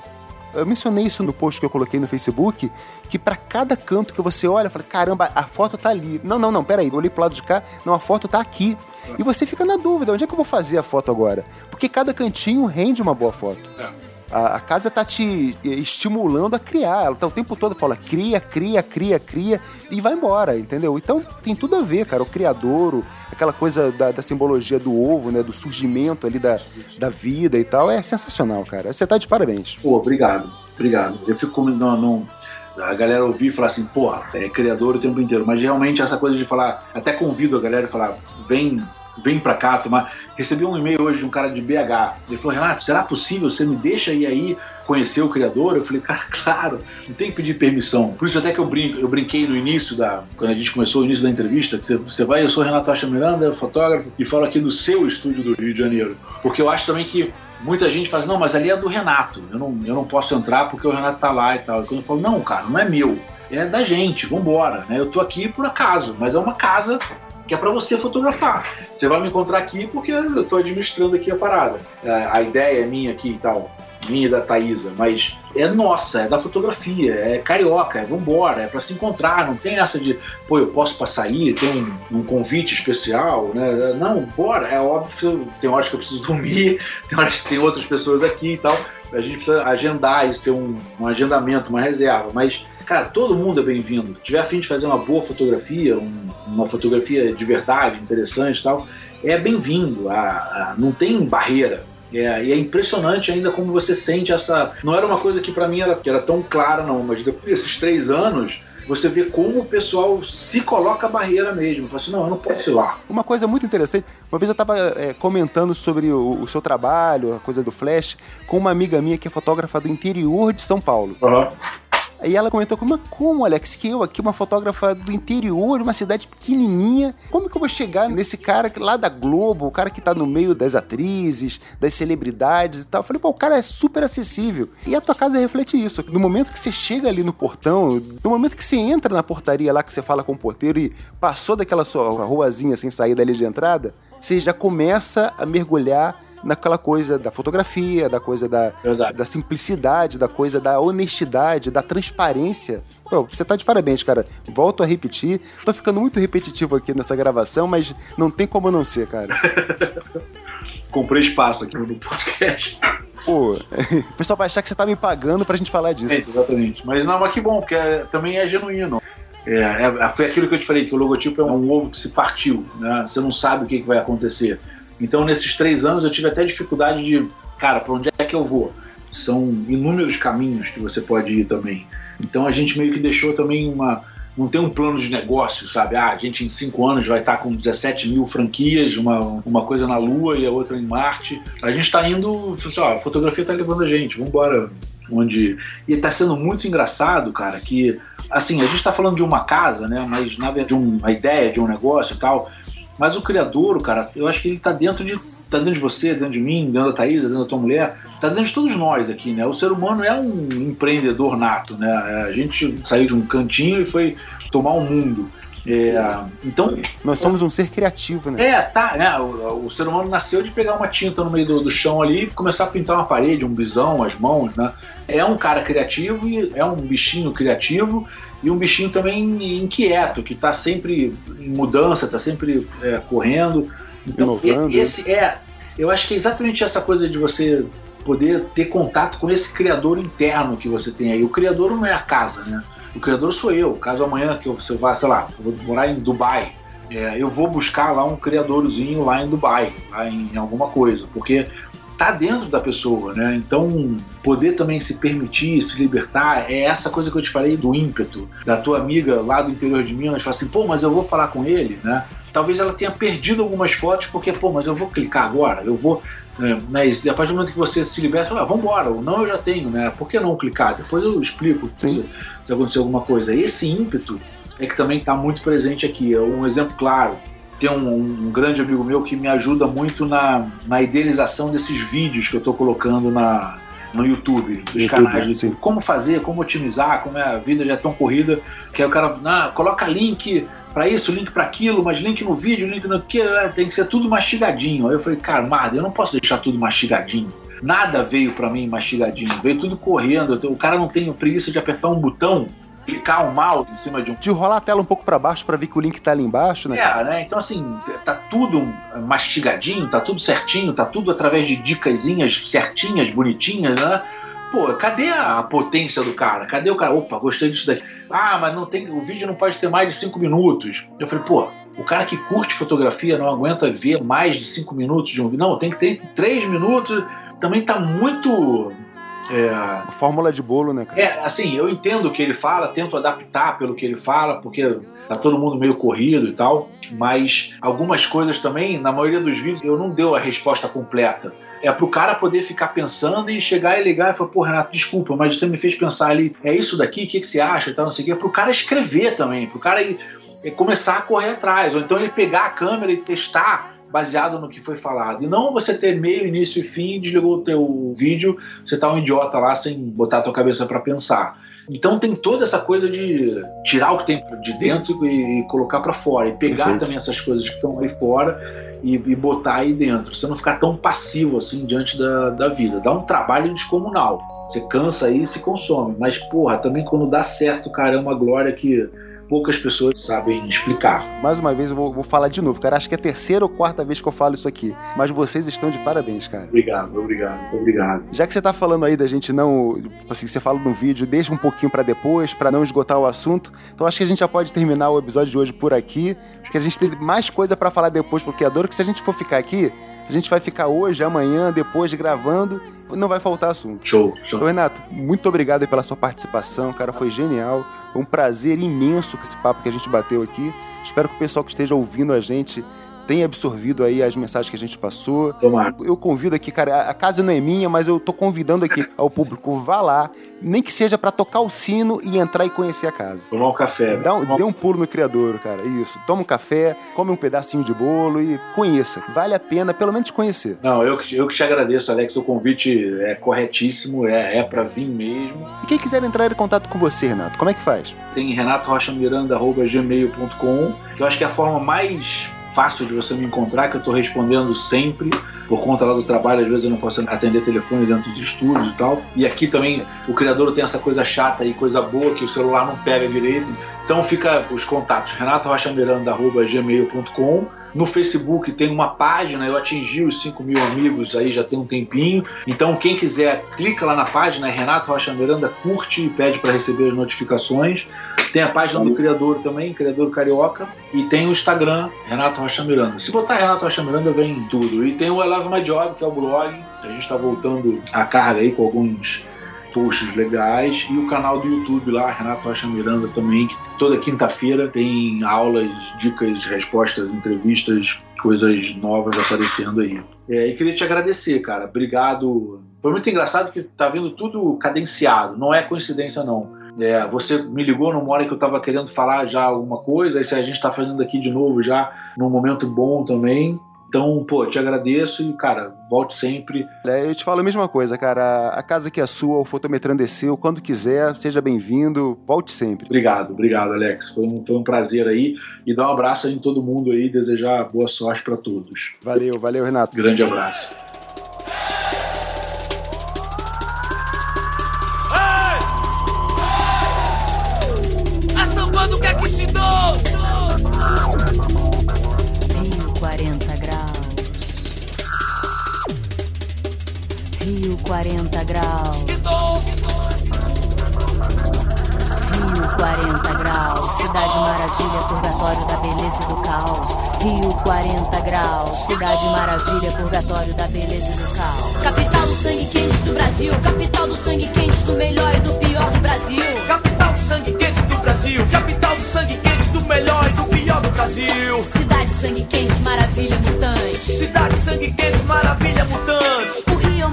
Eu mencionei isso no post que eu coloquei no Facebook, que pra cada canto que você olha, fala, caramba, a foto tá ali. Não, não, não, peraí, eu olhei pro lado de cá, não, a foto tá aqui. E você fica na dúvida, onde é que eu vou fazer a foto agora? Porque cada cantinho rende uma boa foto. A, a casa tá te eh, estimulando a criar. Ela tá o tempo todo fala cria, cria, cria, cria e vai embora, entendeu? Então tem tudo a ver, cara. O criadouro, aquela coisa da, da simbologia do ovo, né? Do surgimento ali da, da vida e tal. É sensacional, cara. Você tá de parabéns. Pô, obrigado, obrigado. Eu fico com. Não, não, a galera ouvir e falar assim, porra, é criador o tempo inteiro. Mas realmente essa coisa de falar, até convido a galera a falar, vem, vem pra cá tomar. Recebi um e-mail hoje de um cara de BH. Ele falou, Renato, será possível? Você me deixa ir aí conhecer o criador? Eu falei, cara, claro, não tem que pedir permissão. Por isso até que eu brinco, eu brinquei no início da. Quando a gente começou o início da entrevista, que você, você vai, eu sou Renato Acha Miranda, fotógrafo, e falo aqui do seu estúdio do Rio de Janeiro. Porque eu acho também que muita gente faz, não, mas ali é do Renato. Eu não, eu não posso entrar porque o Renato tá lá e tal. E quando eu falo, não, cara, não é meu. É da gente, vambora. Né? Eu tô aqui por acaso, mas é uma casa que é para você fotografar. Você vai me encontrar aqui porque eu tô administrando aqui a parada. A, a ideia é minha aqui e tal, minha e da Thaisa, mas é nossa, é da fotografia, é carioca, é vambora, é para se encontrar, não tem essa de, pô, eu posso passar aí, tem um, um convite especial, né? Não, bora, é óbvio que tem horas que eu preciso dormir, tem horas que tem outras pessoas aqui e tal, a gente precisa agendar isso, ter um, um agendamento, uma reserva, mas Cara, todo mundo é bem-vindo. Se tiver a fim de fazer uma boa fotografia, um- uma fotografia de verdade, interessante e tal, é bem-vindo. A- a- não tem barreira. É, e é impressionante ainda como você sente essa. Não era uma coisa que pra mim era, que era tão clara, não, mas depois desses três anos, você vê como o pessoal se coloca a barreira mesmo. Fala assim, não, eu não posso ir lá. Uma coisa muito interessante, uma vez eu estava comentando sobre o, o seu trabalho, a coisa do Flash, com uma amiga minha que é fotógrafa do interior de São Paulo. Aí ela comentou mas como, Alex, que eu aqui, uma fotógrafa do interior, uma cidade pequenininha, como que eu vou chegar nesse cara lá da Globo, o cara que tá no meio das atrizes, das celebridades e tal? Eu falei, pô, o cara é super acessível. E a tua casa reflete isso. No momento que você chega ali no portão, no momento que você entra na portaria lá, que você fala com o porteiro e passou daquela sua ruazinha sem sair dali de entrada, você já começa a mergulhar naquela coisa da fotografia, da coisa da, Verdade. da simplicidade, da coisa da honestidade, da transparência. Pô, você tá de parabéns, cara. Volto a repetir. Tô ficando muito repetitivo aqui nessa gravação, mas não tem como não ser, cara. Comprei espaço aqui no podcast. Pô, o pessoal vai achar que você tá me pagando pra gente falar disso. É, exatamente. Mas não, mas que bom, porque é- também é genuíno. É, é- foi aquilo que eu te falei, que o logotipo é um ovo que se partiu, né? Você não sabe o que, que vai acontecer. Então, nesses três anos, eu tive até dificuldade de, cara, para onde é que eu vou? São inúmeros caminhos que você pode ir também. Então, a gente meio que deixou também uma. Não tem um plano de negócio, sabe? Ah, a gente em cinco anos vai estar com 17 mil franquias, uma, uma coisa na Lua e a outra em Marte. A gente está indo, assim, ó, a fotografia está levando a gente, vamos embora onde e tá sendo muito engraçado, cara, que assim, a gente tá falando de uma casa, né, mas na verdade de uma ideia de um negócio e tal, mas o criador, cara, eu acho que ele tá dentro de tá dentro de você, dentro de mim, dentro da Thaís, dentro da tua mulher, tá dentro de todos nós aqui, né? O ser humano é um empreendedor nato, né? A gente saiu de um cantinho e foi tomar o mundo. É, então, Nós somos um ser criativo, né? é, tá, né? O, o ser humano nasceu de pegar uma tinta no meio do, do chão ali e começar a pintar uma parede, um bisão, as mãos, né? É um cara criativo e é um bichinho criativo e um bichinho também inquieto, que tá sempre em mudança, tá sempre é, correndo. Então, Inovando. esse é. Eu acho que é exatamente essa coisa de você poder ter contato com esse criador interno que você tem aí. O criador não é a casa, né? O criador sou eu. Caso amanhã que você vá, sei lá, eu vou morar em Dubai, é, eu vou buscar lá um criadorzinho lá em Dubai, lá em alguma coisa, porque tá dentro da pessoa, né? Então, poder também se permitir, se libertar, é essa coisa que eu te falei do ímpeto da tua amiga lá do interior de Minas, fala assim, pô, mas eu vou falar com ele, né? Talvez ela tenha perdido algumas fotos porque, pô, mas eu vou clicar agora, eu vou né, mas a partir do momento que você se liberta, você fala, ah, vambora, o não eu já tenho, né? Por que não clicar? Depois eu explico se, se acontecer alguma coisa. Esse ímpeto é que também está muito presente aqui. É um exemplo claro. Tem um, um grande amigo meu que me ajuda muito na, na idealização desses vídeos que eu estou colocando na, no YouTube, dos YouTube, canais do sim. YouTube. Como fazer, como otimizar, como é a vida já é tão corrida, que aí o cara ah, coloca link para isso, link para aquilo, mas link no vídeo, link no que, né, tem que ser tudo mastigadinho. Aí eu falei, cara, Marda, eu não posso deixar tudo mastigadinho. Nada veio para mim mastigadinho, veio tudo correndo. O cara não tem preguiça de apertar um botão, clicar um mouse em cima de um De rolar a tela um pouco pra baixo pra ver que o link tá ali embaixo, né? é, né? Então, assim, tá tudo mastigadinho, tá tudo certinho, tá tudo através de dicasinhas certinhas, bonitinhas, né? Pô, cadê a potência do cara? Cadê o cara? Opa, gostei disso daqui. Ah, mas não tem, o vídeo não pode ter mais de cinco minutos. Eu falei, pô, o cara que curte fotografia não aguenta ver mais de cinco minutos de um vídeo. Não, tem que ter entre três minutos. Também tá muito. É, Fórmula de bolo, né, cara? é, assim, eu entendo o que ele fala, tento adaptar pelo que ele fala, porque tá todo mundo meio corrido e tal, mas algumas coisas também, na maioria dos vídeos, eu não deu a resposta completa. É pro cara poder ficar pensando e chegar e ligar e falar, pô, Renato, desculpa, mas você me fez pensar ali, é isso daqui, o que, que você acha e tal, não sei o quê. É pro cara escrever também, pro cara ir, é, começar a correr atrás, ou então ele pegar a câmera e testar baseado no que foi falado. E não você ter meio, início e fim, desligou o teu vídeo, você tá um idiota lá sem botar a tua cabeça para pensar. Então tem toda essa coisa de tirar o que tem de dentro e, colocar para fora. E pegar Perfeito. também essas coisas que estão aí fora e, e botar aí dentro. Você não ficar tão passivo assim diante da, da vida. Dá um trabalho descomunal. Você cansa aí e se consome. Mas, porra, também quando dá certo, cara, é uma glória que poucas pessoas sabem explicar. Mais uma vez eu vou, vou falar de novo, cara. Acho que é a terceira ou quarta vez que eu falo isso aqui. Mas vocês estão de parabéns, cara. Obrigado, obrigado, obrigado. Já que você tá falando aí da gente não. Assim, você fala no vídeo, deixa um pouquinho pra depois, pra não esgotar o assunto. Então acho que a gente já pode terminar o episódio de hoje por aqui. Porque a gente tem mais coisa pra falar depois pro criador, que se a gente for ficar aqui, a gente vai ficar hoje, amanhã, depois gravando, não vai faltar assunto. Show, show. Então, Renato, muito obrigado pela sua participação, cara. Foi genial. Foi um prazer imenso com esse papo que a gente bateu aqui. Espero que o pessoal que esteja ouvindo a gente tenha absorvido aí as mensagens que a gente passou. Tomara. Eu convido aqui, cara, a- casa não é minha, mas eu tô convidando aqui ao público, vá lá, nem que seja pra tocar o sino e entrar e conhecer a casa. Tomar um café. Dá um, Tomar dê um pulo no criador, cara. Isso. Toma um café, come um pedacinho de bolo e conheça. Vale a pena, pelo menos, conhecer. Não, eu que, eu que te agradeço, Alex. O convite é corretíssimo, é, é para vir mesmo. E quem quiser entrar em contato com você, Renato, como é que faz? Tem renatorochamiranda.gmail.com, que eu acho que é a forma mais fácil de você me encontrar, que eu tô respondendo sempre, por conta lá do trabalho, às vezes eu não posso atender telefone dentro dos estúdios e tal. E aqui também o criador tem essa coisa chata e coisa boa que o celular não pega direito. Então fica os contatos, renatorochamiranda.gmail.com no Facebook tem uma página, eu atingi os 5 mil amigos aí já tem um tempinho. Então, quem quiser, clica lá na página, é Renato Rocha Miranda, curte e pede para receber as notificações. Tem a página do Criador também, Criador Carioca. E tem o Instagram, Renato Rocha Miranda. Se botar Renato Rocha Miranda, vem tudo. E tem o I My Job, que é o blog. A gente está voltando a carga aí com alguns posts legais e o canal do YouTube lá, Renato Rocha Miranda também, que toda quinta-feira tem aulas, dicas, respostas, entrevistas, coisas novas aparecendo aí. É, e queria te agradecer, cara. Obrigado. Foi muito engraçado que tá vindo tudo cadenciado, não é coincidência não. É, você me ligou numa hora que eu estava querendo falar já alguma coisa, aí se a gente está fazendo aqui de novo já num momento bom também. Então, pô, te agradeço e, cara, volte sempre. É, eu te falo a mesma coisa, cara. A casa que é sua, o fotometrando é seu. Quando quiser, seja bem-vindo. Volte sempre. Obrigado, obrigado, Alex. Foi um, foi um prazer aí. E dar um abraço aí em todo mundo aí, desejar boa sorte para todos. Valeu, valeu, Renato. Grande abraço. Rio 40 graus. Rio 40 graus. Cidade maravilha, purgatório da beleza e do caos. Rio 40 graus. Cidade maravilha, purgatório da beleza e do caos. Capital do sangue quente do Brasil. Capital do sangue quente do melhor e do pior do Brasil. Capital do sangue quente do Brasil. Capital do sangue quente do melhor e do pior do Brasil. Cidade sangue quente, maravilha mutante. Cidade sangue quente, maravilha mutante.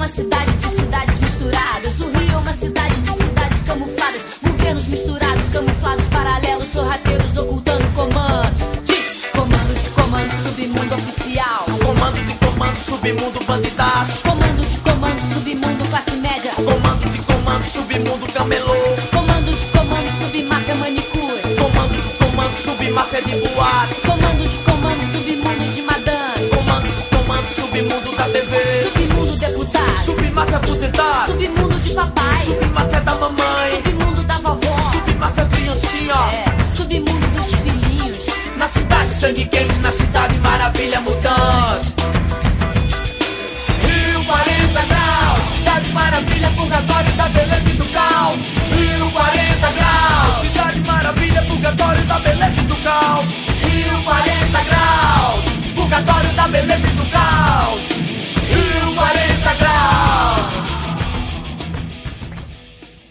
Uma cidade de cidades misturadas. O Rio é uma cidade de cidades camufladas. Governos misturados, camuflados, paralelos, sorrateiros ocultando comando. De comando de comando, submundo oficial. Comando de comando, submundo, bandidaço. Comando de comando, submundo, classe média. Comando de comando, submundo, camelô. Comando de comando, submáfia, manicure. Comando de comando, submáfia de boate. Comando de comando, submundo de madame. Comando de comando, submundo da TV. Submundo deputado. Submáfia aposentado. Submundo de papai. Submáfia da mamãe. Submundo da vovó. Submáfia criancinha. É, submundo dos filhinhos. Na cidade sangue quente, na cidade maravilha mutante. Rio 40 graus, cidade maravilha, purgatório da beleza e do caos. Rio 40 graus, cidade maravilha, purgatório da beleza e do caos. Rio 40 graus, purgatório da beleza e do caos.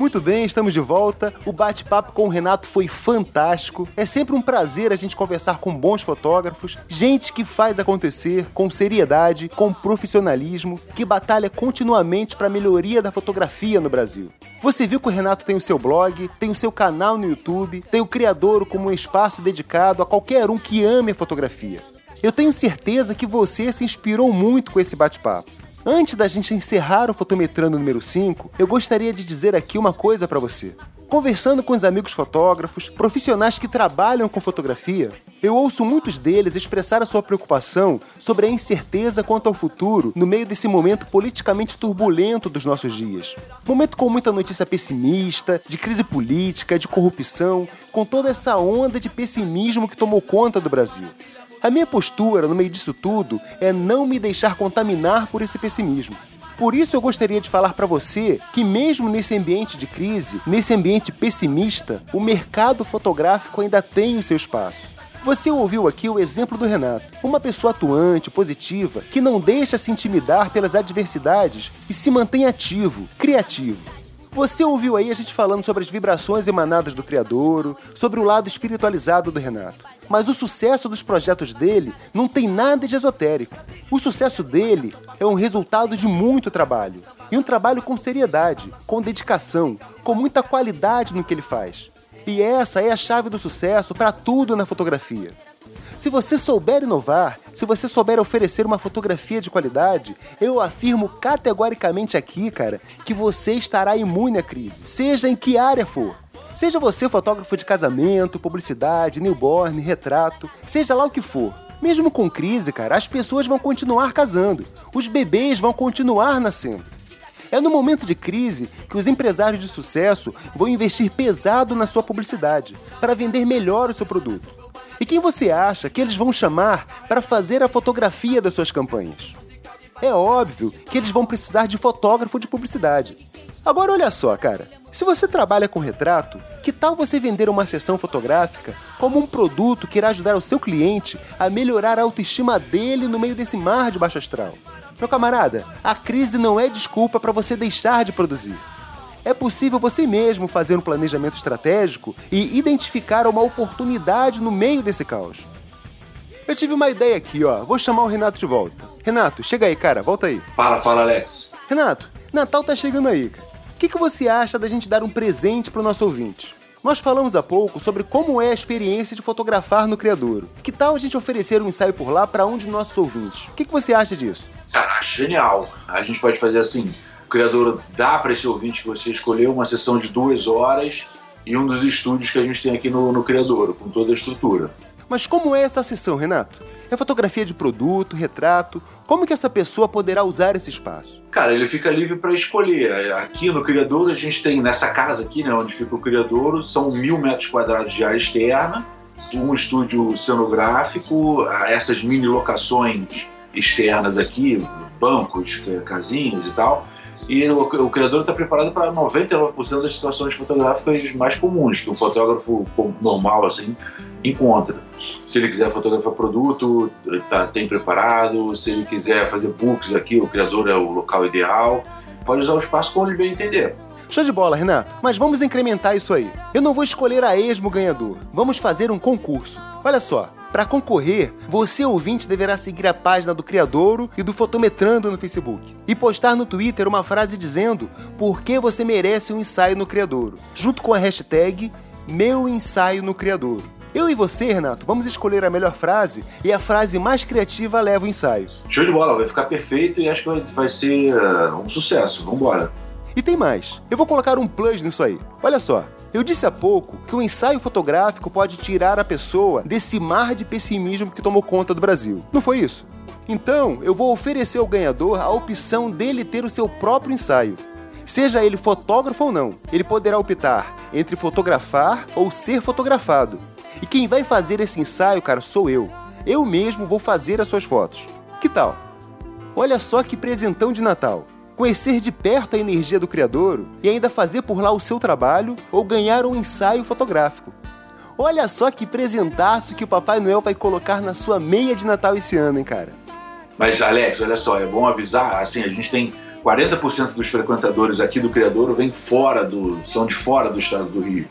Muito bem, estamos de volta. O bate-papo com o Renato foi fantástico. É sempre um prazer a gente conversar com bons fotógrafos, gente que faz acontecer com seriedade, com profissionalismo, que batalha continuamente para a melhoria da fotografia no Brasil. Você viu que o Renato tem o seu blog, tem o seu canal no YouTube, tem o Criador como um espaço dedicado a qualquer um que ame a fotografia. Eu tenho certeza que você se inspirou muito com esse bate-papo. Antes da gente encerrar o Fotometrando número 5, eu gostaria de dizer aqui uma coisa para você. Conversando com os amigos fotógrafos, profissionais que trabalham com fotografia, eu ouço muitos deles expressar a sua preocupação sobre a incerteza quanto ao futuro no meio desse momento politicamente turbulento dos nossos dias. Momento com muita notícia pessimista, de crise política, de corrupção, com toda essa onda de pessimismo que tomou conta do Brasil. A minha postura no meio disso tudo é não me deixar contaminar por esse pessimismo. Por isso eu gostaria de falar para você que mesmo nesse ambiente de crise, nesse ambiente pessimista, o mercado fotográfico ainda tem o seu espaço. Você ouviu aqui o exemplo do Renato, uma pessoa atuante, positiva, que não deixa se intimidar pelas adversidades e se mantém ativo, criativo. Você ouviu aí a gente falando sobre as vibrações emanadas do Criadouro, sobre o lado espiritualizado do Renato. Mas o sucesso dos projetos dele não tem nada de esotérico. O sucesso dele é um resultado de muito trabalho. E um trabalho com seriedade, com dedicação, com muita qualidade no que ele faz. E essa é a chave do sucesso para tudo na fotografia. Se você souber inovar, se você souber oferecer uma fotografia de qualidade, eu afirmo categoricamente aqui, cara, que você estará imune à crise, seja em que área for. Seja você fotógrafo de casamento, publicidade, newborn, retrato, seja lá o que for. Mesmo com crise, cara, as pessoas vão continuar casando, os bebês vão continuar nascendo. É no momento de crise que os empresários de sucesso vão investir pesado na sua publicidade para vender melhor o seu produto. E quem você acha que eles vão chamar para fazer a fotografia das suas campanhas? É óbvio que eles vão precisar de fotógrafo de publicidade. Agora olha só, cara. Se você trabalha com retrato, que tal você vender uma sessão fotográfica como um produto que irá ajudar o seu cliente a melhorar a autoestima dele no meio desse mar de baixo astral? Meu camarada, a crise não é desculpa para você deixar de produzir. É possível você mesmo fazer um planejamento estratégico e identificar uma oportunidade no meio desse caos. Eu tive uma ideia aqui, ó. Vou chamar o Renato de volta. Renato, chega aí, cara. Volta aí. Fala, fala, Alex. Renato, Natal tá chegando aí, cara. O que, que você acha da gente dar um presente pro nosso ouvinte? Nós falamos há pouco sobre como é a experiência de fotografar no Criadouro. Que tal a gente oferecer um ensaio por lá para um de nossos ouvintes? O que, que você acha disso? Cara, genial. A gente pode fazer assim: o criador dá para esse ouvinte que você escolheu uma sessão de duas horas e um dos estúdios que a gente tem aqui no, no Criador, com toda a estrutura. Mas como é essa sessão, Renato? É fotografia de produto, retrato? Como que essa pessoa poderá usar esse espaço? Cara, ele fica livre para escolher. Aqui no Criadouro, a gente tem nessa casa aqui, né, onde fica o Criadouro, são mil metros quadrados de área externa, um estúdio cenográfico, essas mini locações externas aqui, bancos, ca- casinhas e tal. E o, o criador está preparado para 99% das situações fotográficas mais comuns que um fotógrafo normal assim encontra. Se ele quiser fotografar produto, tá, tem preparado. Se ele quiser fazer books aqui, o criador é o local ideal. Pode usar o espaço como ele bem entender. Show de bola, Renato. Mas vamos incrementar isso aí. Eu não vou escolher a esmo ganhador. Vamos fazer um concurso. Olha só. Para concorrer, você ouvinte deverá seguir a página do Criadouro e do Fotometrando no Facebook e postar no Twitter uma frase dizendo por que você merece um ensaio no Criadouro, junto com a hashtag Meu Ensaio no Criadouro. Eu e você, Renato, vamos escolher a melhor frase e a frase mais criativa leva o ensaio. Show de bola, vai ficar perfeito e acho que vai, ser uh, um sucesso. Vambora. E tem mais. Eu vou colocar um plus nisso aí. Olha só. Eu disse há pouco que o ensaio fotográfico pode tirar a pessoa desse mar de pessimismo que tomou conta do Brasil. Não foi isso? Então, eu vou oferecer ao ganhador a opção dele ter o seu próprio ensaio. Seja ele fotógrafo ou não, ele poderá optar entre fotografar ou ser fotografado. E quem vai fazer esse ensaio, cara, sou eu. Eu mesmo vou fazer as suas fotos. Que tal? Olha só que presentão de Natal. Conhecer de perto a energia do Criadouro e ainda fazer por lá o seu trabalho ou ganhar um ensaio fotográfico. Olha só que presentaço que o Papai Noel vai colocar na sua meia de Natal esse ano, hein, cara? Mas, Alex, olha só, é bom avisar, assim, a gente tem 40% dos frequentadores aqui do Criador vêm fora do. são de fora do estado do Rio.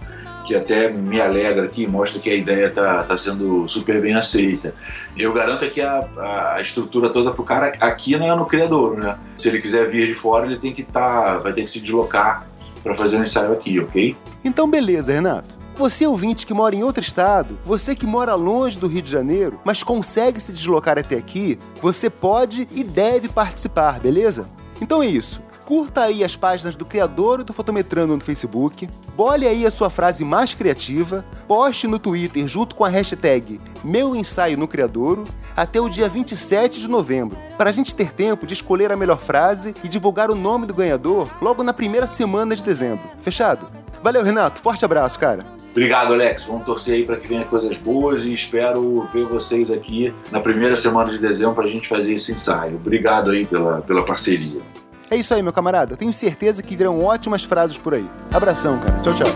Que até me alegra aqui, mostra que a ideia está tá sendo super bem aceita. Eu garanto é que a, a estrutura toda pro cara aqui não é no Criador, né? Se ele quiser vir de fora, ele tem que estar. vai ter que se deslocar para fazer um ensaio aqui, ok? Então, beleza, Renato. Você ouvinte que mora em outro estado, você que mora longe do Rio de Janeiro, mas consegue se deslocar até aqui, você pode e deve participar, beleza? Então é isso. Curta aí as páginas do Criador e do Fotometrando no Facebook, bole aí a sua frase mais criativa, poste no Twitter junto com a hashtag Meu Ensaio no Criadouro até o dia 27 de novembro, para a gente ter tempo de escolher a melhor frase e divulgar o nome do ganhador logo na primeira semana de dezembro. Fechado? Valeu, Renato. Forte abraço, cara. Obrigado, Alex. Vamos torcer aí para que venha coisas boas e espero ver vocês aqui na primeira semana de dezembro para a gente fazer esse ensaio. Obrigado aí pela, pela parceria. É isso aí, meu camarada. Tenho certeza que virão ótimas frases por aí. Abração, cara. Tchau, tchau.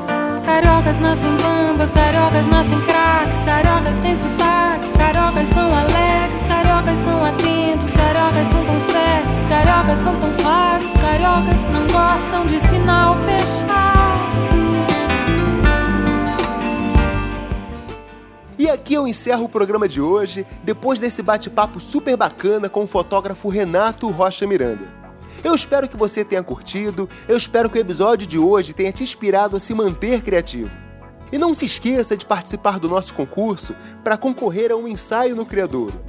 Cariocas nascem bambas, cariocas nascem craques, cariocas têm sotaque, cariocas são alegres, cariocas são atentos, cariocas são tão sexys, cariocas são tão raros, cariocas não gostam de sinal fechado. E aqui eu encerro o programa de hoje, depois desse bate-papo super bacana com o fotógrafo Renato Rocha Miranda. Eu espero que você tenha curtido, eu espero que o episódio de hoje tenha te inspirado a se manter criativo. E não se esqueça de participar do nosso concurso para concorrer a um ensaio no Criadouro.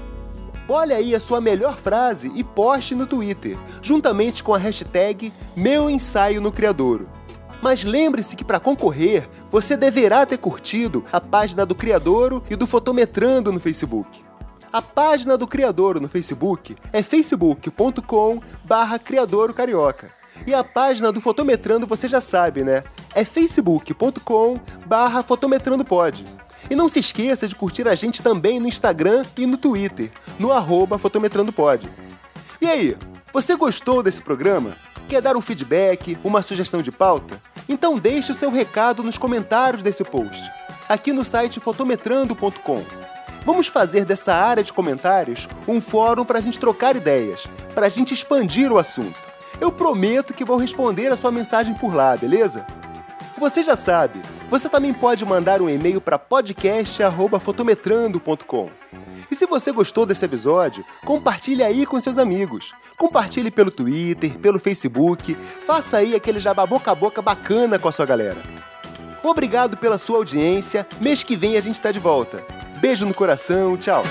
Olha aí a sua melhor frase e poste no Twitter, juntamente com a hashtag Meu Ensaio no Criadouro. Mas lembre-se que para concorrer, você deverá ter curtido a página do Criadouro e do Fotometrando no Facebook. A página do Criadouro no Facebook é facebook.com barra Criadouro Carioca. E a página do Fotometrando você já sabe, né? É facebook.com barra Fotometrando Pod. E não se esqueça de curtir a gente também no Instagram e no Twitter, no arroba fotometrandopod. E aí, você gostou desse programa? Quer dar um feedback, uma sugestão de pauta? Então deixe o seu recado nos comentários desse post, aqui no site fotometrando.com. Vamos fazer dessa área de comentários um fórum para a gente trocar ideias, para a gente expandir o assunto. Eu prometo que vou responder a sua mensagem por lá, beleza? Você já sabe, você também pode mandar um e-mail para podcast@fotometrando.com. E se você gostou desse episódio, compartilhe aí com seus amigos. Compartilhe pelo Twitter, pelo Facebook, faça aí aquele jabá boca a boca bacana com a sua galera. Obrigado pela sua audiência. Mês que vem a gente está de volta. Beijo no coração, tchau.